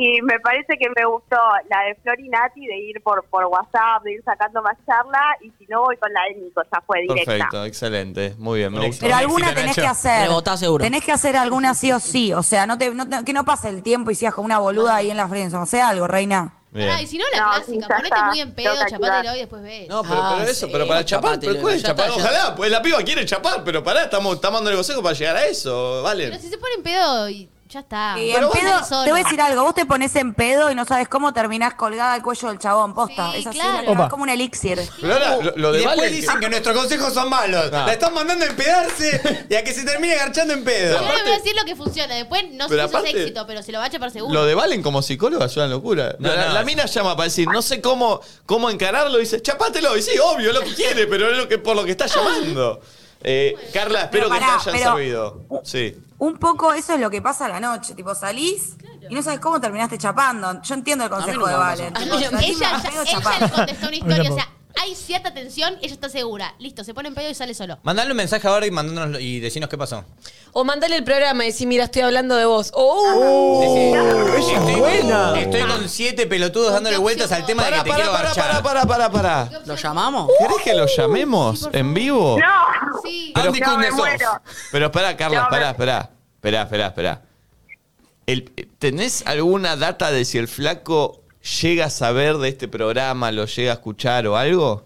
O: Y me parece que me gustó la de Flor y Nati de ir por, por WhatsApp, de ir sacando más charla, y si no voy con la de Nico, ya fue directa.
A: Perfecto, excelente. Muy bien, me
G: Un
A: gusta.
F: Pero
G: Un
F: alguna tenés que hacer.
H: Seguro.
F: Tenés que hacer alguna sí o sí. O sea, no te, no te- que no pase el tiempo y seas como una boluda ahí en la frente. O sea, algo, reina.
A: Bien.
E: Pará, y si no, la
O: No,
E: clásica,
O: sí, ya
E: ponete
O: está.
E: muy en pedo,
O: Tengo que
E: chapátelo
O: activar.
E: y después ves.
A: No, pero,
H: Ah,
A: pero eso,
H: sí,
A: pero para chapar,
H: chapátelo,
A: pero ¿cuál es
H: ya
A: chapar?
H: está.
A: Ojalá, pues la piba quiere chapar, pero pará, estamos, estamos dando el consejo para llegar a eso, vale.
E: Pero si se pone en pedo, y ya está.
F: En pedo, te voy a decir algo, vos te pones en pedo y no sabes cómo terminás colgada al cuello del chabón, posta.
E: Sí,
F: es así,
E: claro.
F: es como un elixir.
A: Pero ahora, lo, lo de
G: y después
A: Vale.
G: dicen que nuestros consejos son malos.
A: Ah.
G: La están mandando a empedarse y a que se termine garchando en pedo.
E: Yo les voy a decir lo que funciona. Después no sé si eso es
A: aparte-
E: éxito, pero se lo va a chapar seguro.
A: Lo de Valen como psicóloga es una locura.
G: No,
A: la,
G: no.
A: la mina llama para decir, no sé cómo, cómo encararlo, y dice, chapátelo. Y sí, obvio, lo que quiere, pero es lo que, por lo que está llamando. Eh, Carla, espero
F: Pero
A: que
F: pará,
A: te hayan
F: pero-
A: servido. Sí.
F: Un poco eso es lo que pasa a la noche. Tipo, salís y no sabes cómo terminaste chapando. Yo entiendo el consejo de Valen.
E: Ella, le contestó una historia. O sea, hay cierta tensión, ella está segura. Listo, se pone en pedo y sale solo.
G: Mandale un mensaje ahora y mandándonos y decinos qué pasó.
B: O mandale el programa y decir, mira, estoy hablando de vos. ¡Oh!
G: Decí, estoy,
D: buena.
G: estoy con siete pelotudos dándole vueltas al tema de que te
A: para,
G: quiero
A: para, para, para, para, para.
H: ¿Lo llamamos?
A: ¿Querés que lo llamemos en vivo?
O: No,
E: Sí.
A: Pero-
G: Andy
O: no, me muero.
A: Pero espera, Carla,
O: No,
A: espera, espera. Espera, espera, espera. ¿Tenés alguna data de si el flaco llega a saber de este programa, lo llega a escuchar o algo?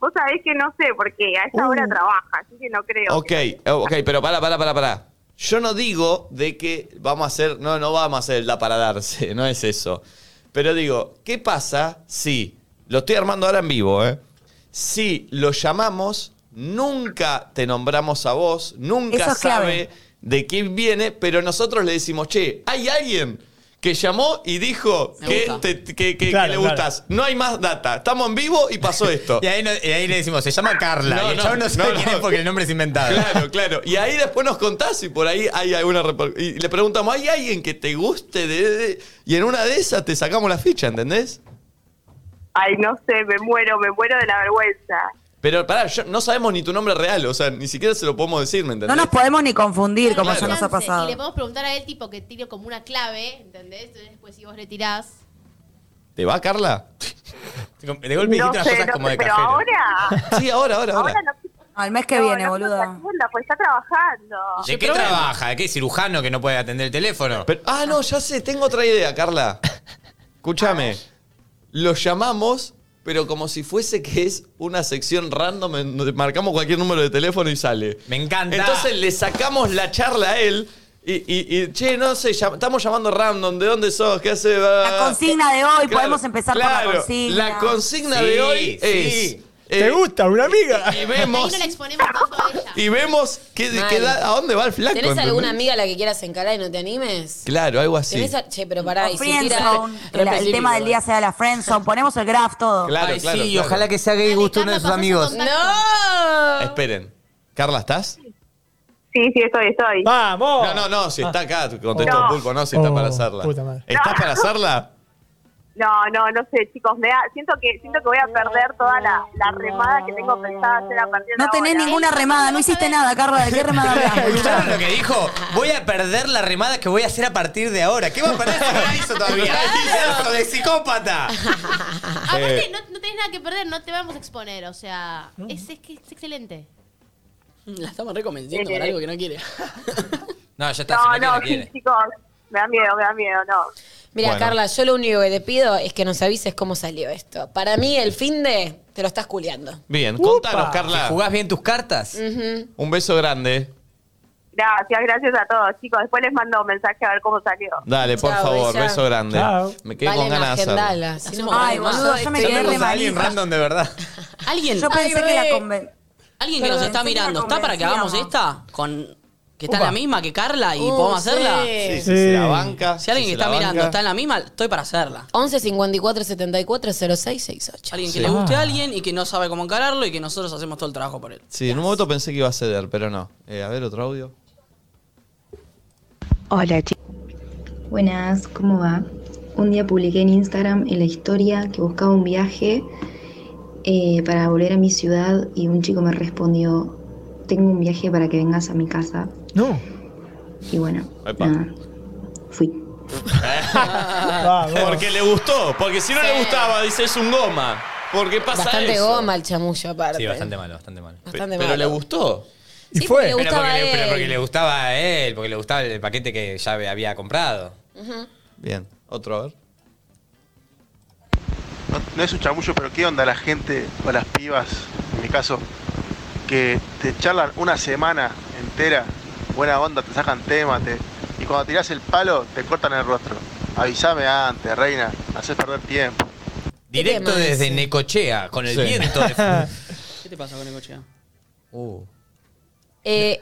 O: Vos sabés que no sé, porque a esa hora trabaja, así que no creo.
A: Ok, ok, pero para, para, para, para. Yo no digo de que vamos a hacer, no, no vamos a hacer el da para darse, (laughs) no es eso. Pero digo, ¿qué pasa si, lo estoy armando ahora en vivo, ¿eh? Si lo llamamos nunca te nombramos a vos, nunca
F: es clave.
A: sabe de quién viene, pero nosotros le decimos, che, hay alguien que llamó y dijo
G: Me
A: que,
G: gusta.
A: te- que- que- que
G: Claro,
A: le
G: claro.
A: gustas. No hay más data. Estamos en vivo y pasó (laughs) esto.
G: Y ahí, no- y ahí le decimos, se llama Carla.
A: No,
G: y el
A: no,
G: chabón no sabe
A: no,
G: quién
A: no.
G: es porque el nombre es inventado.
A: Claro, claro. Y ahí después nos contás si por ahí hay alguna... reper- Y le preguntamos, ¿hay alguien que te guste? De, de-?" Y en una de esas te sacamos la ficha, ¿entendés?
O: Ay, no sé, me muero, me muero de la vergüenza.
A: Pero pará, yo- no sabemos ni tu nombre real, o sea, ni siquiera se lo podemos decir, ¿me entendés?
F: No nos podemos ni confundir, como
A: Claro.
F: ya nos ha
E: Chance,
F: pasado.
E: Y le podemos preguntar a él, tipo, que tire como una clave, ¿entendés? Entonces, después, si vos le tirás.
A: ¿Te va, Carla? (laughs)
G: De golpe dijiste unas cosas
O: no
G: como
O: sé,
G: de
O: pero ahora...
A: Sí, ahora, ahora, ahora.
O: Ahora no,
F: No, el mes que
O: no,
F: viene,
O: no
F: boludo.
O: pues está trabajando.
G: ¿De qué trabaja? ¿De qué cirujano que no puede atender el teléfono?
A: Pero- ah, no, ya sé, tengo otra idea, Carla. Escúchame. Lo llamamos, pero como si fuese que es una sección random, en marcamos cualquier número de teléfono y sale.
G: Me encanta.
A: Entonces le sacamos la charla a él. Y, y- y, che, no sé, llam- estamos llamando random, ¿de dónde sos? ¿Qué hace?
F: La consigna de hoy, podemos empezar por la consigna.
A: La consigna
G: Sí,
A: de hoy
G: sí.
A: es...
D: ¿Te
A: eh,
D: gusta una amiga?
A: Y
E: Ahí
A: vemos,
E: no la exponemos tanto a ella.
A: y vemos qué,
B: Mal.
A: qué da- a dónde va el flaco.
B: ¿Tenés
A: ¿entendés?
B: alguna amiga a la que quieras encarar y no te animes?
A: Claro, algo así.
B: ¿Tenés a- Che, pero pará, y si tira-
F: friendzone, el, tema del día sea la friendzone, ponemos el graph, todo.
A: Claro,
G: Ay,
A: claro,
G: sí,
A: claro.
G: ojalá que sea gay y guste uno de sus amigos.
B: ¡No!
A: Esperen. ¿Carla, estás?
O: Sí, sí, estoy, estoy.
D: ¡Vamos!
A: No, no, no, si está acá, contestó
O: No.
A: Pulpo, no, si está
D: Oh,
A: para hacerla.
D: puta madre.
A: ¿Estás para hacerla?
O: No, no, no sé, chicos, me da, siento que siento que voy a perder toda la, la remada que tengo pensada hacer a partir de
F: No tenés
O: ahora.
F: ninguna remada, no hiciste nada, Carla. ¿De qué remada (laughs) hablas?
G: ¿Escucharon lo que dijo? Voy a perder la remada que voy a hacer a partir de ahora. ¿Qué va a perder si no la hizo todavía? (laughs) ¡Eso de psicópata! (laughs)
E: Aparte,
A: Eh.
E: no, no tenés nada que perder, no te vamos a exponer. O sea, es, es que es excelente.
H: La estamos reconvenciendo con algo que no quiere.
G: No, ya está, si
O: No,
G: no quiere.
O: chicos, me da miedo, me da miedo, no.
B: Mira,
A: Bueno.
B: Carla, yo lo único que te pido es que nos avises cómo salió esto. Para mí, el fin de te lo estás culeando.
A: Bien, contanos,
G: Si
A: Carla.
G: jugás bien tus cartas.
A: Un beso grande.
O: Gracias, gracias a todos, chicos. Después les mando un mensaje a ver cómo salió.
A: Dale, por
B: Chao,
A: favor,
B: bella.
A: beso grande.
D: Chao.
A: Me quedé con ganas de hacerlo.
B: agendala. Si no,
F: Ay, boludo, yo me quedé
G: a alguien random de verdad. (laughs)
H: Alguien,
F: Yo pensé
B: Ay,
F: que la
B: re.
F: conven...
H: alguien que
F: Pero
H: nos está mirando, ¿está para que hagamos esta? Con, que está en la misma que Carla y
B: Uh,
H: podemos
B: sí.
H: hacerla.
A: Sí, sí,
D: Sí.
A: la banca.
H: Si alguien que
A: se
H: está
A: la
H: mirando
A: banca.
H: está en la misma, estoy para hacerla.
B: 11 54 74 06 68.
H: Alguien que
A: Sí.
H: le guste a
D: Ah.
H: alguien y que no sabe cómo encararlo y que nosotros hacemos todo el trabajo por él.
A: Sí, en un momento pensé que iba a ceder, pero no. Eh, a ver, otro audio.
K: Hola chicos.
P: Buenas, ¿cómo va? Un día publiqué en Instagram en la historia que buscaba un viaje eh, para volver a mi ciudad y un chico me respondió, tengo un viaje para que vengas a mi casa.
D: No.
P: Y bueno, nada, fui. (laughs)
A: Porque le gustó. Porque si no le gustaba, dice es un goma. Porque pasa
B: Bastante
A: eso.
B: goma el chamullo, aparte.
G: Sí, bastante malo, bastante malo.
B: Bastante
A: Pero
B: malo.
A: le gustó.
D: Y
B: Sí,
D: fue.
B: porque le
G: Pero
B: gustaba
G: porque,
B: a
G: le, pero
B: él.
G: porque le gustaba a él, porque le gustaba el paquete que ya había comprado.
A: Bien, otro a ver.
Q: No, no es un chamullo, pero ¿qué onda la gente o las pibas, en mi caso, que te charlan una semana entera, buena onda, te sacan tema, te, y cuando tirás el palo te cortan el rostro? Avísame antes, reina, haces perder tiempo.
G: Directo desde
B: ese?
G: Necochea, con el
A: Sí.
G: viento de... (laughs)
H: ¿Qué te pasa con Ecochea?
G: Uh.
B: Eh,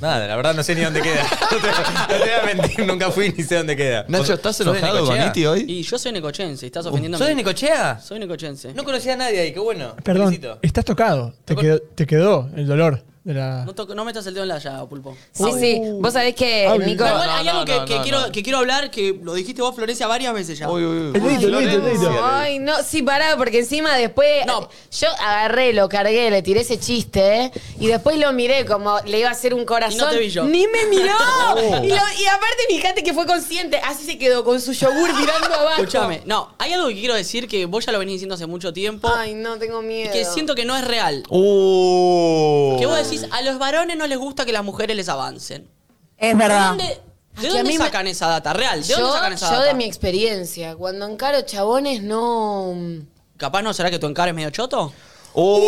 G: Nada, la verdad no sé ni dónde queda. (laughs) No te, no te voy a mentir, nunca fui ni sé dónde queda.
A: Nacho, ¿estás
G: ¿Sos de
A: enojado con
G: Necochea?
A: Iti hoy?
H: Y yo soy necochense, estás ofendiendo
G: ¿Sos de. Necochea?
H: Soy necochense.
G: No conocía a nadie ahí, qué bueno.
D: Perdón,
G: Felicito.
D: estás tocado. Te quedó, te quedó el dolor de la.
H: No, toco- no metas el dedo en la llaga, pulpo.
B: sí, sí. Vos sabés que
D: Ah,
B: Nico.
H: Igual hay
A: no,
H: algo que,
A: no,
H: que
A: no,
H: quiero,
A: no.
H: que quiero hablar, que lo dijiste vos, Florencia, varias veces ya.
A: Uy, uy, uy.
D: El dedito, el dedito, el dedito.
A: Florencia.
B: Ay, no, sí, pará, porque encima después
H: No.
B: yo agarré, lo cargué, le tiré ese chiste, ¿eh? y después lo miré como le iba a hacer un corazón.
H: Y no te vi yo.
B: Ni me miró. (laughs)
A: Oh.
B: y, lo- y aparte, fíjate que fue consciente, así se quedó con su yogur mirando abajo.
H: Escúchame, no, hay algo que quiero decir que vos ya lo venís diciendo hace mucho tiempo
B: Ay, no, tengo
H: y
B: miedo.
H: que siento que no es real.
A: Uh.
H: Que vos decís, a los varones no les gusta que las mujeres les avancen.
F: Es
H: ¿De
F: verdad.
H: dónde, de
B: a
H: dónde
B: me-
H: sacan esa data? Real, ¿de
B: yo,
H: dónde sacan esa
B: yo
H: data?
B: de mi experiencia, cuando encaro chabones no...
H: Capaz no será que tu encare es medio choto. (laughs)
A: Uh.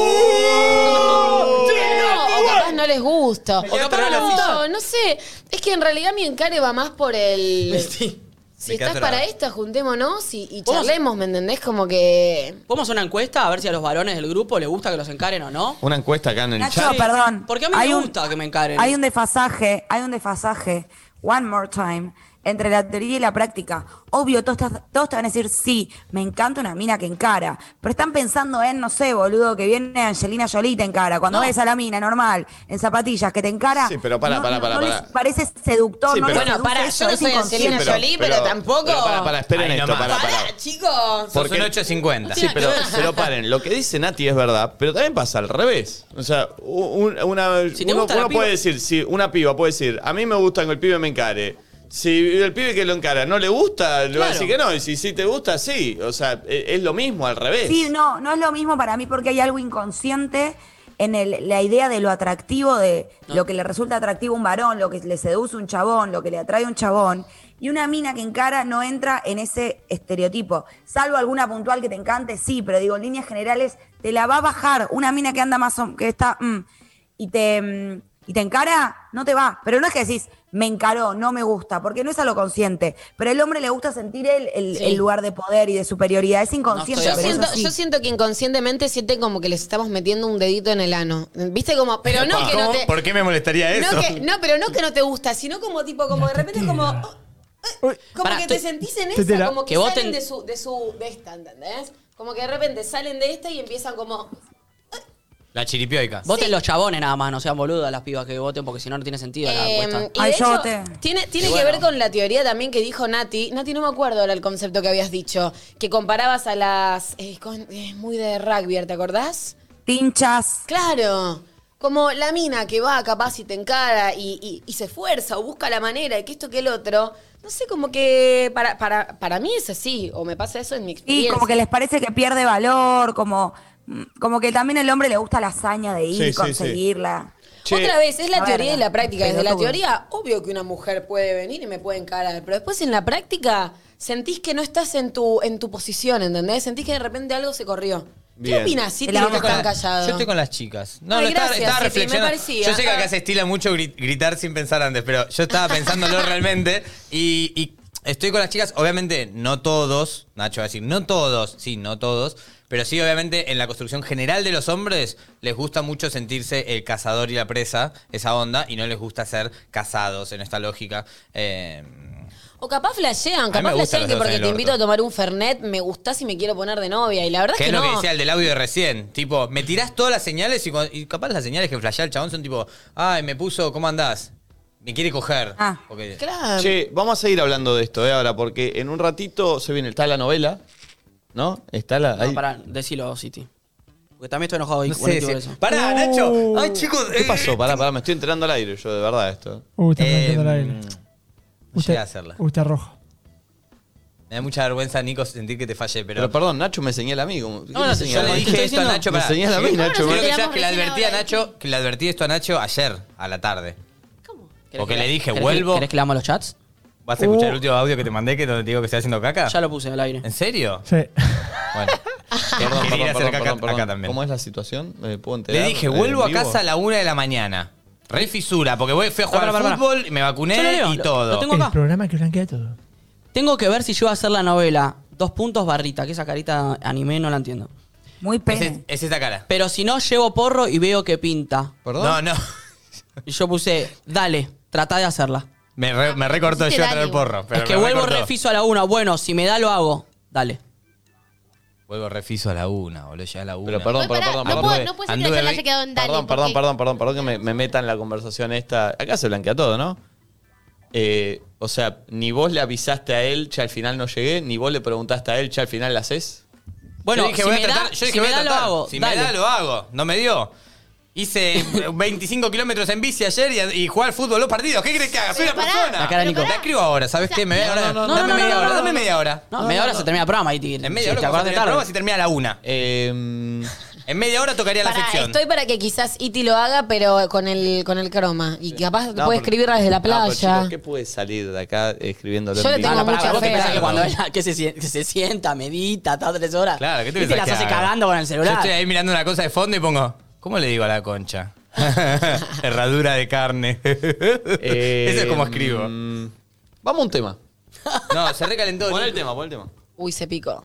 B: No, o capaz no les gusta. O capaz no, no sé. Es que en realidad mi encare va más por el... (laughs)
H: Sí.
B: Si estás para esto, juntémonos y, y charlemos, ¿me entendés? Como que...
H: ¿Podemos hacer una encuesta a ver si a los varones del grupo les gusta que los encaren o no?
A: Una encuesta acá en el
F: Nacho,
A: chat.
F: perdón.
H: Porque a mí
F: Hay
H: me
F: un-
H: gusta que me encaren.
F: Hay un desfasaje, hay un desfasaje, one more time, entre la teoría y la práctica. Obvio, todos, te- todos te van a decir, sí, me encanta una mina que encara. Pero están pensando en, no sé, boludo, que viene Angelina Jolie y te encara. Cuando ves a la mina normal, en zapatillas, que te encara.
A: Sí, pero para,
F: no,
A: para,
F: no-
A: para,
F: no
A: para.
F: les parece seductor,
A: Sí,
F: no
A: pero-
F: les
A: Bueno,
B: para,
F: eso,
B: yo no
F: es
B: soy. Angelina Jolie, pero tampoco-
A: Pero para, para, esperen esto, para, para.
B: Chicos.
G: Sos un 850.
A: Sí, pero, pero paren, lo que dice Nati es verdad, pero también pasa al revés. O sea, un- una,
H: Si
A: uno, puede decir, si una piba puede decir, a mí me gusta que el pibe me encare. Si el pibe que lo encara no le gusta, le va a
F: Claro.
A: decir que no. Y si sí te gusta, sí. O sea, e- es, lo mismo al revés.
F: Sí, no, no es lo mismo para mí porque hay algo inconsciente en el- la idea de lo atractivo, de lo que le resulta atractivo a un varón, lo que le seduce un chabón, lo que le atrae a un chabón. Y una mina que encara no entra en ese estereotipo. Salvo alguna puntual que te encante, sí, pero digo, en líneas generales, te la va a bajar. Una mina que anda más, o- que está, mm, y te, mm, y te encara, no te va. Pero no es que decís, me encaró, no me gusta, porque no es algo consciente. Pero al hombre le gusta sentir el, el-
B: Sí.
F: el lugar de poder y de superioridad. Es inconsciente.
B: yo, siento,
F: sí.
B: yo siento que inconscientemente siente como que les estamos metiendo un dedito en el ano. ¿Viste? Como, pero no que no te.
G: ¿Por qué me molestaría eso?
B: No, que- no, pero no que no te gusta, sino como tipo, como de repente como. Como
H: Pará,
B: que te sentís en esa, como que,
H: Que
B: salen de su, de su, de esta, ¿entendés? Como que de repente salen de esta y empiezan como.
G: La chiripioica.
H: Voten los chabones nada más, no sean boludas las pibas que voten porque si no no tiene sentido la
B: Eh,
H: encuesta.
B: y de hecho, tiene, tiene
H: Y
B: que
H: bueno.
B: ver con la teoría también que dijo Nati. Nati, no me acuerdo ahora el concepto que habías dicho. Que comparabas a las. eh, con- eh, muy de rugby, ¿te acordás?
F: Tinchas.
B: Claro. Como la mina que va capaz y te encara y, y- y se esfuerza o busca la manera y que esto que el otro. No sé, como que para, para, para mí es así. O me pasa eso en mi
F: Y
B: experiencia.
F: como que les parece que pierde valor, como, como que también al hombre le gusta la hazaña de ir
B: Sí,
F: y
B: sí, sí.
F: conseguirla.
B: Otra vez, es la
F: A
B: teoría
F: ver,
B: y la práctica. Desde la teoría, obvio que una mujer puede venir y me puede encarar, pero después en la práctica sentís que no estás en tu, en tu posición, ¿entendés? Sentís que de repente algo se corrió.
G: Bien.
B: ¿Qué opinas, Citi, que están callados?
G: Yo estoy con las chicas. No,
B: Ay,
G: lo estaba,
B: gracias,
G: estaba reflexionando.
B: parecía.
G: Yo sé que acá se estila mucho gri- gritar sin pensar antes, pero yo estaba pensándolo realmente y, y estoy con las chicas. Obviamente, no todos, Nacho va a decir, no todos, sí, no todos, pero sí, obviamente, en la construcción general de los hombres les gusta mucho sentirse el cazador y la presa, esa onda, y no les gusta ser casados en esta lógica. Eh,
B: O capaz flashean, capaz flashean que porque te invito a tomar un Fernet, me gustás y me quiero poner de novia. Y la verdad
G: ¿Qué
B: es
G: es
B: que
G: lo
B: no.
G: que decía el del audio de recién? Tipo, me tirás todas las señales y, y capaz las señales que flashea el chabón son tipo, ay, me puso, ¿cómo andás? Me quiere coger. Porque-
A: Che, vamos a seguir hablando de esto, ¿eh? Ahora, porque en un ratito se viene, está la novela, ¿no? Está la...
H: No,
A: ahí-
H: pará, decilo, City. Porque también estoy enojado
A: No
H: con
A: sé, sí.
H: por eso.
G: Pará, Nacho. Ay, chicos.
A: ¿Qué pasó? Pará, pará, me estoy enterando al aire yo, de verdad, esto.
D: Uh, está
G: Eh,
D: planteando al aire.
G: A hacerla.
D: Uh, está rojo.
G: Me da mucha vergüenza, Nico, sentir que te fallé, pero...
A: Pero perdón, Nacho me señala a mí. ¿qué
G: No,
A: me
G: no,
A: señala?
G: yo le dije esto a Nacho
A: Me
G: para.
A: señala a mí, Nacho.
G: Que que le advertí a Nacho, que le advertí esto a Nacho ayer, a la tarde. Porque le dije,
H: ¿Querés que-
G: vuelvo.
H: ¿Querés que leamos los chats?
G: ¿Vas a escuchar el
H: Uh.
G: último audio que te mandé que donde te digo que estoy haciendo caca?
H: Ya lo puse al aire.
G: ¿En serio?
D: Sí.
G: Bueno. (laughs)
A: Perdón,
G: Quería
A: perdón,
G: hacer
A: perdón,
G: caca
A: perdón, perdón.
G: acá también.
A: ¿Cómo es la situación? ¿Me puedo
G: Le
A: enterar?
G: dije,
A: eh,
G: vuelvo a
A: en vivo?
G: casa a la una de la mañana. Re fisura, porque voy- fui a jugar
H: Pará, pará,
G: al
H: pará.
G: fútbol, me
H: Yo lo
G: vacuné
H: leo,
G: y
H: lo-
G: todo.
H: lo tengo
D: El
H: acá.
D: programa que blanquea todo.
H: Tengo que ver si yo voy a hacer la novela. Dos puntos barrita, que esa carita anime no la entiendo.
F: Muy
G: pene. Es, esta cara.
H: Pero si no, llevo porro y veo que pinta.
A: ¿Perdón?
G: No, no.
H: Y yo puse, dale, trata de hacerla.
G: Me, re- me recortó yo a traer porro. Pero
H: es que vuelvo
G: recortó.
H: refiso a la una. Bueno, si me da, lo hago. Dale.
G: Vuelvo refiso a la una, boludo, ya a la una.
A: Pero perdón, perdón, perdón,
E: no
A: perdón.
E: puedo-
A: porque-
E: no puede ser que la haya quedado en Dale,
A: Perdón, perdón,
E: porque-
A: perdón, perdón, perdón que me, me meta en la conversación esta. Acá se blanquea todo, ¿no? Eh, o sea, ni vos le avisaste a él, ya al final no llegué, ni vos le preguntaste a él, ya al final la haces.
H: Bueno,
G: yo dije,
H: si
G: voy a
H: me da-
G: tratar, yo
H: si
G: dije,
H: me
G: voy a
H: da, lo hago,
G: Si
H: dale.
G: me da, lo hago. No me dio. Hice 25 kilómetros en bici ayer y, y jugué al fútbol dos partidos. ¿Qué crees que haga? Soy una
H: pará.
G: persona.
H: La cara de Nico.
G: La escribo ahora, ¿sabes qué? Me voy a-
H: no, no, no,
G: dame
H: no,
G: media
H: no,
G: hora,
H: no,
G: dame
H: no.
G: media hora.
H: No, media hora se termina el programa ahí, Tigre.
G: En media
H: Sí,
G: hora
H: te
G: cuando
H: acordás de
G: termine el
H: tarde.
G: programa se termina a la una.
A: Eh,
G: En media hora tocaría la
B: Pará,
G: sección.
B: estoy para que quizás Iti lo haga, pero con el, con el croma. Y capaz
A: No,
B: puede escribirla desde la
A: No, pero,
B: playa.
A: chicos, ¿Qué puede salir de acá escribiéndolo
B: Yo
A: en
B: le
A: vivo?
B: tengo
H: Ah, pará,
B: mucha
H: ¿vos te
B: fe.
H: pensás que cuando ella que se, sien- que se sienta, medita, está tres horas?
G: Claro, ¿qué te pensás
H: las
G: que
H: hace
G: hago?
H: cagando con el celular.
G: Yo estoy ahí mirando una cosa de fondo y pongo, ¿cómo le digo a la concha? (laughs) Herradura de carne.
A: Eh,
G: Eso es como escribo.
A: mm, Vamos a un tema.
G: No, se recalentó.
A: Pon el tema, pon el tema.
B: Uy, se picó.